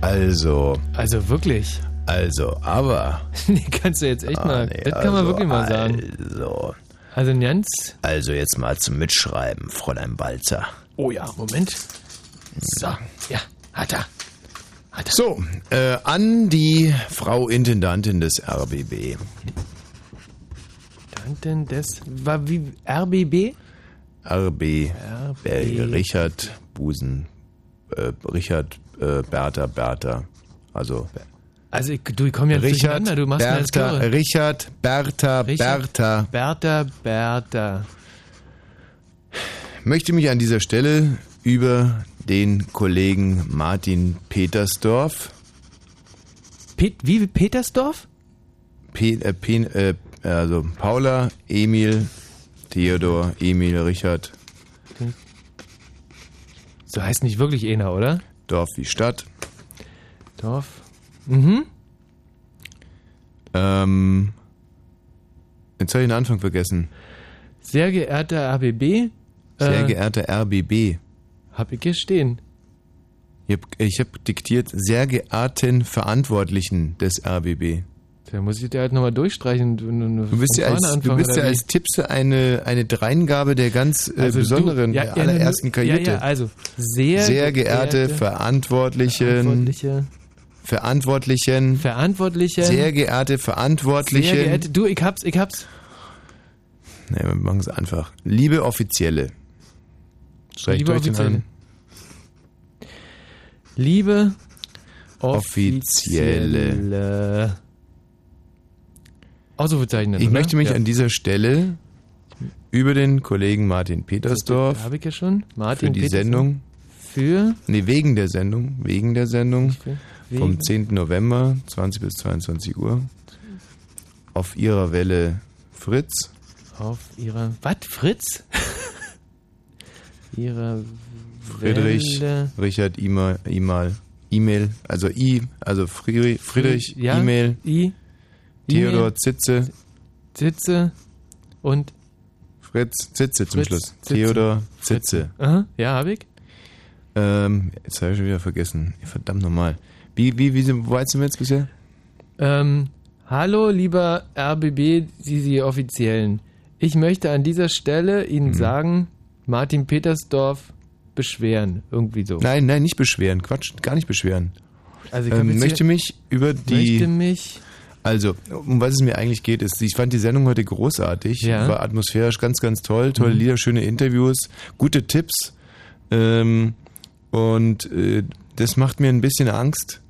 Also, Also wirklich. also, aber. Nee, kannst du jetzt echt Ah, mal. nee, das kann man also, wirklich mal sagen. Also, Also ganz. also jetzt mal zum Mitschreiben, Fräulein Walzer. Oh ja, Moment. So, ja, hat er. So, äh, an die Frau Intendantin des RBB. Tanten des. War wie RBB? RB, äh, Richard Busen, äh, Richard äh, Bertha Bertha. Also Also ich, du, ich komm ja Richard durcheinander, du machst mir das Bertha. Richard Bertha Richard Bertha. Bertha, Bertha. Möchte mich an dieser Stelle über den Kollegen Martin Petersdorf, Pet, wie Petersdorf? P, äh, P, äh, also Paula, Emil, Theodor, Emil, Richard, So heißt nicht wirklich einer, oder? Dorf wie Stadt. Dorf. Mhm. Ähm, jetzt habe ich den Anfang vergessen. Sehr geehrter RBB. Sehr äh, geehrter RBB. Hab ich hier stehen. Ich habe hab diktiert, sehr geehrten Verantwortlichen des RBB. Da muss ich dir halt nochmal durchstreichen. Du bist ja als, du bist ja als Tippse eine, eine Dreingabe der ganz äh, besonderen, der allerersten Kajüte. Ja, ja, also sehr, sehr geehrte Verantwortlichen, Verantwortliche, Verantwortlichen, Verantwortliche, sehr geehrte Verantwortlichen. sehr geehrte, du, ich hab's, ich hab's. Nee, wir machen es einfach. Liebe Offizielle. Streich Liebe durch den Offizielle. an. Liebe Offizielle. Offizielle. Ausrufezeichen. Ich oder? möchte mich ja. an dieser Stelle über den Kollegen Martin Petersdorf Habe ich ja schon. Martin für die Petersen. Sendung, Für nee, wegen der Sendung, wegen der Sendung wegen- vom 10. November, 20 bis 22 Uhr, auf ihrer Welle Fritz, auf ihrer. Was? Fritz? ihrer Friedrich, Welle. Richard, Imal, E-Mail, also I, also Friedrich, Friedrich Ja, E-Mail, I. Theodor E-Mail, Zitze, Sitze und. Fritz Zitze zum Fritz Schluss. Zitze. Theodor Zitze. Aha, ja, hab ich. Ähm, jetzt habe ich schon wieder vergessen. Verdammt nochmal. Wie, wie, wie, sind- wo weit sind wir jetzt bisher? Ähm, hallo, lieber RBB, Sie, Sie Offiziellen. Ich möchte an dieser Stelle. Ihnen sagen, Martin Petersdorf beschweren. Irgendwie so. Nein, nein, nicht beschweren. Quatsch, gar nicht beschweren. Also ich ähm, möchte mich über die. möchte mich. Also, um was es mir eigentlich geht, ist, ich fand die Sendung heute großartig. Ja. War atmosphärisch ganz, ganz toll. Tolle Mhm. Lieder, schöne Interviews, gute Tipps. Ähm, und äh, das macht mir ein bisschen Angst,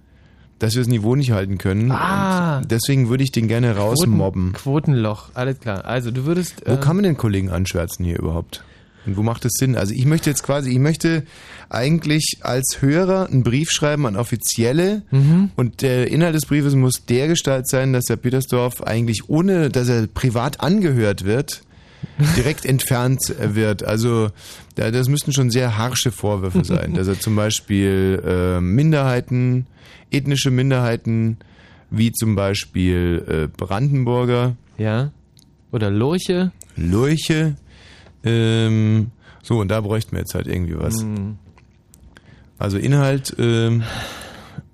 dass wir das Niveau nicht halten können. Ah. Und deswegen würde ich den gerne rausmobben. Quotenloch, alles klar. Also du würdest. Wo äh, kann man den Kollegen anschwärzen hier überhaupt? Und wo macht es Sinn? Also ich möchte jetzt quasi, ich möchte eigentlich als Hörer einen Brief schreiben an Offizielle Mhm. und der Inhalt des Briefes muss der Gestalt sein, dass der Petersdorf eigentlich ohne, dass er privat angehört wird, direkt entfernt wird. Also da- das müssten schon sehr harsche Vorwürfe sein, dass er zum Beispiel äh, Minderheiten, ethnische Minderheiten, wie zum Beispiel äh, Brandenburger, Ja. Oder Lurche. Lurche. Ähm, so, und da bräuchten wir jetzt halt irgendwie was. Mhm. Also Inhalt, ähm,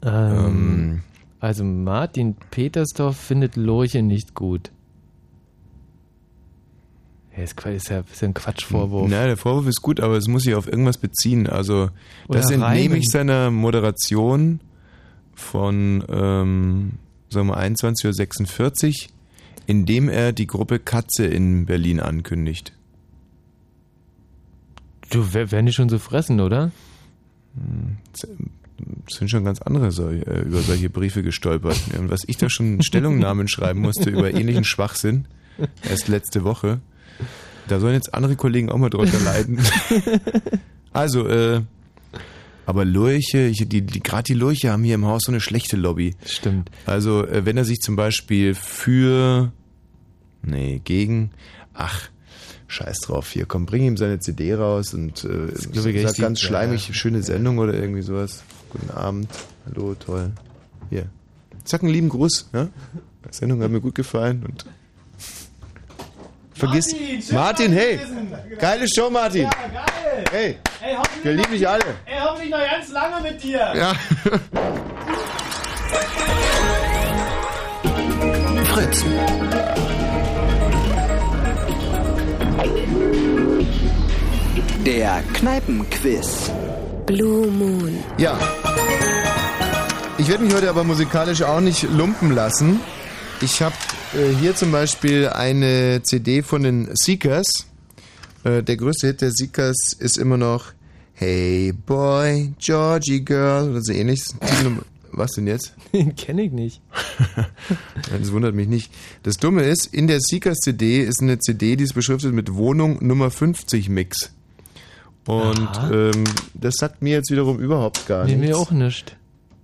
Ähm, also Martin Petersdorf findet Lurche nicht gut. Ja, ist, ja, ist ja ein Quatschvorwurf. na, der Vorwurf ist gut, aber es muss sich auf irgendwas beziehen. Also, das entnehme reimen. ich seiner Moderation von, ähm, sagen wir, 21.46 Uhr, indem er die Gruppe Katze in Berlin ankündigt. Du, wer- werden die schon so fressen, oder? Sind schon ganz andere äh, über solche Briefe gestolpert. Und was ich da schon Stellungnahmen schreiben musste über ähnlichen Schwachsinn, erst letzte Woche, da sollen jetzt andere Kollegen auch mal drunter leiden. Also, äh, aber Lurche, die, die, gerade die Lurche haben hier im Haus so eine schlechte Lobby. Stimmt. Also, äh, wenn er sich zum Beispiel für, nee, gegen, ach, scheiß drauf, hier, komm, bring ihm seine CD raus und äh, ich, sag echt ganz schleimig, ja, schöne Sendung oder irgendwie sowas. Guten Abend, hallo, toll. Hier, sag einen lieben Gruß, ja? Die Sendung hat mir gut gefallen und vergiss, Martin, Martin, hey, gewesen. geile Show, Martin. Ja, geil. Hey, Ey, hoffentlich wir lieben noch- dich alle. Ey, hoffentlich noch ganz lange mit dir. Ja. Fritz. Der Kneipenquiz. Blue Moon. Ja. Ich werde mich heute aber musikalisch auch nicht lumpen lassen. Ich habe äh, hier zum Beispiel eine CD von den Seekers. Äh, der größte Hit der Seekers ist immer noch Hey Boy, Georgie Girl oder so ähnlich. Was denn jetzt? Den kenne ich nicht. das wundert mich nicht. Das Dumme ist, in der Seekers CD ist eine CD, die ist beschriftet mit Wohnung Nummer 50 Mix. Und ähm, das sagt mir jetzt wiederum überhaupt gar Nee, nichts. mir auch nicht.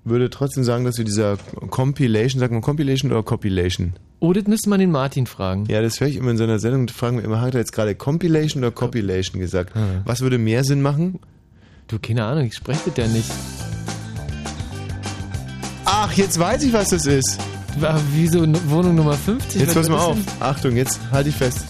Würde trotzdem sagen, dass wir dieser Compilation, sagt man Compilation oder Compilation? Oh, das müsste man den Martin fragen. Ja, das höre ich immer in seiner Sendung und fragen wir immer, hat er jetzt gerade Compilation oder Compilation gesagt? Was würde mehr Sinn machen? Du, keine Ahnung, ich spreche das ja nicht. Ach, jetzt weiß ich, was das ist. Wieso Wohnung Nummer 50? Jetzt pass mal auf. Achtung, jetzt halte ich fest.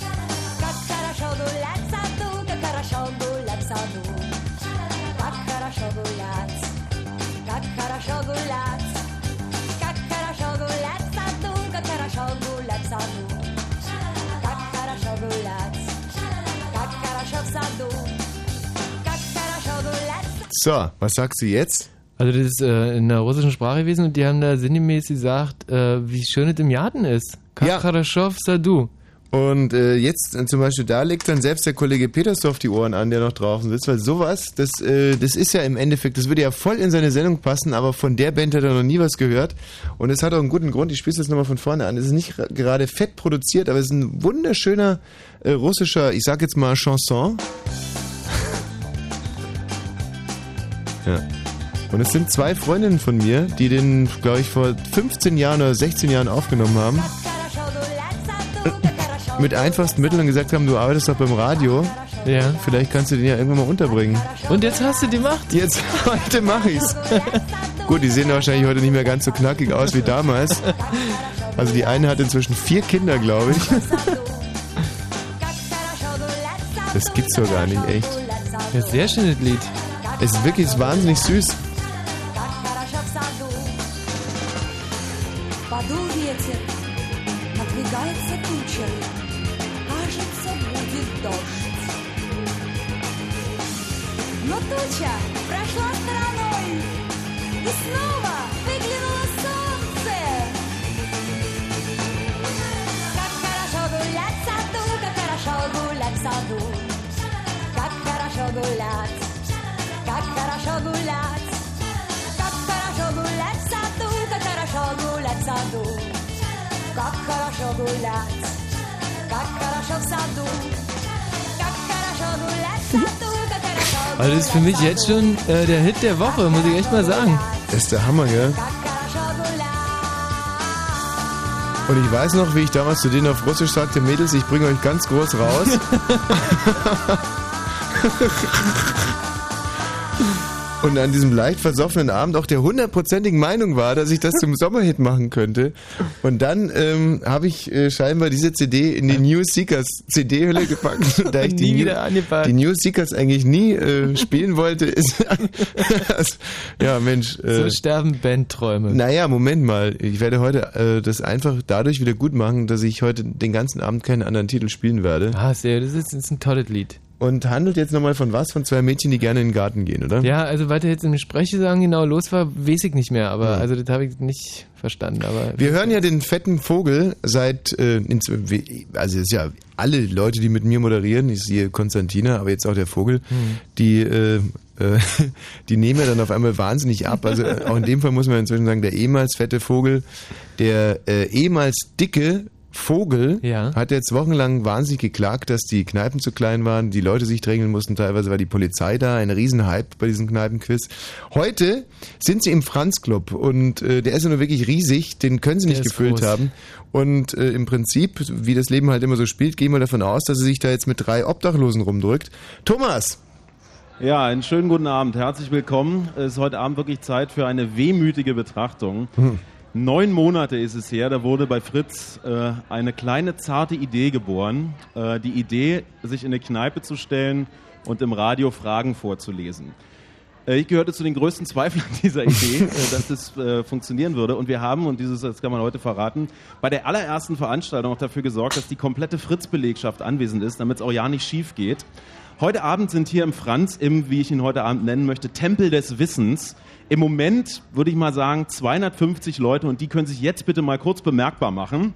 So, was sagst du jetzt? Also das ist äh, in der russischen Sprache gewesen und die haben da sinngemäß gesagt, äh, wie schön es im Garten ist. Ja. Kakaraschow Sadu. Und äh, jetzt äh, zum Beispiel, da legt dann selbst der Kollege Petersdorf die Ohren an, der noch draußen sitzt, weil sowas, das, äh, das ist ja im Endeffekt, das würde ja voll in seine Sendung passen, aber von der Band hat er noch nie was gehört. Und es hat auch einen guten Grund, ich spiele es jetzt nochmal von vorne an. Es ist nicht ra- gerade fett produziert, aber es ist ein wunderschöner äh, russischer, ich sag jetzt mal Chanson. Ja. Und es sind zwei Freundinnen von mir, die den, glaube ich, vor 15 Jahren oder 16 Jahren aufgenommen haben. Mit einfachsten Mitteln gesagt haben, du arbeitest doch beim Radio. Ja. Vielleicht kannst du den ja irgendwann mal unterbringen. Und jetzt hast du die Macht. Jetzt, heute mach ich's. Gut, die sehen wahrscheinlich heute nicht mehr ganz so knackig aus wie damals. Also die eine hat inzwischen vier Kinder, glaube ich. Das gibt's doch gar nicht, echt. Ja, sehr schönes Lied. Es ist wirklich wahnsinnig süß. хорошо гулять. Как хорошо гулять в саду, как хорошо гулять в саду. Как хорошо гулять, как хорошо в саду. Как хорошо гулять в саду, как хорошо Also das ist für mich jetzt schon äh, der Hit der Woche, muss ich echt mal sagen. Das ist der Hammer, gell? Как хорошо гулять. Und ich weiß noch, wie ich damals zu denen auf Russisch sagte, Mädels, ich bringe euch ganz groß raus. Und an diesem leicht versoffenen Abend auch der hundertprozentigen Meinung war, dass ich das zum Sommerhit machen könnte. Und dann ähm, habe ich äh, scheinbar diese CD in die New Seekers CD-Hülle gepackt. Und da ich die, Nie wieder angepackt. die New Seekers eigentlich nie äh, spielen wollte, ist... ja, Mensch. Äh, So sterben Bandträume. naja, Moment mal. Ich werde heute äh, das einfach dadurch wieder gut machen, dass ich heute den ganzen Abend keinen anderen Titel spielen werde. Ah, sehr, das ist, das ist ein tolles Lied. Und handelt jetzt nochmal von was? Von zwei Mädchen, die gerne in den Garten gehen, oder? Ja, also weiter jetzt im Sprechgesang genau los war, weiß ich nicht mehr, aber Hm. also das habe ich nicht verstanden. Aber Wir hören ja den fetten Vogel seit, äh, also es ist ja alle Leute, die mit mir moderieren, ich sehe Konstantina, aber jetzt auch der Vogel, Hm. die, äh, äh, die nehmen ja dann auf einmal wahnsinnig ab. Also äh, auch in dem Fall muss man inzwischen sagen, der ehemals fette Vogel, der äh, ehemals dicke Vogel Ja. hat jetzt wochenlang wahnsinnig geklagt, dass die Kneipen zu klein waren, die Leute sich drängeln mussten, teilweise war die Polizei da, ein Riesenhype bei diesem Kneipenquiz. Heute sind sie im Franz Club und äh, der ist ja nur wirklich riesig, den können sie Der nicht gefüllt groß. haben. Und äh, im Prinzip, wie das Leben halt immer so spielt, gehen wir davon aus, dass er sich da jetzt mit drei Obdachlosen rumdrückt. Thomas! Ja, einen schönen guten Abend. Herzlich willkommen. Es ist heute Abend wirklich Zeit für eine wehmütige Betrachtung. Neun Monate ist es her, da wurde bei Fritz äh, eine kleine zarte Idee geboren. Äh, die Idee, sich in eine Kneipe zu stellen und im Radio Fragen vorzulesen. Äh, Ich gehörte zu den größten Zweiflern dieser Idee, äh, dass das äh, funktionieren würde. Und wir haben, und dieses das kann man heute verraten, bei der allerersten Veranstaltung auch dafür gesorgt, dass die komplette Fritz-Belegschaft anwesend ist, damit es auch ja nicht schief geht. Heute Abend sind hier im Franz, im, wie ich ihn heute Abend nennen möchte, Tempel des Wissens. Im Moment würde ich mal sagen 250 Leute und die können sich jetzt bitte mal kurz bemerkbar machen.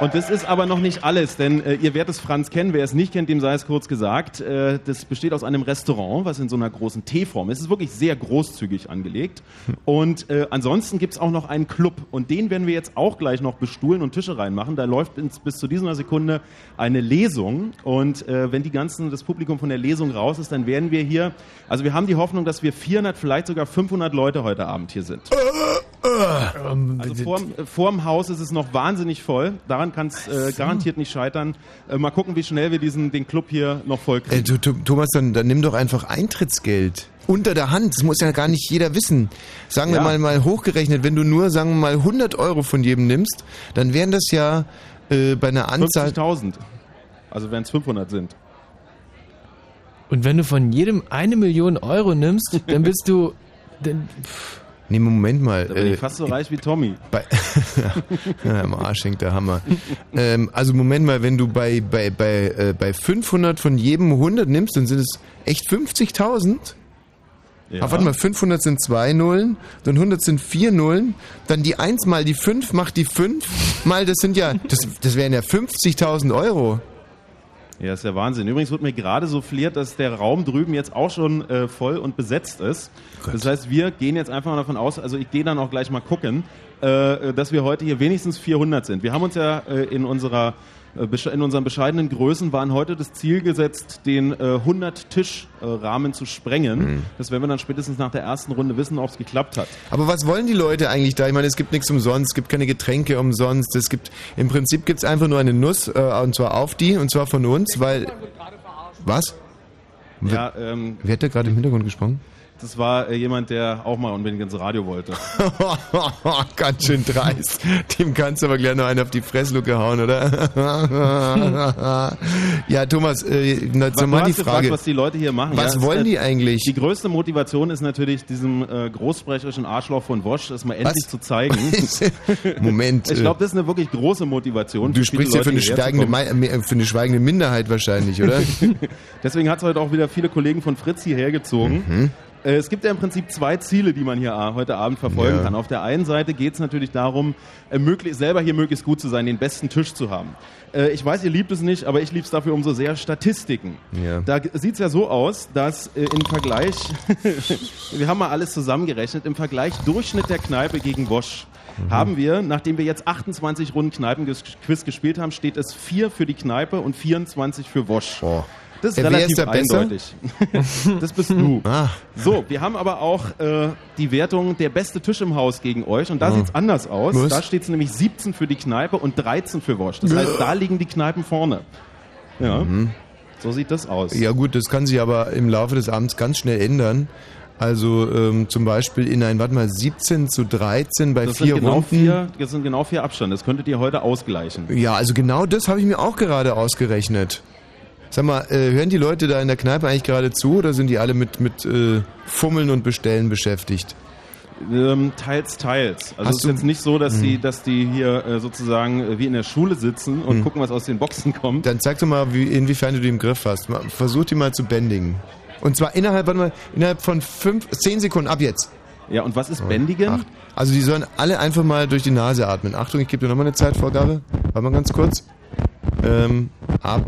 Und das ist aber noch nicht alles, denn äh, ihr werdet es Franz kennen. Wer es nicht kennt, dem sei es kurz gesagt. Äh, das besteht aus einem Restaurant, was in so einer großen T-Form ist. Es ist wirklich sehr großzügig angelegt. Und äh, ansonsten gibt es auch noch einen Club. Und den werden wir jetzt auch gleich noch bestuhlen und Tische reinmachen. Da läuft bis, bis zu dieser Sekunde eine Lesung. Und äh, wenn die ganzen, das Publikum von der Lesung raus ist, dann werden wir hier, also wir haben die Hoffnung, dass wir 400, vielleicht sogar 500 Leute heute Abend hier sind. Also vorm, äh, vorm Haus ist es noch wahnsinnig voll. Daran kann es äh, garantiert nicht scheitern. Äh, mal gucken, wie schnell wir diesen, den Club hier noch voll kriegen. Äh, du, du, Thomas, dann, dann nimm doch einfach Eintrittsgeld. Unter der Hand, das muss ja gar nicht jeder wissen. Sagen wir Ja. mal, mal hochgerechnet, wenn du nur, sagen wir mal, 100 Euro von jedem nimmst, dann wären das ja äh, bei einer Anzahl... 50.000. Also wenn es 500 sind. Und wenn du von jedem eine Million Euro nimmst, dann bist du. Dann, Nee, Moment mal. Da bin äh, ich fast so reich wie Tommy. Bei, ja, Im Arsch hängt der Hammer. ähm, also Moment mal, wenn du bei, bei, bei, äh, bei 500 von jedem 100 nimmst, dann sind es echt 50.000? Ja. Ah, warte mal, 500 sind zwei Nullen, dann 100 sind vier Nullen, dann die 1 mal die 5 macht die 5 mal, das sind ja, das, das wären ja 50.000 Euro. Ja, ist ja Wahnsinn. Übrigens wird mir gerade so fliert, dass der Raum drüben jetzt auch schon äh, voll und besetzt ist. Das heißt, wir gehen jetzt einfach mal davon aus, also ich gehe dann auch gleich mal gucken, äh, dass wir heute hier wenigstens 400 sind. Wir haben uns ja äh, in unserer in unseren bescheidenen Größen waren heute das Ziel gesetzt, den äh, 100 Tisch äh, Rahmen zu sprengen. Das werden wir dann spätestens nach der ersten Runde wissen, ob es geklappt hat. Aber was wollen die Leute eigentlich da? Ich meine, es gibt nichts umsonst, es gibt keine Getränke umsonst, es gibt, im Prinzip gibt es einfach nur eine Nuss, äh, und zwar auf die, und zwar von uns, weil, was? Ja, ähm, Wer hat da gerade im Hintergrund gesprochen? Das war äh, jemand, der auch mal unbedingt ins Radio wollte. Ganz schön dreist. Dem kannst du aber gleich noch einen auf die Fressluke hauen, oder? ja, Thomas, äh, so mal die hast gefragt, Frage. was die Leute hier machen. Was ja, wollen ist die eigentlich? Die größte Motivation ist natürlich, diesem äh, großsprecherischen Arschloch von Wosch das mal endlich Was? zu zeigen. Moment. Ich äh, glaube, das ist eine wirklich große Motivation. du sprichst hier für eine, äh, für eine schweigende Minderheit wahrscheinlich, oder? Deswegen hat es heute auch wieder viele Kollegen von Fritz hierher gezogen. Mhm. Äh, Es gibt ja im Prinzip zwei Ziele, die man hier äh, heute Abend verfolgen Ja. kann. Auf der einen Seite geht es natürlich darum, äh, möglich, selber hier möglichst gut zu sein, den besten Tisch zu haben. Ich weiß, ihr liebt es nicht, aber ich liebe es dafür umso sehr Statistiken. Ja. Da sieht es ja so aus, dass im Vergleich, wir haben mal alles zusammengerechnet, im Vergleich Durchschnitt der Kneipe gegen Wosch Mhm. haben wir, nachdem wir jetzt 28 Runden Kneipenquiz gespielt haben, steht es 4 für die Kneipe und 24 für Wosch. Boah. Das ist wer relativ ist eindeutig. das bist du. Ah. So, wir haben aber auch äh, die Wertung der beste Tisch im Haus gegen euch und da Ah. sieht's anders aus. Was? Da steht es nämlich 17 für die Kneipe und 13 für Wosch. Das heißt, da liegen die Kneipen vorne. Ja. So sieht das aus. Mhm. Ja gut, das kann sich aber im Laufe des Abends ganz schnell ändern. Also ähm, zum Beispiel in ein, warte mal, 17 zu 13 bei das vier sind, genau Runden. vier, das sind genau vier Abstand. Das könntet ihr heute ausgleichen. Ja, also genau das habe ich mir auch gerade ausgerechnet. Sag mal, äh, hören die Leute da in der Kneipe eigentlich gerade zu oder sind die alle mit, mit äh, Fummeln und Bestellen beschäftigt? Ähm, teils, teils. Also Hast es ist du- jetzt nicht so, dass die, dass die hier äh, sozusagen äh, wie in der Schule sitzen und gucken, was aus den Boxen kommt. Dann zeig doch mal, wie, inwiefern du die im Griff hast. Mal- Versuch die mal zu bändigen. Und zwar innerhalb, warte mal, innerhalb von fünf, zehn Sekunden, ab jetzt. Ja, und was ist Bändigen? Acht. Also die sollen alle einfach mal durch die Nase atmen. Achtung, ich gebe dir nochmal eine Zeitvorgabe. Warte mal ganz kurz. Ähm, ab.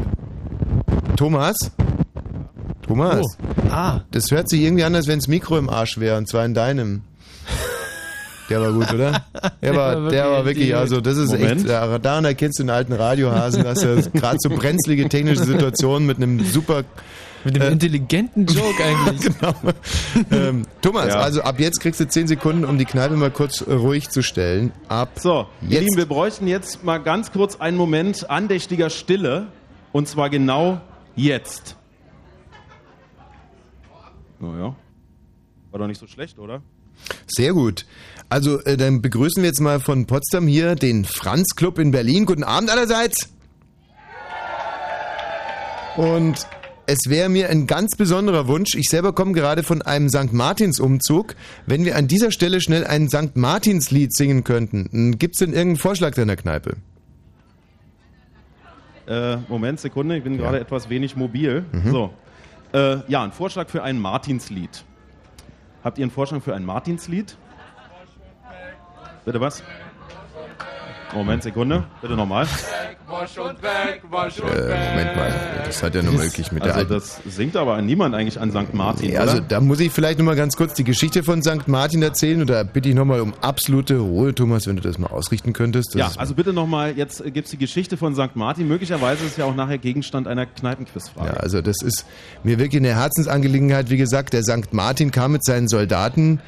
Thomas? Thomas? oh, ah, Das hört sich irgendwie an, als wenn das Mikro im Arsch wäre, und zwar in deinem. Der war gut, oder? Der war, der war wirklich, also das ist Moment. echt, daran erkennst du den alten Radiohasen, dass er gerade so brenzlige technische Situationen mit einem super, mit dem Äh, intelligenten Joke eigentlich. genau. Ähm, Thomas, Ja. also ab jetzt kriegst du 10 Sekunden, um die Kneipe mal kurz äh, ruhig zu stellen. Ab So, ihr Jetzt. Lieben, wir bräuchten jetzt mal ganz kurz einen Moment andächtiger Stille. Und zwar genau jetzt. Naja. War doch nicht so schlecht, oder? Sehr gut. Also, äh, dann begrüßen wir jetzt mal von Potsdam hier den Franz Club in Berlin. Guten Abend allerseits. Und es wäre mir ein ganz besonderer Wunsch. Ich selber komme gerade von einem St. Martins-Umzug. Wenn wir an dieser Stelle schnell ein St. Martins-Lied singen könnten, gibt es denn irgendeinen Vorschlag deiner Kneipe? Äh, Moment, Sekunde, ich bin gerade etwas wenig mobil. Mhm. So. Äh, ja, ein Vorschlag für ein Martinslied. Habt ihr einen Vorschlag für ein Martinslied? Bitte was? Moment, Sekunde. Bitte nochmal. Wasch und weg, wasch und Äh, Moment mal, das hat ja nur wirklich mit der Also das singt aber niemand eigentlich an St. Martin, Ja, also da muss ich vielleicht nochmal ganz kurz die Geschichte von St. Martin erzählen und da bitte ich nochmal um absolute Ruhe, Thomas, wenn du das mal ausrichten könntest. Das Ja, also bitte nochmal, jetzt äh, gibt's die Geschichte von St. Martin. Möglicherweise ist es ja auch nachher Gegenstand einer Kneipenquizfrage. Ja, also das ist mir wirklich eine Herzensangelegenheit. Wie gesagt, der St. Martin kam mit seinen Soldaten.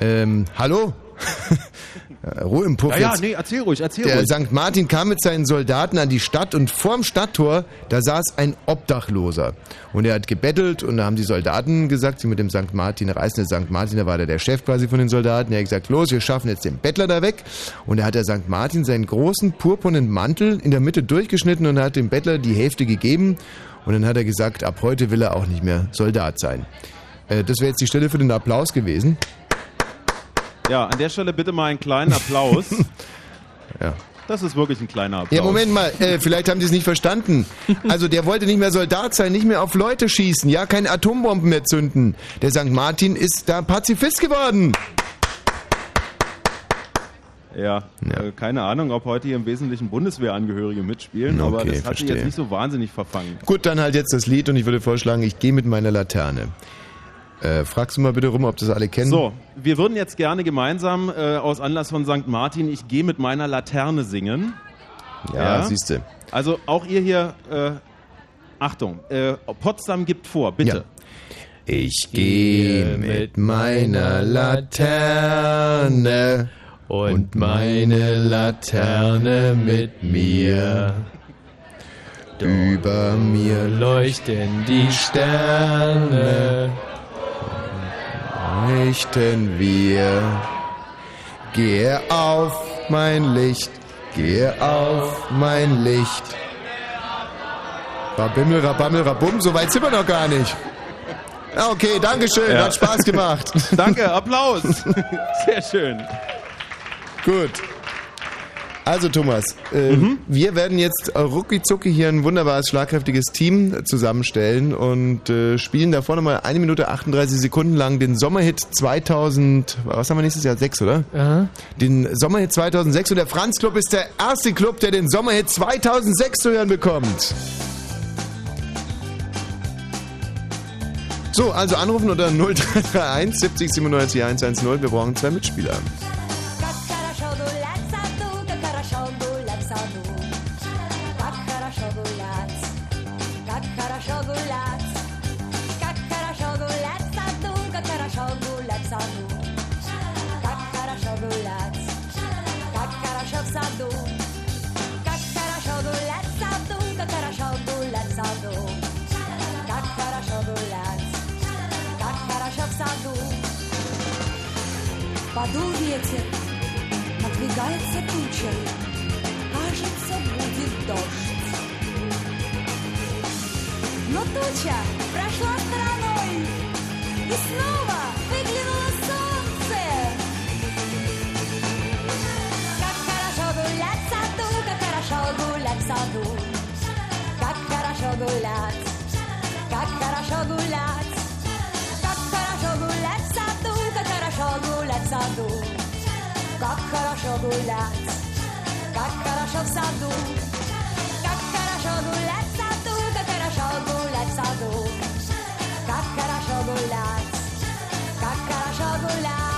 Ähm, hallo? Ja, Ruhe im Puff ja, ja, nee, erzähl ruhig, erzähl Der ruhig. St. Martin kam mit seinen Soldaten an die Stadt und vorm Stadttor, da saß ein Obdachloser. Und er hat gebettelt und da haben die Soldaten gesagt, sie mit dem St. Martin reisen. Der St. Martin, der war da der Chef quasi von den Soldaten. Er hat gesagt, los, wir schaffen jetzt den Bettler da weg. Und da hat der St. Martin seinen großen purpurnen Mantel in der Mitte durchgeschnitten und hat dem Bettler die Hälfte gegeben. Und dann hat er gesagt, ab heute will er auch nicht mehr Soldat sein. Äh, Das wäre jetzt die Stelle für den Applaus gewesen. Ja, an der Stelle bitte mal einen kleinen Applaus. Ja. Das ist wirklich ein kleiner Applaus. Ja, Moment mal, äh, vielleicht haben die es nicht verstanden. Also der wollte nicht mehr Soldat sein, nicht mehr auf Leute schießen, ja, keine Atombomben mehr zünden. Der St. Martin ist da Pazifist geworden. Ja, Äh, keine Ahnung, ob heute hier im Wesentlichen Bundeswehrangehörige mitspielen, aber Okay, das hat sich verstehe. jetzt nicht so wahnsinnig verfangen. Gut, dann halt jetzt das Lied und ich würde vorschlagen, ich gehe mit meiner Laterne. Äh, fragst du mal bitte rum, ob das alle kennen? So, wir würden jetzt gerne gemeinsam äh, aus Anlass von St. Martin Ich gehe mit meiner Laterne singen. Ja, Ja. siehst du. Also auch ihr hier, äh, Achtung, äh, Potsdam gibt vor, bitte. Ich gehe mit meiner Laterne und meine Laterne mit mir. über mir Leuchten die Sterne. Leuchten wir. Gehe auf mein Licht, gehe auf mein Licht. Rabimmel, rabammel, rabum, so weit sind wir noch gar nicht. Ja, okay, Dankeschön, Ja. hat Spaß gemacht. Danke, Applaus. Sehr schön. Gut. Also Thomas, äh, wir werden jetzt rucki zucki hier ein wunderbares, schlagkräftiges Team zusammenstellen und äh, spielen da vorne mal eine Minute 38 Sekunden lang den Sommerhit 2000, was haben wir nächstes Jahr? Sechs, oder? Aha. Den Sommerhit 2006 und der Franz Club ist der erste Club, der den Sommerhit 2006 zu hören bekommt. So, also anrufen unter 0331 70 97 110. Wir brauchen zwei Mitspieler. Подул ветер, надвигается туча, кажется, будет дождь. Но туча прошла стороной, и снова выглянуло солнце. Как хорошо гулять в саду, как хорошо гулять в саду. Как хорошо гулять, как хорошо гулять. саду. Как хорошо гулять, как хорошо в саду. Как хорошо гулять в саду, как хорошо гулять в саду. Как хорошо гулять, как хорошо гулять.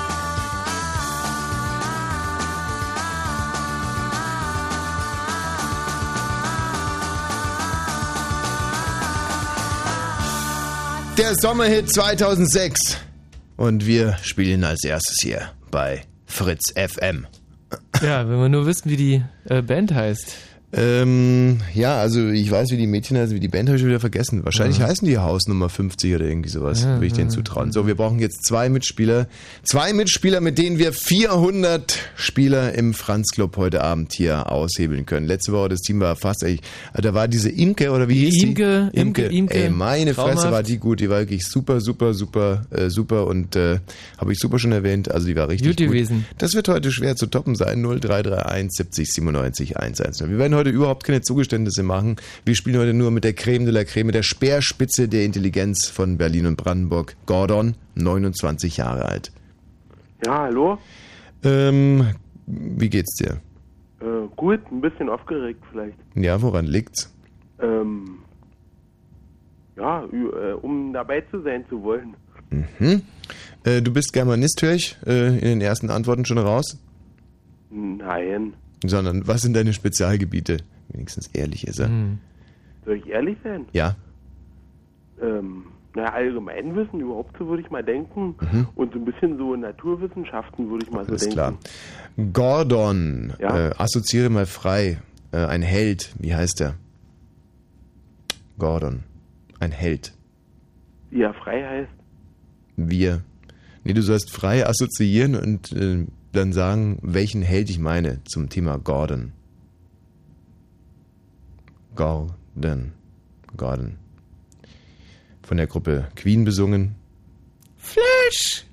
Der Sommerhit 2006. Und wir spielen als erstes hier bei Fritz FM. Ja, wenn wir nur wissen, wie die äh, Band heißt. Ähm, ja, also ich weiß, wie die Mädchen heißen, wie die Band habe ich wieder vergessen. Wahrscheinlich heißen die Hausnummer 50 oder irgendwie sowas, Ja, würde ich denen ja. zutrauen. So, wir brauchen jetzt zwei Mitspieler. Zwei Mitspieler, mit denen wir 400 Spieler im Franz Club heute Abend hier aushebeln können. Letzte Woche, das Team war fast echt, da war diese Imke oder wie hieß Imke, die? Imke, Imke. Ey, meine Fresse Traumhaft. war die gut, die war wirklich super, super, super, äh, super und äh, habe ich super schon erwähnt, also die war richtig Gut gut. gewesen. Das wird heute schwer zu toppen sein. 0331 70 97 110. Wir werden heute überhaupt keine Zugeständnisse machen. Wir spielen heute nur mit der Creme de la Creme, der Speerspitze der Intelligenz von Berlin und Brandenburg. Gordon, 29 Jahre alt. Ja, hallo. Ähm, wie geht's dir? Äh, gut, ein bisschen aufgeregt vielleicht. Ja, woran liegt's? Ähm, ja, äh, um dabei zu sein zu wollen. Hm? Äh, du bist Germanist, höre ich, äh, in den ersten Antworten schon raus. Nein. Sondern, was sind deine Spezialgebiete? Wenigstens ehrlich ist er. Hm. Soll ich ehrlich sein? Ja. Ähm, naja, Allgemeinwissen überhaupt so würde ich mal denken. Mhm. Und so ein bisschen so Naturwissenschaften würde ich mal Alles so klar. denken. Gordon, Ja? äh, assoziiere mal frei. Äh, ein Held, wie heißt er? Gordon, ein Held. Er frei heißt. Wir. Nee, du sollst frei assoziieren und äh, dann sagen, welchen Held ich meine zum Thema Gordon. Gordon. Gordon. Von der Gruppe Queen besungen. Flash!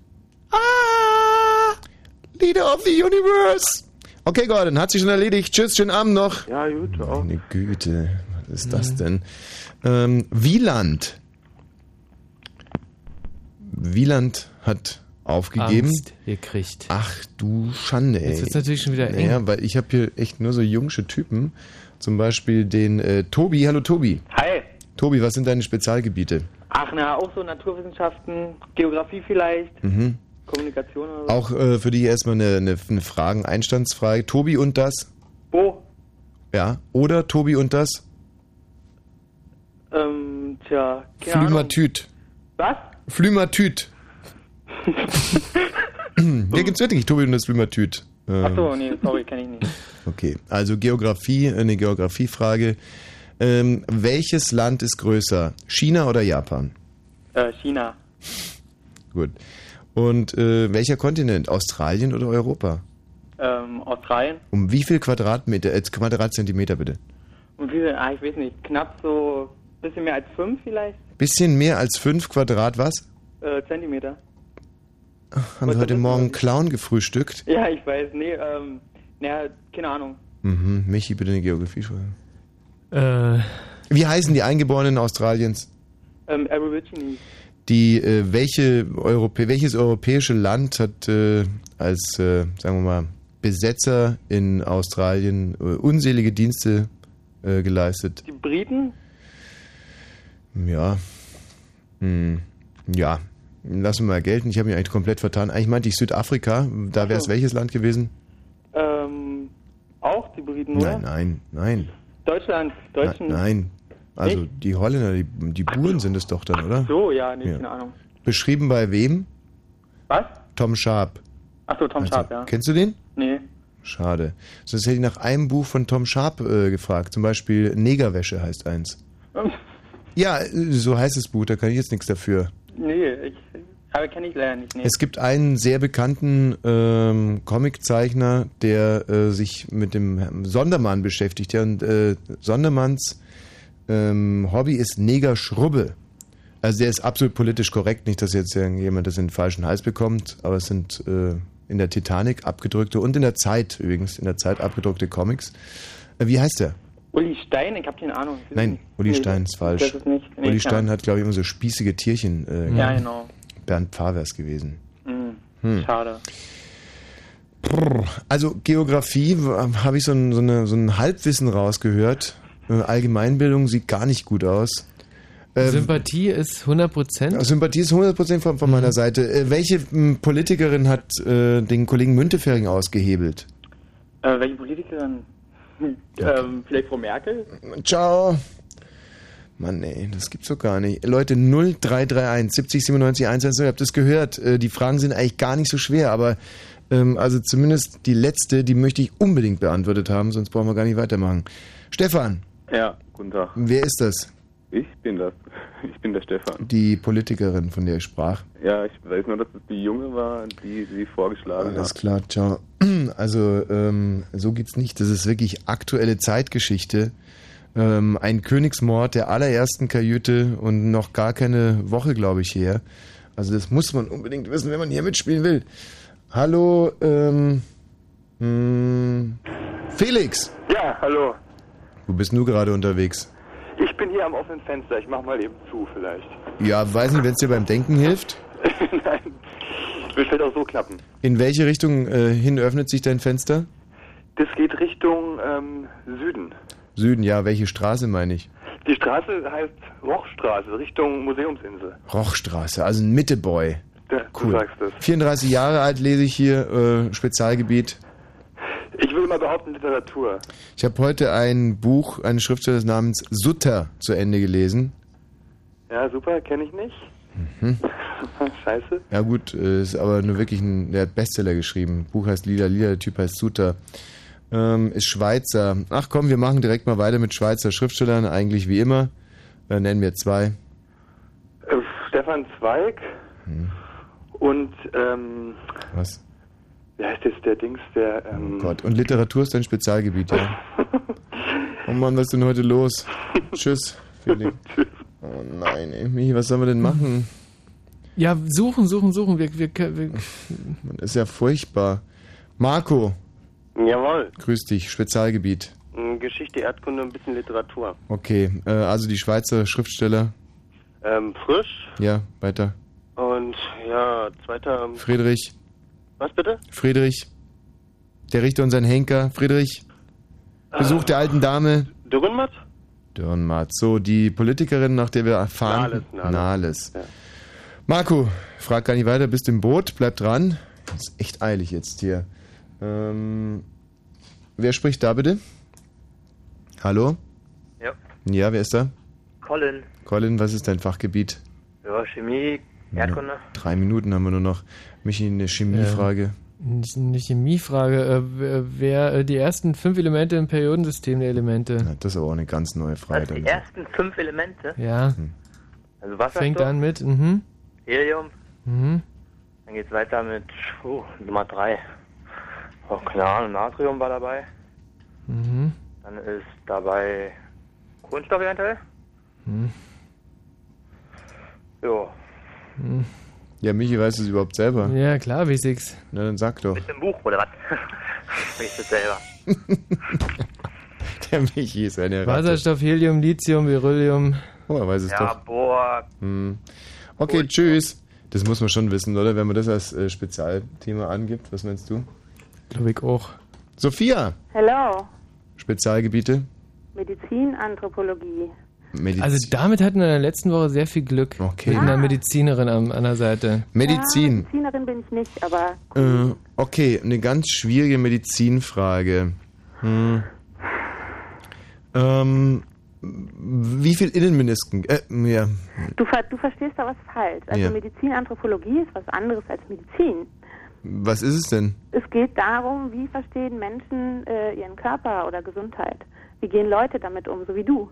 Ah! Leader of the Universe! Okay, Gordon, hat sich schon erledigt. Tschüss, schönen Abend noch. Ja, gut, ciao. Meine Güte, was ist das denn? Ähm, Wieland. Wieland hat aufgegeben. Angst gekriegt. Ach du Schande, ey. Jetzt wird's natürlich schon wieder eng. Naja, weil ich habe hier echt nur so jungsche Typen. Zum Beispiel den äh, Tobi. Hallo Tobi. Hi. Tobi, was sind deine Spezialgebiete? Ach, na, auch so Naturwissenschaften, Geografie vielleicht, Mhm. Kommunikation oder so. Auch äh, für dich erstmal eine, eine, eine Fragen-Einstandsfrage. Tobi und das? Wo? Ja. Oder Tobi und das? Ähm, tja, keine Ahnung. Flümatüt. Was? Flümatüt. Hier gibt's wirklich Tobi und das Flümatüt. Ähm, Achso, nee, sorry, kenne ich nicht. Okay, also Geografie, eine Geografiefrage. Ähm, welches Land ist größer? China oder Japan? Äh, China. Gut. Und äh, welcher Kontinent? Australien oder Europa? Ähm, Australien. Um wie viel Quadratmeter, äh, Quadratzentimeter bitte? Und wie viel? Ah, ich weiß nicht. Knapp so bisschen mehr als fünf vielleicht? Bisschen mehr als fünf Quadrat, was? Äh, Zentimeter. Haben wir heute Morgen Clown gefrühstückt? Ja, ich weiß. Nee, ähm, naja, keine Ahnung. Mhm, Michi, bitte eine Geografiefrage. Äh, Wie heißen die Eingeborenen Australiens? Ähm, Aborigines. Die, äh, welche Europä welches europäische Land hat äh, als, äh, sagen wir mal, Besetzer in Australien äh, unselige Dienste äh, geleistet? Die Briten? Ja. Hm. Ja. Lassen wir mal gelten. Ich habe mich eigentlich komplett vertan. Eigentlich meinte ich Südafrika. Da wäre es Ach so. welches Land gewesen? Ähm, auch die Briten, oder? Nein, nein, nein. Deutschland. Na, Deutschen. nein. Also Nicht? die Holländer, die, die Buren sind es doch dann, oder? So, ja, nee, Ja. keine Ahnung. Beschrieben bei wem? Was? Tom Sharp. Achso, Tom Also, Sharp, ja. Kennst du den? Nee. Schade. Sonst hätte ich nach einem Buch von Tom Sharp äh, gefragt. Zum Beispiel Negerwäsche heißt eins. Ja, äh, so heißt das Buch, da kann ich jetzt nichts dafür. Nee, ich, aber kenne ich leider nicht. Nee. Es gibt einen sehr bekannten ähm, Comiczeichner, der äh, sich mit dem Sondermann beschäftigt. Ja, und äh, Sondermanns ähm, Hobby ist Negerschrubbe. Also der ist absolut politisch korrekt, nicht, dass jetzt irgendjemand das in den falschen Hals bekommt, aber es sind äh, in der Titanic abgedrückte und in der Zeit übrigens, in der Zeit abgedruckte Comics. Äh, wie heißt der? Uli Stein? Ich habe keine Ahnung. Nein, nicht. Stein Nee, Stein ist falsch. Das ist nicht. Nee, Uli. Stein hat, glaube ich, immer so spießige Tierchen. Äh, Ja, genau. Bernd Pfarwers gewesen. Mhm. Hm. Schade. Also Geografie habe ich so ein, so, eine, so ein Halbwissen rausgehört. Äh, Allgemeinbildung sieht gar nicht gut aus. Ähm, Sympathie ist 100%. Sympathie ist 100% von, von meiner Seite. Äh, welche m, Politikerin hat äh, den Kollegen Müntefering ausgehebelt? Äh, welche Politikerin? Ähm, vielleicht Frau Merkel? Ciao. Mann, ey, das gibt's doch gar nicht. Leute, 0331 70 97 110, ihr habt das gehört. Äh, Die Fragen sind eigentlich gar nicht so schwer, aber ähm, also zumindest die letzte, die möchte ich unbedingt beantwortet haben, sonst brauchen wir gar nicht weitermachen. Stefan, Ja, guten Tag. wer ist das? Ich bin das. Ich bin der Stefan. Die Politikerin, von der ich sprach. Ja, ich weiß nur, dass es die Junge war, die sie vorgeschlagen Alles hat. klar, ciao. Also, ähm, so geht's nicht. Das ist wirklich aktuelle Zeitgeschichte. Ähm, ein Königsmord der allerersten Kajüte und noch gar keine Woche, glaube ich, her. Also, das muss man unbedingt wissen, wenn man hier mitspielen will. Hallo, ähm, mh, Felix. Ja, hallo. Wo bist du gerade unterwegs? Ich bin hier am offenen Fenster. Ich mach mal eben zu, vielleicht. Ja, weiß nicht, wenn es dir beim Denken hilft. Nein, wird vielleicht auch so klappen. In welche Richtung äh, hin öffnet sich dein Fenster? Das geht Richtung ähm, Süden. Süden, ja, welche Straße meine ich? Die Straße heißt Rochstraße, Richtung Museumsinsel. Rochstraße, also ein Mitteboy. Ja, Du sagst es. 34 Jahre alt lese ich hier, äh, Spezialgebiet. Ich will mal behaupten, Literatur. Ich habe heute ein Buch eines Schriftstellers namens Sutter zu Ende gelesen. Ja, super, kenne ich nicht. Mhm. Scheiße. Ja gut, äh, ist aber nur wirklich ein, der hat Bestseller geschrieben. Buch heißt Lila Lila, der Typ heißt Sutter. Ähm, ist Schweizer. Ach komm, wir machen direkt mal weiter mit Schweizer Schriftstellern, eigentlich wie immer. Äh, nennen wir zwei. Äh, Stefan Zweig Hm. und, ähm, Was? Wie heißt jetzt der Dings, der, ähm, Oh Gott. Und Literatur ist dein Spezialgebiet, ja. oh Mann, was ist denn heute los? Tschüss, Felix. Oh nein, ey, Michi, was sollen wir denn machen? Ja, suchen, suchen, suchen. Wir, wir, wir, Man ist ja furchtbar. Marco, Jawohl. grüß dich, Spezialgebiet. Mm, Geschichte, Erdkunde, ein bisschen Literatur. Okay, äh, also die Schweizer Schriftsteller. Ähm, frisch Ja, weiter. und ja, zweiter. Friedrich, Was bitte? Friedrich. Der Richter und sein Henker, Friedrich. Besuch der alten Dame. Dürrenmatt? Dürrenmatt. So, die Politikerin, nach der wir erfahren. Nahles, Nahles. Nahles. Marco, frag gar nicht weiter, bist im Boot, bleib dran. ist echt eilig jetzt hier. Ähm, wer spricht da bitte? Hallo? Ja. Ja, wer ist da? Colin. Colin, was ist dein Fachgebiet? Ja, Chemie, Erdkunde. Drei Minuten haben wir nur noch. Michi, eine Chemiefrage. Nicht eine Chemiefrage. Äh, wer- wer äh, die ersten fünf Elemente im Periodensystem der Elemente? Das ist aber auch eine ganz neue Frage. Also die ersten fünf Elemente. Ja. Also Wasserstoff, Fängt an mit. Mhm. Helium, Mhm. dann geht's weiter mit oh, Nummer drei. Oh, keine Ahnung, Natrium war dabei. Mhm. Dann ist dabei Kohlenstoff eventuell. Mhm. Jo, Ja, Michi weiß es überhaupt selber. Ja, klar, wie sechs. Na, dann sag doch. ist im Buch oder was? ich das selber. Der Michi ist eine Ratte. Wasserstoff, Helium, Lithium, Beryllium. Oh, er weiß es Ja, doch. boah. Hm. Okay, tschüss. Das muss man schon wissen, oder? Wenn man das als äh, Spezialthema angibt. Was meinst du? Glaube ich auch. Sophia, Hello, Spezialgebiete? Medizin, Anthropologie. Medizin. Also damit hatten wir in der letzten Woche sehr viel Glück. Okay. Mit einer Medizinerin an, an der Seite. Medizin. Ja, Medizinerin bin ich nicht, aber Äh, okay, eine ganz schwierige Medizinfrage. Hm. Ähm, wie viel Innenmenisken? Äh, ja. du, ver du verstehst da was falsch. Also Ja. Medizin, Anthropologie ist was anderes als Medizin. Was ist es denn? Es geht darum, wie verstehen Menschen äh, ihren Körper oder Gesundheit. Wie gehen Leute damit um, so wie du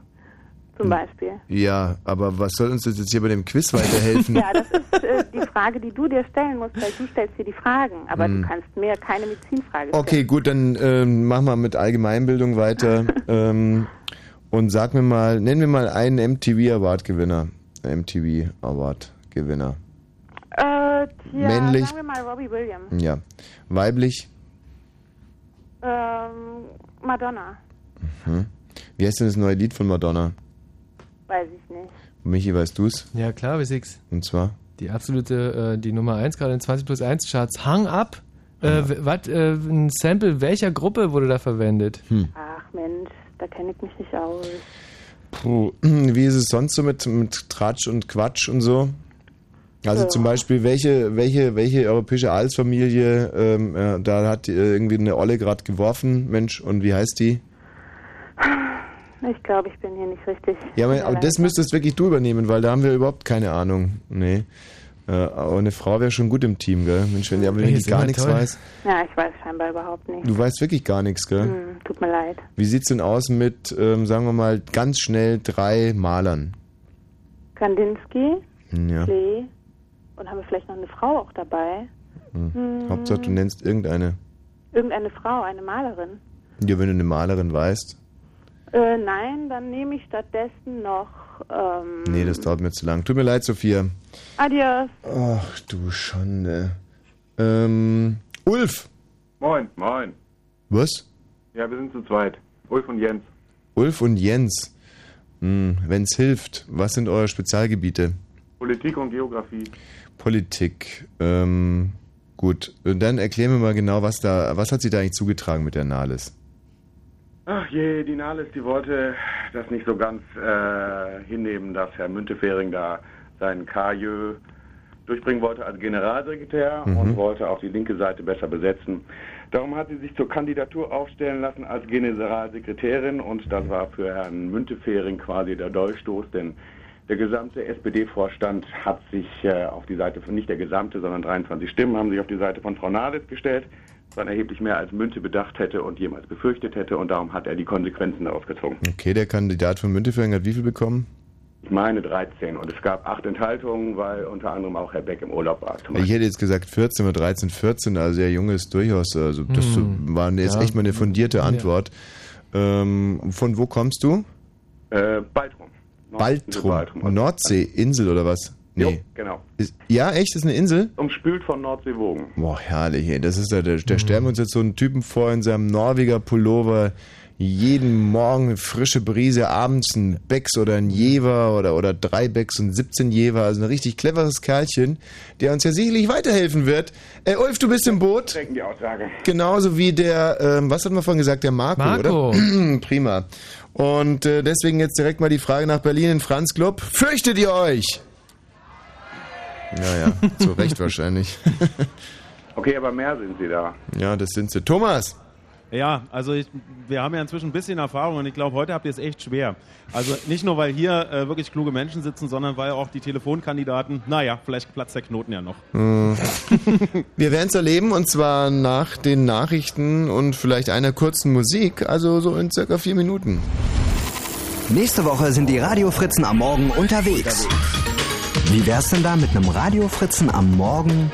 zum Beispiel. Ja, aber was soll uns das jetzt hier bei dem Quiz weiterhelfen? Ja, das ist äh, die Frage, die du dir stellen musst, weil du stellst dir die Fragen, aber Hm. du kannst mir keine Medizinfrage stellen. Okay, gut, dann ähm, machen wir mit Allgemeinbildung weiter. ähm, und sag mir mal, nenn mir mal einen MTV Award Gewinner. MTV Award Gewinner. Äh, tja, Männlich. sagen wir mal Robbie Williams. Ja. Weiblich. Ähm, Madonna, Hm. Wie heißt denn das neue Lied von Madonna? Weiß ich nicht. Michi, weißt du's? Ja, klar, wie sechs. Und zwar? Die absolute, äh, die Nummer 1 gerade in 20 plus 1 Charts. Hang Up. Äh, was, äh, ein Sample welcher Gruppe wurde da verwendet? Hm. Ach Mensch, da kenne ich mich nicht aus. Puh. Wie ist es sonst so mit, mit Tratsch und Quatsch und so? Also Ja. zum Beispiel, welche, welche, welche europäische Adelsfamilie, ähm, äh, da hat äh, irgendwie eine Olle gerade geworfen, Mensch, und wie heißt die? Ich glaube, ich bin hier nicht richtig. Ja, aber, aber das müsstest wirklich du übernehmen, weil da haben wir überhaupt keine Ahnung. Nee. Äh, aber eine Frau wäre schon gut im Team, gell? Mensch, wenn die, aber wenn ist gar nichts toll. weiß. Ja, ich weiß scheinbar überhaupt nicht. Du weißt wirklich gar nichts, gell? Hm, tut mir leid. Wie sieht's denn aus mit, ähm, sagen wir mal, ganz schnell drei Malern? Kandinsky, Ja. Klee und haben wir vielleicht noch eine Frau auch dabei? Hm. Hm. Hauptsache, du nennst irgendeine. Irgendeine Frau, eine Malerin. Ja, wenn du eine Malerin weißt. Äh, nein, dann nehme ich stattdessen noch ähm, Nee, das dauert mir zu lang. Tut mir leid, Sophia. Adios. Ach du Schande. Ähm, Ulf. Moin, moin. Was? Ja, wir sind zu zweit. Ulf und Jens. Ulf und Jens. Hm, wenn's hilft, was sind eure Spezialgebiete? Politik und Geografie. Politik. Ähm, gut. Und dann erklär mir mal genau, was da, was hat sie da eigentlich zugetragen mit der Nahles? Ach je, die Nahles, die wollte das nicht so ganz äh, hinnehmen, dass Herr Müntefering da seinen Kajö durchbringen wollte als Generalsekretär Mhm. und wollte auch die linke Seite besser besetzen. Darum hat sie sich zur Kandidatur aufstellen lassen als Generalsekretärin und das war für Herrn Müntefering quasi der Dolchstoß, denn der gesamte SPD-Vorstand hat sich äh, auf die Seite von, nicht der gesamte, sondern 23 Stimmen haben sich auf die Seite von Frau Nahles gestellt, was erheblich mehr als Münte bedacht hätte und jemals befürchtet hätte und darum hat er die Konsequenzen daraus gezogen. Okay, der Kandidat von Müntefering hat wie viel bekommen? Ich meine 13 und es gab acht Enthaltungen, weil unter anderem auch Herr Beck im Urlaub war. Zum Ich hätte jetzt gesagt 14 oder 13, 14, also sehr jung ist durchaus, also das Hm. war jetzt Ja. echt mal eine fundierte Ja. Antwort. Ähm, von wo kommst du? Äh, Baltrum. Baltrum. Nordseeinsel oder was? Jo, genau. Ist, ja, echt? Ist eine Insel? Umspült von Nordseewogen. Boah, herrlich, ey. Das ist ja, da, da stellen wir uns jetzt so einen Typen vor in seinem Norweger Pullover. Jeden Morgen eine frische Brise, abends ein Becks oder ein Jever oder, oder drei Becks und 17 Jever. Also ein richtig cleveres Kerlchen, der uns ja sicherlich weiterhelfen wird. Äh, Ulf, du bist im Boot. Die Aussage. Genauso wie der, ähm, was hatten wir vorhin gesagt, der Marco, Marco. oder? Prima. Und äh, deswegen jetzt direkt mal die Frage nach Berlin in Franz Club. Fürchtet ihr euch? Ja, ja, zu Recht wahrscheinlich. Okay, aber mehr sind sie da. Ja, das sind sie. Thomas! Ja, also ich, wir haben ja inzwischen ein bisschen Erfahrung und ich glaube, heute habt ihr es echt schwer. Also nicht nur, weil hier äh, wirklich kluge Menschen sitzen, sondern weil auch die Telefonkandidaten, naja, vielleicht platzt der Knoten ja noch. Hm. Wir werden es erleben und zwar nach den Nachrichten und vielleicht einer kurzen Musik, also so in circa vier Minuten. Nächste Woche sind die Radiofritzen am Morgen unterwegs. Wie wär's denn da mit einem Radiofritzen am Morgen?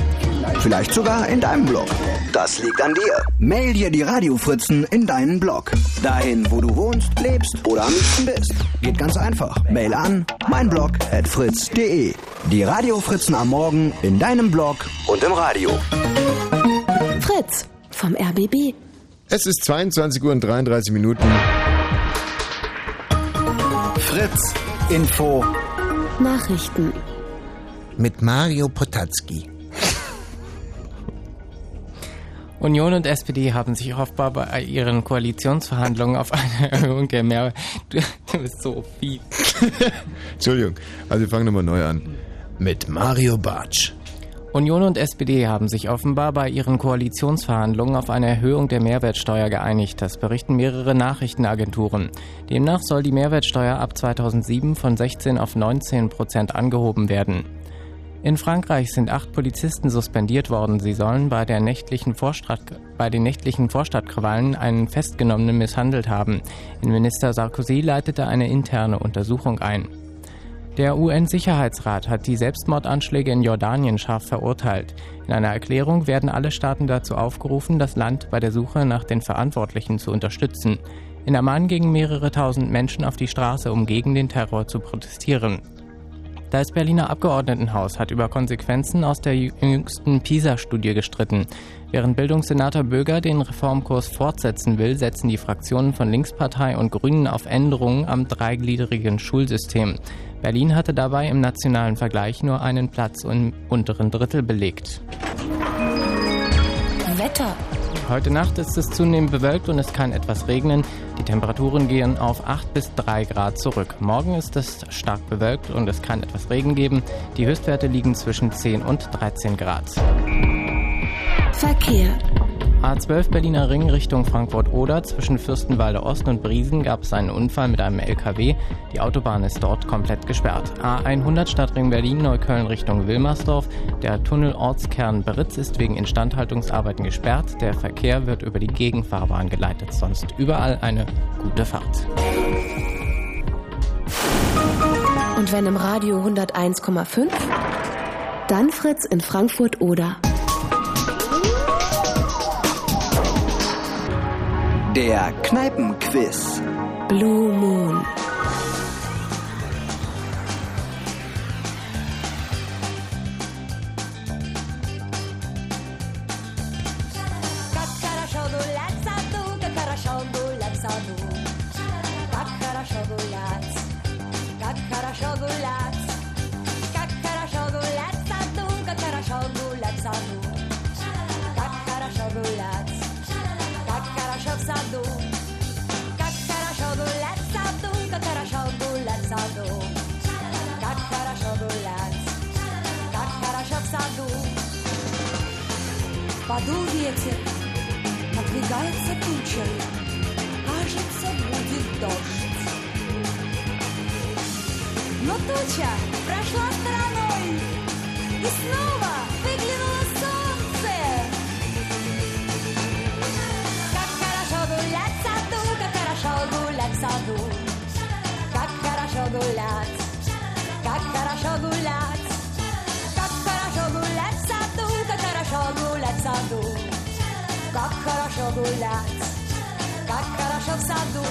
Vielleicht sogar in deinem Blog. Das liegt an dir. Mail dir die Radiofritzen in deinen Blog. Dahin, wo du wohnst, lebst oder am liebsten bist. Geht ganz einfach. Mail an meinblog at fritz.de. Die Radiofritzen am Morgen in deinem Blog und im Radio. Fritz vom RBB. Es ist 22 Uhr und 33 Minuten. Fritz Info Nachrichten. Mit Mario Potazki. Union und SPD haben sich offenbar bei ihren Koalitionsverhandlungen auf eine Erhöhung der Mehr... Du, du bist so fies. Entschuldigung, also wir fangen nochmal neu an. Mit Mario Bartsch. Union und SPD haben sich offenbar bei ihren Koalitionsverhandlungen auf eine Erhöhung der Mehrwertsteuer geeinigt. Das berichten mehrere Nachrichtenagenturen. Demnach soll die Mehrwertsteuer ab 2007 von 16 auf 19 Prozent angehoben werden. In Frankreich sind acht Polizisten suspendiert worden. Sie sollen bei, der nächtlichen Vorstadt, bei den nächtlichen Vorstadtkrawallen einen Festgenommenen misshandelt haben. Innenminister Sarkozy leitete eine interne Untersuchung ein. Der UN-Sicherheitsrat hat die Selbstmordanschläge in Jordanien scharf verurteilt. In einer Erklärung werden alle Staaten dazu aufgerufen, das Land bei der Suche nach den Verantwortlichen zu unterstützen. In Amman gingen mehrere tausend Menschen auf die Straße, um gegen den Terror zu protestieren. Das Berliner Abgeordnetenhaus hat über Konsequenzen aus der jüngsten PISA-Studie gestritten. Während Bildungssenator Böger den Reformkurs fortsetzen will, setzen die Fraktionen von Linkspartei und Grünen auf Änderungen am dreigliedrigen Schulsystem. Berlin hatte dabei im nationalen Vergleich nur einen Platz im unteren Drittel belegt. Wetter. Heute Nacht ist es zunehmend bewölkt und es kann etwas regnen. Die Temperaturen gehen auf 8 bis 3 Grad zurück. Morgen ist es stark bewölkt und es kann etwas Regen geben. Die Höchstwerte liegen zwischen 10 und 13 Grad. Verkehr. A12 Berliner Ring Richtung Frankfurt-Oder. Zwischen Fürstenwalde Ost und Briesen gab es einen Unfall mit einem LKW. Die Autobahn ist dort komplett gesperrt. A100 Stadtring Berlin Neukölln Richtung Wilmersdorf. Der Tunnel Ortskern Beritz ist wegen Instandhaltungsarbeiten gesperrt. Der Verkehr wird über die Gegenfahrbahn geleitet. Sonst überall eine gute Fahrt. Und wenn im Radio 101,5, dann Fritz in Frankfurt Der Kneipenquiz. Blue Moon. Подул ветер, надвигается туча, кажется, будет дождь. Но туча прошла стороной, и снова выглянуло солнце. Как хорошо гулять в саду, как хорошо гулять в саду. Как хорошо гулять, как хорошо гулять. kakaraszo gulat, kakaraszo w sadu,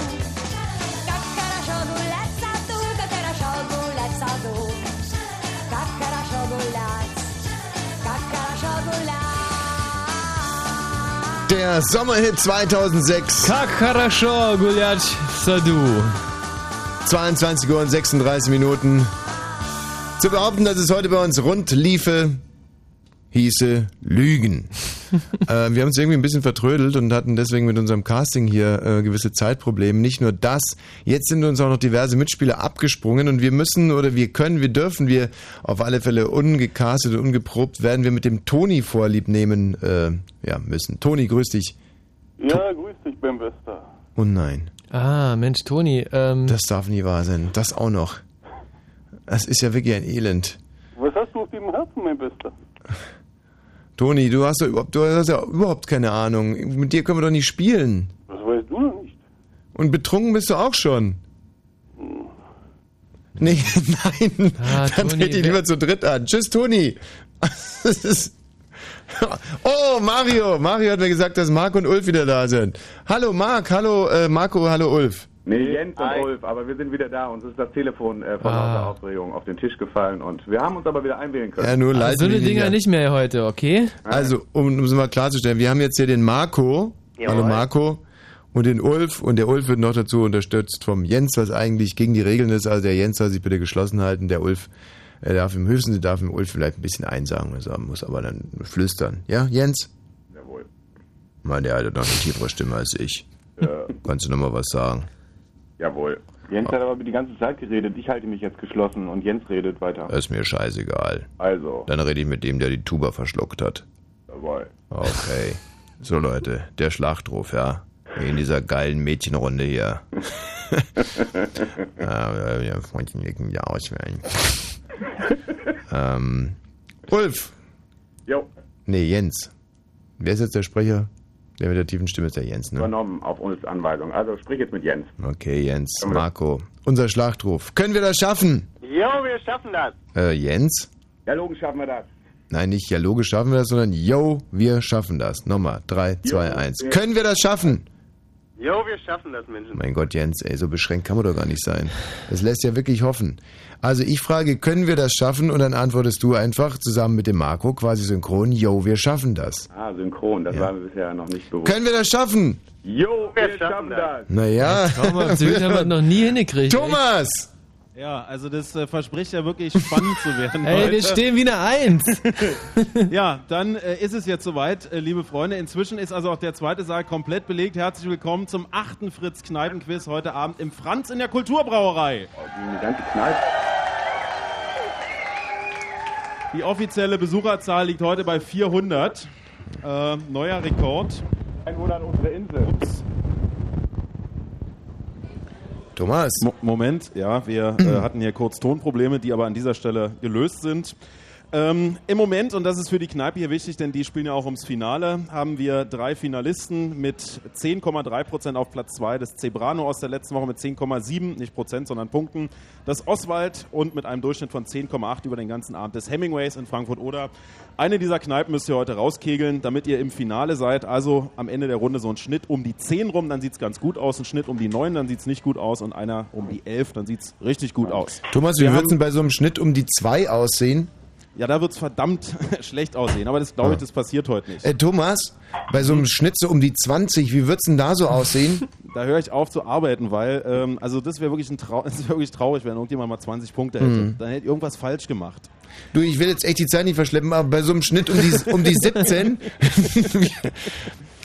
kakaraszo gulat sadu, kakaraszo gulat sadu, kakaraszo gulat, kakaraszo gulat. Der Sommerhit 2006. Kakarascho gulat sadu. 22 Uhr und 36 Minuten. Zu behaupten, dass es heute bei uns rund liefe, hieße Lügen. äh, wir haben uns irgendwie ein bisschen vertrödelt und hatten deswegen mit unserem Casting hier äh, gewisse Zeitprobleme. Nicht nur das, jetzt sind uns auch noch diverse Mitspieler abgesprungen und wir müssen oder wir können, wir dürfen, wir auf alle Fälle ungecastet und ungeprobt werden wir mit dem Toni vorlieb nehmen äh, ja, müssen. Toni, grüß dich. Ja, grüß dich, Ben Wester. Oh nein. Ah, Mensch, Toni. Ähm, Das darf nie wahr sein. Das auch noch. Das ist ja wirklich ein Elend. Was hast du auf dem Herzen, mein Bester? Toni, du hast, doch überhaupt, du hast ja überhaupt keine Ahnung. Mit dir können wir doch nicht spielen. Das weißt du noch nicht. Und betrunken bist du auch schon. Nee, nein. Ah, Dann Toni, trete ich lieber zu dritt an. Tschüss, Toni. Oh, Mario. Mario hat mir gesagt, dass Marc und Ulf wieder da sind. Hallo Marc, hallo äh, Marco, hallo Ulf. Nee, Jens und Ulf, aber wir sind wieder da. Uns ist das Telefon äh, vor Ah. lauter Aufregung auf den Tisch gefallen und wir haben uns aber wieder einwählen können. Ja, nur also leid so eine Dinger nicht mehr heute, okay? Also, um es mal klarzustellen, wir haben jetzt hier den Marco. Jawohl. Hallo Marco. Und den Ulf. Und der Ulf wird noch dazu unterstützt vom Jens, was eigentlich gegen die Regeln ist. Also der Jens soll sich bitte geschlossen halten. Der Ulf, er darf im höchsten, darf im Ulf vielleicht ein bisschen einsagen, also er muss aber dann flüstern. Ja, Jens? Jawohl. Mann, der hat doch eine tiefere Stimme als ich. Ja. Kannst du noch mal was sagen? Jawohl. Jens hat aber die ganze Zeit geredet. Ich halte mich jetzt geschlossen und Jens redet weiter. Ist mir scheißegal. Also, Dann rede ich mit dem, der die Tuba verschluckt hat. jawohl. Okay. So Leute, der Schlachtruf, ja. Wie in dieser geilen Mädchenrunde hier. ja, ja, Freundchen legen ja auswählen. ähm, Ulf. Jo, Nee, Jens. Wer ist jetzt der Sprecher? Der mit der tiefen Stimme ist der Jens, ne? übernommen auf uns Anweisung. Also sprich jetzt mit Jens. Okay, Jens. Marco. Unser Schlachtruf. Können wir das schaffen? Jo, wir schaffen das. Äh, Jens? Ja, logisch schaffen wir das. Nein, nicht ja, logisch schaffen wir das, sondern yo, wir schaffen das. Nochmal. 3, 2, 1. wir- Können wir das schaffen? Jo, wir schaffen das, Menschen. Mein Gott, Jens, ey, so beschränkt kann man doch gar nicht sein. Das lässt ja wirklich hoffen. Also ich frage, können wir das schaffen? Und dann antwortest du einfach zusammen mit dem Marco quasi synchron, yo, wir schaffen das. Ah, synchron, das war mir bisher noch nicht bewusst. Können wir das schaffen? Jo, wir, schaffen das. Naja. Traumhaft, so gut haben wir das noch nie hingekriegt. Thomas! Ja, also das äh, verspricht ja wirklich spannend zu werden. Ey, heute. wir stehen wie eine Eins. ja, dann äh, ist es jetzt soweit, äh, liebe Freunde. Inzwischen ist also auch der zweite Saal komplett belegt. Herzlich willkommen zum achten Fritz Kneipenquiz heute Abend im Franz in der Kulturbrauerei. Die ganze Kneipe. Die offizielle Besucherzahl liegt heute bei 400. Äh, neuer Rekord. Einwohner an unsere Insel. Thomas. Mo Moment, ja, wir äh, hatten hier kurz Tonprobleme, die aber an dieser Stelle gelöst sind. Ähm, Im Moment, und das ist für die Kneipe hier wichtig, denn die spielen ja auch ums Finale, haben wir drei Finalisten mit 10,3 Prozent auf Platz 2. Das Zebrano aus der letzten Woche mit 10,7, nicht Prozent, sondern Punkten. Das Oswald und mit einem Durchschnitt von 10,8 über den ganzen Abend des Hemingways in Frankfurt oder. Eine dieser Kneipen müsst ihr heute rauskegeln, damit ihr im Finale seid. Also am Ende der Runde so ein Schnitt um die 10 rum, dann sieht es ganz gut aus. Ein Schnitt um die 9, dann sieht es nicht gut aus. Und einer um die 11, dann sieht es richtig gut aus. Thomas, wie Wir wird es denn bei so einem Schnitt um die 2 aussehen? Ja, da wird es verdammt schlecht aussehen. Aber das glaube ich, das passiert heute nicht. Äh, Thomas, bei so einem Schnitt so um die 20, wie wird es denn da so aussehen? Da höre ich auf zu arbeiten, weil, ähm, also das wäre wirklich, ein Trau das wär wirklich traurig, wenn irgendjemand mal 20 Punkte hätte. Mhm. Dann hätte irgendwas falsch gemacht. Du, ich will jetzt echt die Zeit nicht verschleppen, aber bei so einem Schnitt um die, um die 17.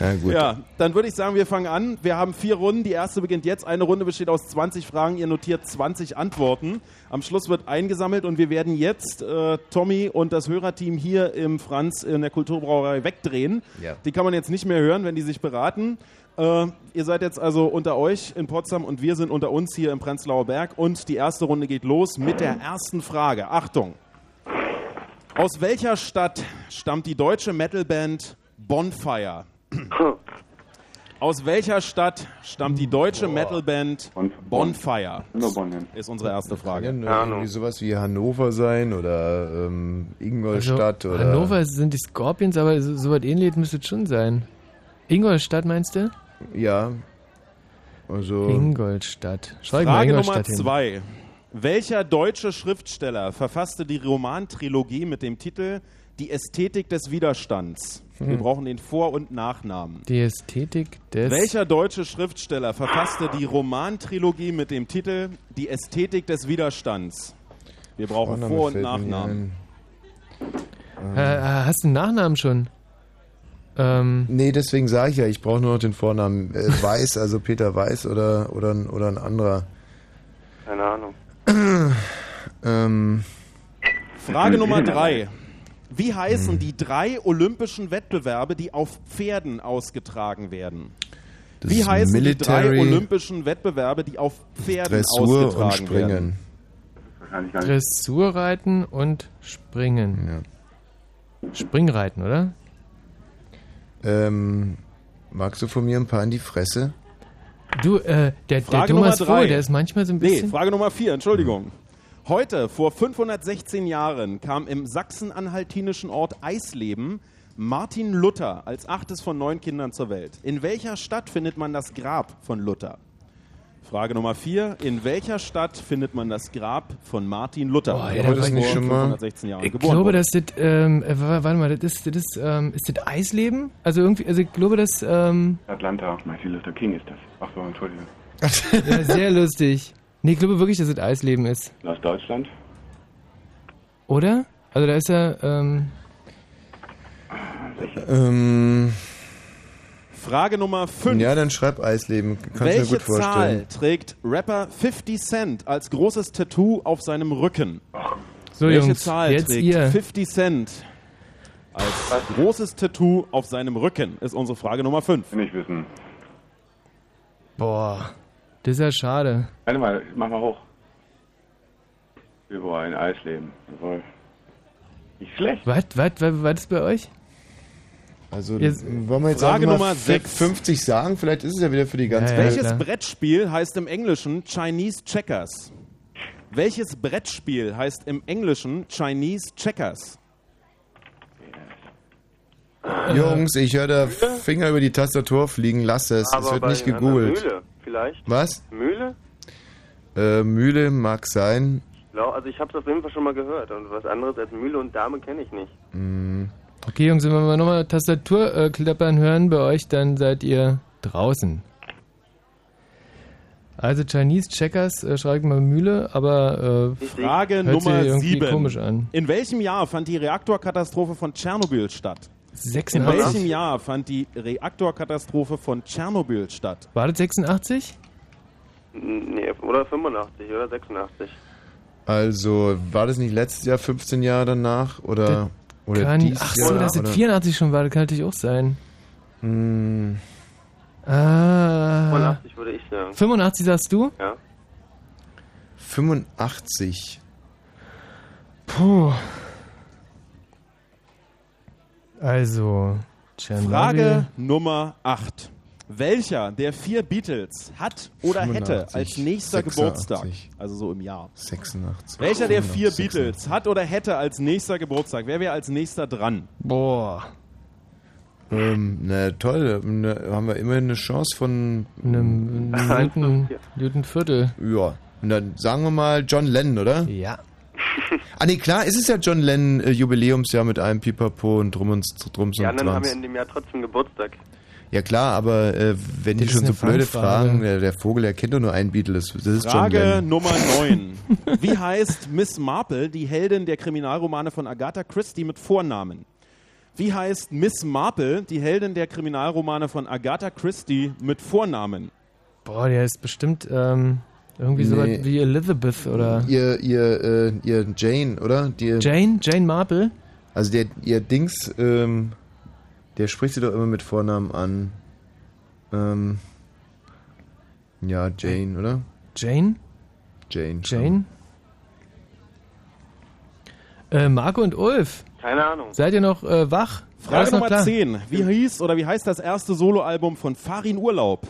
Na gut. Ja, dann würde ich sagen, wir fangen an. Wir haben vier Runden. Die erste beginnt jetzt. Eine Runde besteht aus 20 Fragen. Ihr notiert 20 Antworten. Am Schluss wird eingesammelt und wir werden jetzt äh, Tommy und das Hörerteam hier im Franz in der Kulturbrauerei wegdrehen. Ja. Die kann man jetzt nicht mehr hören, wenn die sich beraten. Äh, ihr seid jetzt also unter euch in Potsdam und wir sind unter uns hier im Prenzlauer Berg. Und die erste Runde geht los mit der ersten Frage. Achtung! Aus welcher Stadt stammt die deutsche Metalband Bonfire? Aus welcher Stadt stammt die deutsche Metalband Bonfire? Bonn hin. Ist unsere erste Frage. Kann ja irgendwie sowas wie Hannover sein oder ähm, Ingolstadt also, oder. Hannover sind die Scorpions, aber so, so was ähnliches müsste es schon sein. Ingolstadt meinst du? Ja. Also. Ingolstadt. Schreib mal Frage Nummer Ingolstadt hin. zwei. Welcher deutsche Schriftsteller verfasste die Romantrilogie mit dem Titel Die Ästhetik des Widerstands? Wir Hm. brauchen den Vor- und Nachnamen. Die Ästhetik des. Welcher deutsche Schriftsteller verfasste die Romantrilogie mit dem Titel Die Ästhetik des Widerstands? Wir brauchen Vorname Vor- und Nachnamen. Äh, äh, hast du einen Nachnamen schon? Ähm, Nee, deswegen sage ich ja, ich brauche nur noch den Vornamen. Äh, Weiß, also Peter Weiß oder, oder, ein- oder ein anderer. Keine Ahnung. ähm, Frage Nummer drei. Wie heißen die drei olympischen Wettbewerbe, die auf Pferden ausgetragen werden? Das Wie heißen die drei Military, olympischen Wettbewerbe, die auf Pferden Dressur ausgetragen und Springen. werden? Dressurreiten und Springen. Springreiten, oder? Ähm, magst du von mir ein paar in die Fresse? Du, äh, der, der Thomas Nummer drei. Vohl, der ist manchmal so ein Nee, bisschen. Frage Nummer vier, Entschuldigung. Heute, vor 516 Jahren, kam im sachsen-anhaltinischen Ort Eisleben Martin Luther als achtes von neun Kindern zur Welt. In welcher Stadt findet man das Grab von Luther? Frage Nummer vier. In welcher Stadt findet man das Grab von Martin Luther? Boah, der ja, da weiß ich nicht schon mal. 516 Jahren Ich glaube, das, ähm, äh, wa- warte mal, das ist, das ist, ähm, ist das Eisleben? Also irgendwie, also ich glaube, dass, ähm, Atlanta, Martin Luther King ist das. Ach so, Entschuldigung. ja, sehr lustig. Nee, ich glaube wirklich, dass das Eisleben ist. Aus Deutschland? Oder? Also da ist er, ähm, Ähm, Frage Nummer 5. ja, dann schreib Eisleben. Kann ich mir Welche gut vorstellen. Zahl trägt Rapper 50 Cent als großes Tattoo auf seinem Rücken? So, Welche Jungs, Zahl jetzt trägt ihr. 50 Cent als großes Tattoo auf seinem Rücken? Ist unsere Frage Nummer 5. Will ich wissen. boah, das ist ja schade. Warte mal, mach mal hoch. Wir wollen Eisleben. Jawohl. Nicht schlecht. Was, was, was, was ist bei euch? Also, Jetzt- wollen wir jetzt Frage Nummer sechs. 50 sagen? Vielleicht ist es ja wieder für die ganze Ja, ja, Welt. Welches klar. Brettspiel heißt im Englischen Chinese Checkers? Welches Brettspiel heißt im Englischen Chinese Checkers? Jungs, ich höre da Finger über die Tastatur fliegen. Lass es. es Aber wird bei nicht gegoogelt. Vielleicht. Was? Mühle? Äh, Mühle mag sein. Ja, Also ich habe es auf jeden Fall schon mal gehört. Und was anderes als Mühle und Dame kenne ich nicht. Hm. Okay, Jungs, wenn wir mal nochmal Tastatur äh, klappern hören bei euch, dann seid ihr draußen. Also Chinese Checkers, äh, schreibt mal Mühle, aber äh, Frage hört Nummer sich irgendwie 7. komisch an. In welchem Jahr fand die Reaktorkatastrophe von Tschernobyl statt? In 86? welchem Jahr fand die Reaktorkatastrophe von Tschernobyl statt? War das 86? Nee, oder 85 oder 86. Also, war das nicht letztes Jahr 15 Jahre danach? Oder, oder Kann, dieses ach Jahr? so, dass das 84 schon war, das kann natürlich auch sein. Hm, Ah, 85 würde ich sagen. 85 sagst du? Ja. 85. Puh. Also, Tschernobyl. Frage Nummer 8. Welcher der vier Beatles hat oder hätte 85, als nächster 86. Geburtstag, also so im Jahr, 86. welcher der vier 86. Beatles hat oder hätte als nächster Geburtstag? Wer wäre als nächster dran? Boah. Ähm, na toll, ne, haben wir immerhin eine Chance von einem guten, guten Viertel. Ja, und dann sagen wir mal John Lennon, oder? Ja. Ah nee, klar, es ist ja John Lennon äh, Jubiläumsjahr mit allem Pipapo und drum und drums Die und anderen haben ja in dem Jahr trotzdem Geburtstag. Ja klar, aber äh, wenn Das die schon so blöde fragen, der, der Vogel, der kennt doch nur einen Beatle, das, das ist John Frage Lennon. Nummer 9. Wie heißt Miss Marple, die Heldin der Kriminalromane von Agatha Christie mit Vornamen? Wie heißt Miss Marple, die Heldin der Kriminalromane von Agatha Christie mit Vornamen? Boah, der ist bestimmt ähm, irgendwie so Nee. was wie Elizabeth oder. Ihr, ihr, äh, ihr Jane, oder? Die, Jane? Jane Marple? Also der, ihr Dings, ähm, der spricht sie doch immer mit Vornamen an. Ähm, ja, Jane, oder? Jane? Jane. Jane? Äh, Marco und Ulf. Keine Ahnung. Seid ihr noch äh, wach? Frage Nummer klar? 10. Wie hieß oder wie heißt das erste Soloalbum von Farin Urlaub?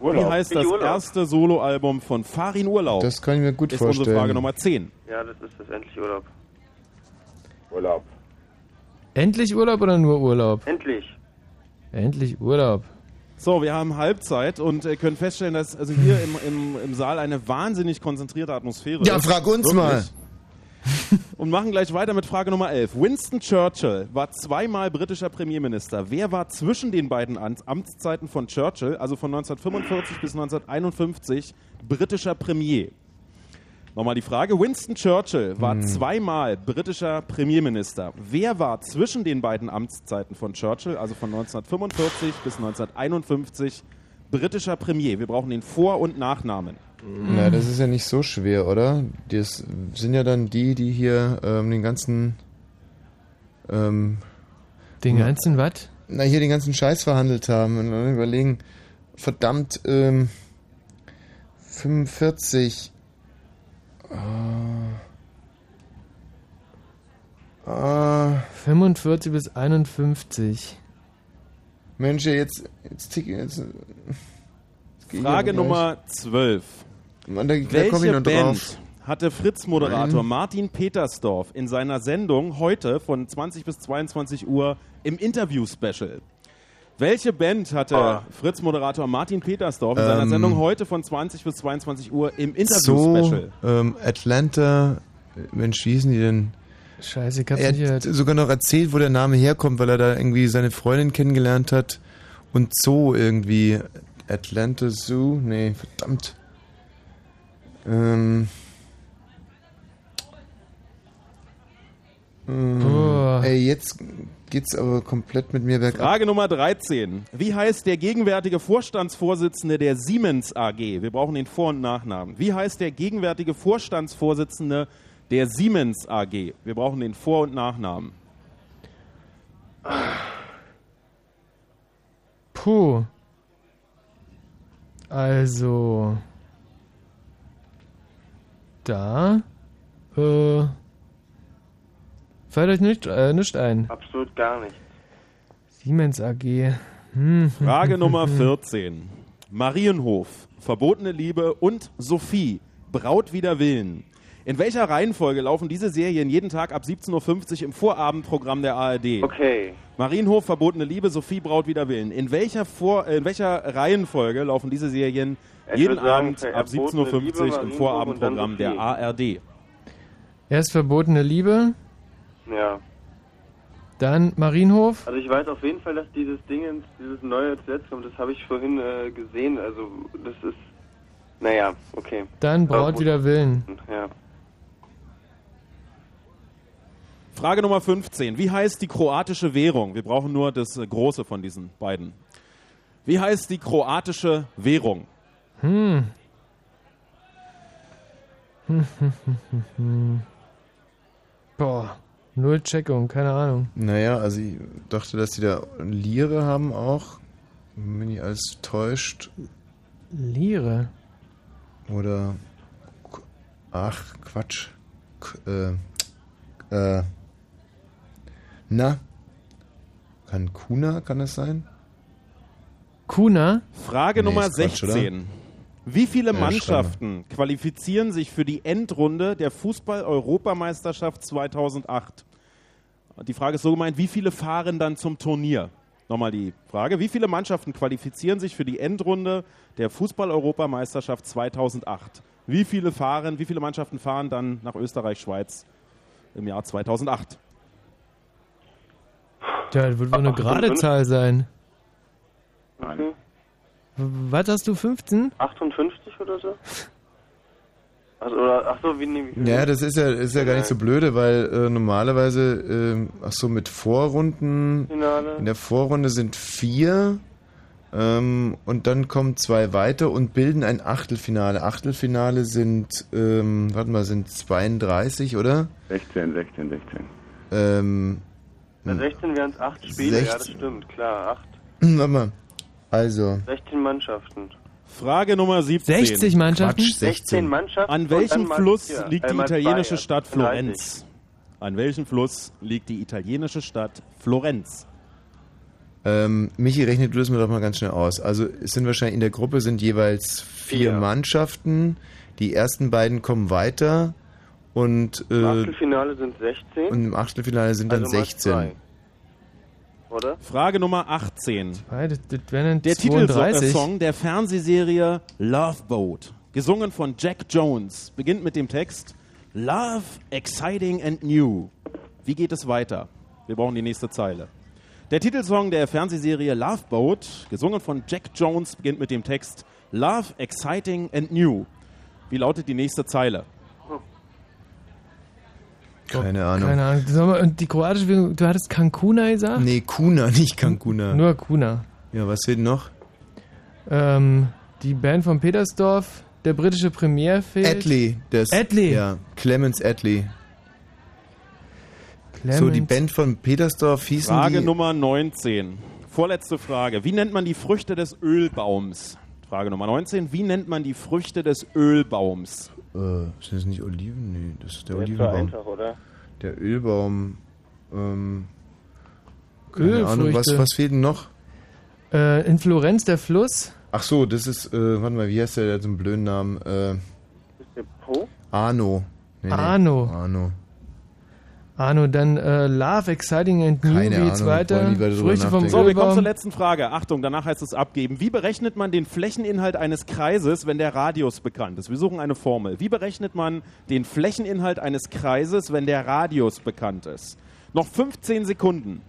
Urlaub. Wie heißt das Urlaub. erste Soloalbum von Farin Urlaub? Das kann ich mir gut ist vorstellen. unsere Frage Nummer 10. Ja, das ist das endlich Urlaub. Urlaub. Endlich Urlaub oder nur Urlaub? Endlich. Endlich Urlaub. So, wir haben Halbzeit und äh, können feststellen, dass also hier im, im, im Saal eine wahnsinnig konzentrierte Atmosphäre Ja, ist. frag uns mal. Und machen gleich weiter mit Frage Nummer 11. Winston Churchill war zweimal britischer Premierminister. Wer war zwischen den beiden Am- Amtszeiten von Churchill, also von 1945 bis 1951, britischer Premier? Nochmal die Frage. Winston Churchill war zweimal britischer Premierminister. Wer war zwischen den beiden Amtszeiten von Churchill, also von 1945 bis 1951, britischer Premier? Wir brauchen den Vor- und Nachnamen. Na, das ist ja nicht so schwer, oder? Das sind ja dann die, die hier ähm, den ganzen. Ähm, Den ganzen was? na, hier den ganzen Scheiß verhandelt haben und dann überlegen, verdammt, ähm, 45. Ah. Ah. 45 bis 51. Mensch, jetzt, jetzt tick, jetzt, jetzt Frage. Nummer 12. Da, da komm ich Welche noch Band drauf. hatte Fritz-Moderator. Martin Petersdorf in seiner Sendung heute von 20 bis 22 Uhr im Interview-Special? Welche Band hatte Ah. Fritz-Moderator Martin Petersdorf in seiner Ähm. Sendung heute von 20 bis 22 Uhr im So, Interview-Special? ähm, Atlanta, Mensch, wie hießen die denn? Scheiße, ich hab's Er nicht hat sogar noch erzählt, wo der Name herkommt, weil er da irgendwie seine Freundin kennengelernt hat. Und Zoo irgendwie. Atlanta Zoo? Nee, verdammt. Ähm. ähm, Oh. Ey, jetzt geht's aber komplett mit mir bergab. Frage Nummer 13. Wie heißt der gegenwärtige Vorstandsvorsitzende der Siemens AG? Wir brauchen den Vor- und Nachnamen. Wie heißt der gegenwärtige Vorstandsvorsitzende der Siemens AG? Wir brauchen den Vor- und Nachnamen. Puh. Also. Da. Äh. Fällt euch nicht, äh, nicht ein. Absolut gar nicht. Siemens AG. Hm. Frage Nummer 14. Marienhof, verbotene Liebe und Sophie, Braut wider Willen. In welcher Reihenfolge laufen diese Serien jeden Tag ab 17.50 Uhr im Vorabendprogramm der ARD? Okay. Marienhof, verbotene Liebe, Sophie, Braut wider Willen. In welcher, Vor äh, in welcher Reihenfolge laufen diese Serien Ich jeden sagen, Abend ab verbotene 17.50 Uhr im Vorabendprogramm der ARD? Erst verbotene Liebe, Ja. dann Marienhof. Also ich weiß auf jeden Fall, dass dieses Ding, ins- dieses neue zuletzt kommt, das habe ich vorhin äh, gesehen. Also das ist, naja, okay. Dann Braut wider Willen. Ja. Frage Nummer 15. Wie heißt die kroatische Währung? Wir brauchen nur das äh, Große von diesen beiden. Wie heißt die kroatische Währung? Hm. Hm, hm, hm, hm, hm. Boah. Null Checkung, keine Ahnung. Naja, also ich dachte, dass die da Lire haben auch. Bin ich alles täuscht. Lire? Oder. Ach, Quatsch. K äh, äh, na? Kann Kuna, kann das sein? Kuna? Frage Nee, Nummer Quatsch, 16. Wie viele Ja, Mannschaften qualifizieren sich für die Endrunde der Fußball-Europameisterschaft 2008? Die Frage ist so gemeint, wie viele fahren dann zum Turnier? Nochmal die Frage, wie viele Mannschaften qualifizieren sich für die Endrunde der Fußball-Europameisterschaft 2008? Wie viele fahren, wie viele Mannschaften fahren dann nach Österreich, Schweiz im Jahr 2008? Ja, das wird wohl eine gerade Zahl sein. Nein. Was hast du, 15? 58 oder so? Also, oder, ach so, wie nehme ich Ja, das ist ja, ist ja gar nicht so blöde, weil äh, normalerweise, ähm, ach so, mit Vorrunden, Finale. in der Vorrunde sind vier ähm, und dann kommen zwei weiter und bilden ein Achtelfinale. Achtelfinale sind, ähm, warte mal, sind 32, oder? 16, 16, 16. Ähm, Bei 16 wären es 8 Spiele, ja, das 16. stimmt, klar, 8. warte mal, also, 16 Mannschaften. Frage Nummer 17. 60 Mannschaften? Quatsch, 16 Mannschaften. An welchem Fluss vier. liegt die italienische ja. Stadt 30. Florenz? An welchem Fluss liegt die italienische Stadt Florenz? ähm, Michi, rechne du das mir doch mal ganz schnell aus. Also, es sind wahrscheinlich in der Gruppe sind jeweils vier Vier. Mannschaften, die ersten beiden kommen weiter und, Im äh, Achtelfinale sind 16. und im Achtelfinale sind dann also mal 16. zwei. Oder? Frage Nummer 18. Zwei, das, das wären dann Der 32. Titelsong der Fernsehserie Love Boat, gesungen von Jack Jones, beginnt mit dem Text Love, exciting and new. Wie geht es weiter? Wir brauchen die nächste Zeile. Der Titelsong der Fernsehserie Love Boat, gesungen von Jack Jones, beginnt mit dem Text Love, exciting and new. Wie lautet die nächste Zeile? Keine Ahnung. Keine Ahnung. Sag mal, Und die kroatische Währung, du hattest Cancuna gesagt? Nee, Kuna, nicht Cancuna. Nur Kuna. Ja, was fehlt noch? Ähm, die Band von Petersdorf, der britische Premier fehlt. Adley. Das, Adley. Ja, Clemens Adley. Clemens. So, die Band von Petersdorf hießen Frage die... Nummer 19. Vorletzte Frage. Wie nennt man die Früchte des Ölbaums? Frage Nummer 19. Wie nennt man die Früchte des Ölbaums? Äh, sind das nicht Oliven? Nee, das ist der ist so Olivenbaum. einfach, oder? Der Ölbaum. Ähm, keine Ahnung, was, Ölfrüchte. was fehlt denn noch? Äh, in Florenz der Fluss. Ach so, das ist, äh, warte mal, wie heißt der, der hat so einen blöden Namen? Äh, Ist der Po? Arno. Nee, nee, Arno. Arno. Dann äh, Love, Exciting and New Keine geht's Ahnung, weiter. Früchte vom. So, wir kommen zur letzten Frage. Achtung, danach heißt es abgeben. Wie berechnet man den Flächeninhalt eines Kreises, wenn der Radius bekannt ist? Wir suchen eine Formel. Wie berechnet man den Flächeninhalt eines Kreises, wenn der Radius bekannt ist? Noch 15 Sekunden.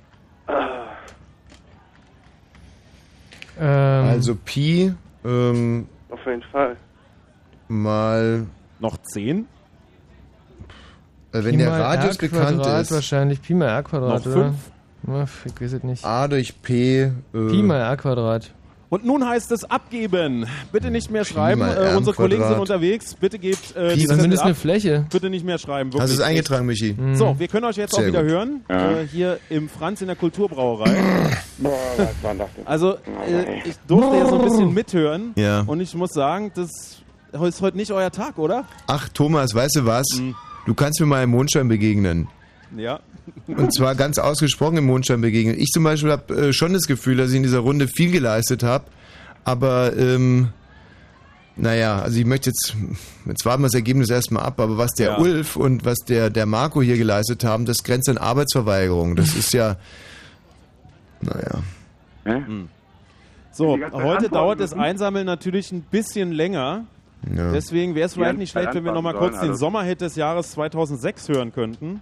Ähm, Also Pi ähm, Auf jeden Fall. mal... Noch 10. Äh, wenn Pi der Radius R bekannt Quadrat ist, wahrscheinlich Pi mal R Quadrat, Noch oder? fünf. Ich weiß es nicht. A durch P... Äh, Pi mal R Quadrat. Und nun heißt es abgeben. Bitte nicht mehr schreiben. Äh, unsere Kollegen sind unterwegs. Bitte gebt äh, Pi, die Zumindest ab. eine Fläche. Bitte nicht mehr schreiben. Wirklich. Hast du es eingetragen, Michi? Mhm. So, wir können euch jetzt Sehr auch wieder gut. hören. Ja. Äh, hier im Franz in der Kulturbrauerei. Also, äh, ich durfte ja so ein bisschen mithören. Ja. Und ich muss sagen, das ist heute nicht euer Tag, oder? Ach, Thomas, weißt du was? Mhm. Du kannst mir mal im Mondschein begegnen. Ja. Und zwar ganz ausgesprochen im Mondschein begegnen. Ich zum Beispiel habe äh, schon das Gefühl, dass ich in dieser Runde viel geleistet habe. Aber, ähm, naja, also ich möchte jetzt, jetzt warten wir das Ergebnis erstmal ab, aber was der Ja. Ulf und was der, der Marco hier geleistet haben, das grenzt an Arbeitsverweigerung. Das ist ja, naja. So, ganze Zeit heute antworten dauert das. Einsammeln natürlich ein bisschen länger. Ja. Deswegen wäre es vielleicht nicht schlecht, wenn wir nochmal kurz den. Sommerhit des Jahres 2006 hören könnten.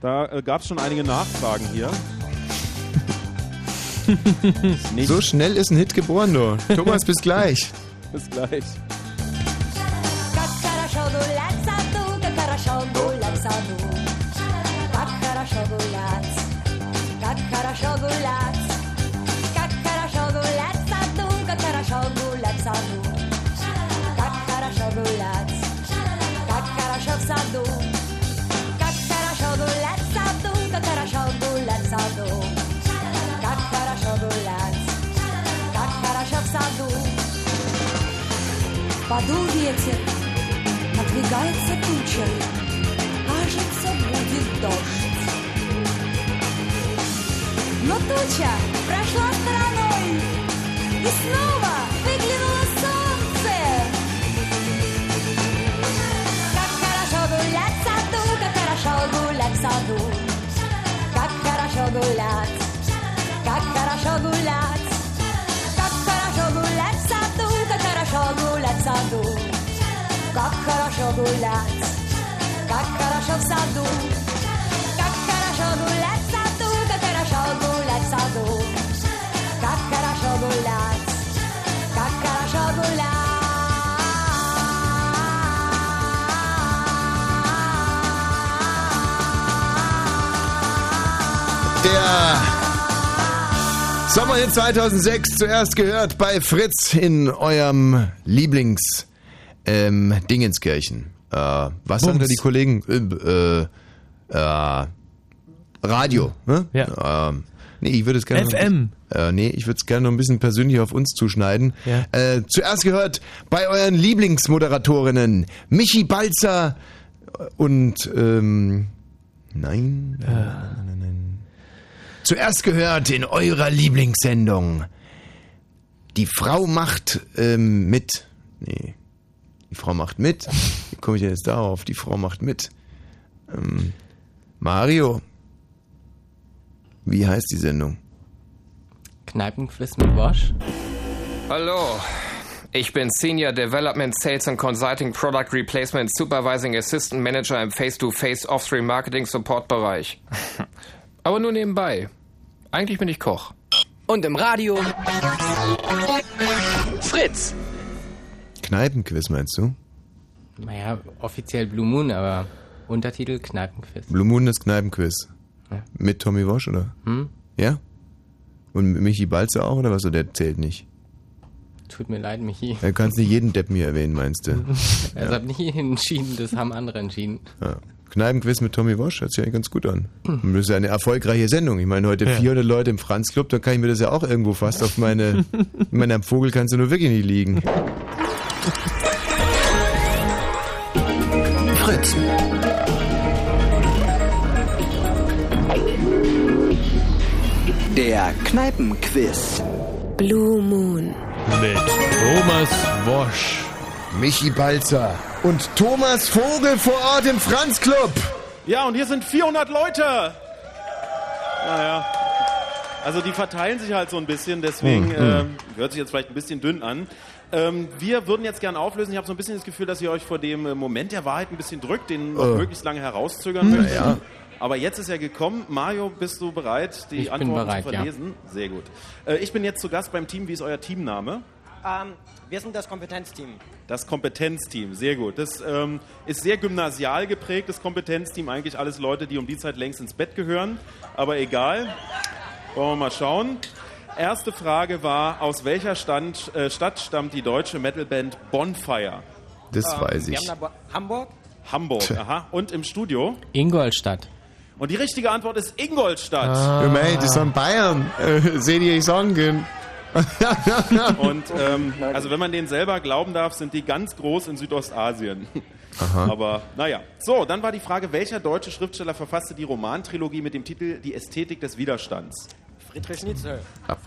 Da äh, gab es schon einige Nachfragen hier. So schnell ist ein Hit geboren, du. Thomas, bis gleich. Bis gleich. Подул ветер, надвигается туча, кажется, будет дождь. Но туча прошла стороной, и снова выглянуло солнце. Как хорошо гулять в саду, как хорошо гулять в саду. Как хорошо гулять, как хорошо гулять. Как хорошо гулять, как хорошо в саду. Как хорошо гулять в саду, как хорошо гулять в саду. Как хорошо гулять, как хорошо гулять. Der Sommerhit 2006 zuerst gehört bei Fritz in eurem Lieblings ähm, Dingenskirchen. Äh, was sagen da die Kollegen? Äh, äh, äh, Radio, ne? Ja. Ähm, nee, ich würde es gerne. FM. Äh, nee, ich würde es gerne noch ein bisschen persönlich auf uns zuschneiden. Ja. Äh, zuerst gehört bei euren Lieblingsmoderatorinnen Michi Balzer und ähm, nein, nein, nein, nein, nein. Zuerst gehört in eurer Lieblingssendung Die Frau macht ähm, mit. Nee. Die Frau macht mit. Wie komme ich denn jetzt darauf? Die Frau macht mit. Ähm, Mario. Wie heißt die Sendung? Kneipenquiz mit Wash. Hallo, ich bin Senior Development Sales and Consulting Product Replacement Supervising Assistant Manager im Face-to-Face Off-Stream Marketing Support Bereich. Aber nur nebenbei. Eigentlich bin ich Koch. Und im Radio. Fritz. Kneipenquiz meinst du? Naja, offiziell Blue Moon, aber Untertitel Kneipenquiz. Blue Moon ist Kneipenquiz. Ja. Mit Tommy Walsh, oder? Hm? Ja? Und Michi Balzer auch, oder was? Der zählt nicht. Tut mir leid, Michi. Du kannst nicht jeden Depp mir erwähnen, meinst du? Also hab nicht entschieden, das haben andere entschieden. Ja. Kneipenquiz mit Tommy Walsh hört sich eigentlich ganz gut an. Und das ist ja eine erfolgreiche Sendung. Ich meine, heute 400 Leute im Franz Club, da kann ich mir das ja auch irgendwo fast auf meine. ich meine, am Vogel kannst du nur wirklich nicht liegen. Fritz. Der Kneipenquiz. Blue Moon. Mit Thomas Wosch. Michi Balzer. Und Thomas Vogel vor Ort im Franz Club. Ja, und hier sind 400 Leute. Naja. Also die verteilen sich halt so ein bisschen, deswegen ähm, hört sich jetzt vielleicht ein bisschen dünn an. Ähm, wir würden jetzt gerne auflösen. Ich habe so ein bisschen das Gefühl, dass ihr euch vor dem äh, Moment der Wahrheit ein bisschen drückt, den Äh. möglichst lange herauszögern möchtet. ja. Aber jetzt ist er gekommen. Mario, bist du bereit, die Ich bin Antworten bereit, zu ja. verlesen? Sehr gut. Äh, ich bin jetzt zu Gast beim Team. Wie ist euer Teamname? Ähm, wir sind das Kompetenzteam. Das Kompetenzteam, sehr gut. Das ähm, ist sehr gymnasial geprägt, das Kompetenzteam. Eigentlich alles Leute, die um die Zeit längst ins Bett gehören. Aber egal. Wollen wir mal schauen. Erste Frage war, aus welcher Stand, äh, Stadt stammt die deutsche Metalband Bonfire? Das Ähm, weiß Wir ich. haben da Hamburg. Hamburg, aha. Und im Studio? Ingolstadt. Und die richtige Antwort ist Ingolstadt. Ja, mei, das sind Bayern. Äh, seht ihr, ich sagen. Und ähm, also wenn man denen selber glauben darf, sind die ganz groß in Südostasien. Aha. Aber naja. So, dann war die Frage, welcher deutsche Schriftsteller verfasste die Romantrilogie mit dem Titel Die Ästhetik des Widerstands? Friedrich Nietzsche.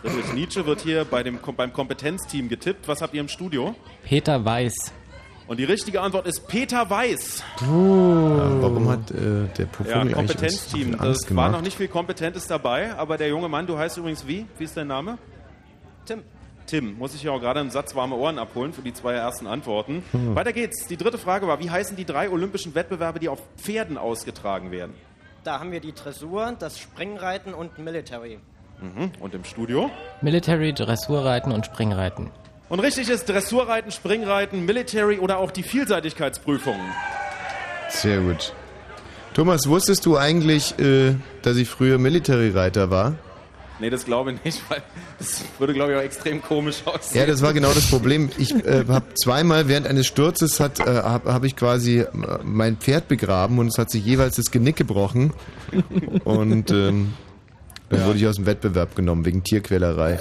Friedrich Nietzsche wird hier bei dem, beim Kompetenzteam getippt. Was habt ihr im Studio? Peter Weiß. Und die richtige Antwort ist Peter Weiß. Ja, warum hat äh, der Vogel Ja, so Kompetenzteam. Angst Das war noch nicht viel Kompetentes dabei, aber der junge Mann, du heißt übrigens wie? Wie ist dein Name? Tim. Tim, muss ich ja auch gerade einen Satz warme Ohren abholen für die zwei ersten Antworten. Hm. Weiter geht's. Die dritte Frage war, wie heißen die drei olympischen Wettbewerbe, die auf Pferden ausgetragen werden? Da haben wir die Dressur, das Springreiten und Military. Mhm. Und im Studio? Military, Dressurreiten und Springreiten. Und richtig ist Dressurreiten, Springreiten, Military oder auch die Vielseitigkeitsprüfung. Sehr gut. Thomas, wusstest du eigentlich, äh, dass ich früher Military-Reiter war? Nee, das glaube ich nicht, weil das würde, glaube ich, auch extrem komisch aussehen. Ja, das war genau das Problem. Ich äh, habe zweimal während eines Sturzes hat, äh, habe hab ich quasi äh, mein Pferd begraben und es hat sich jeweils das Genick gebrochen. Und ähm, Dann wurde ich aus dem Wettbewerb genommen wegen Tierquälerei.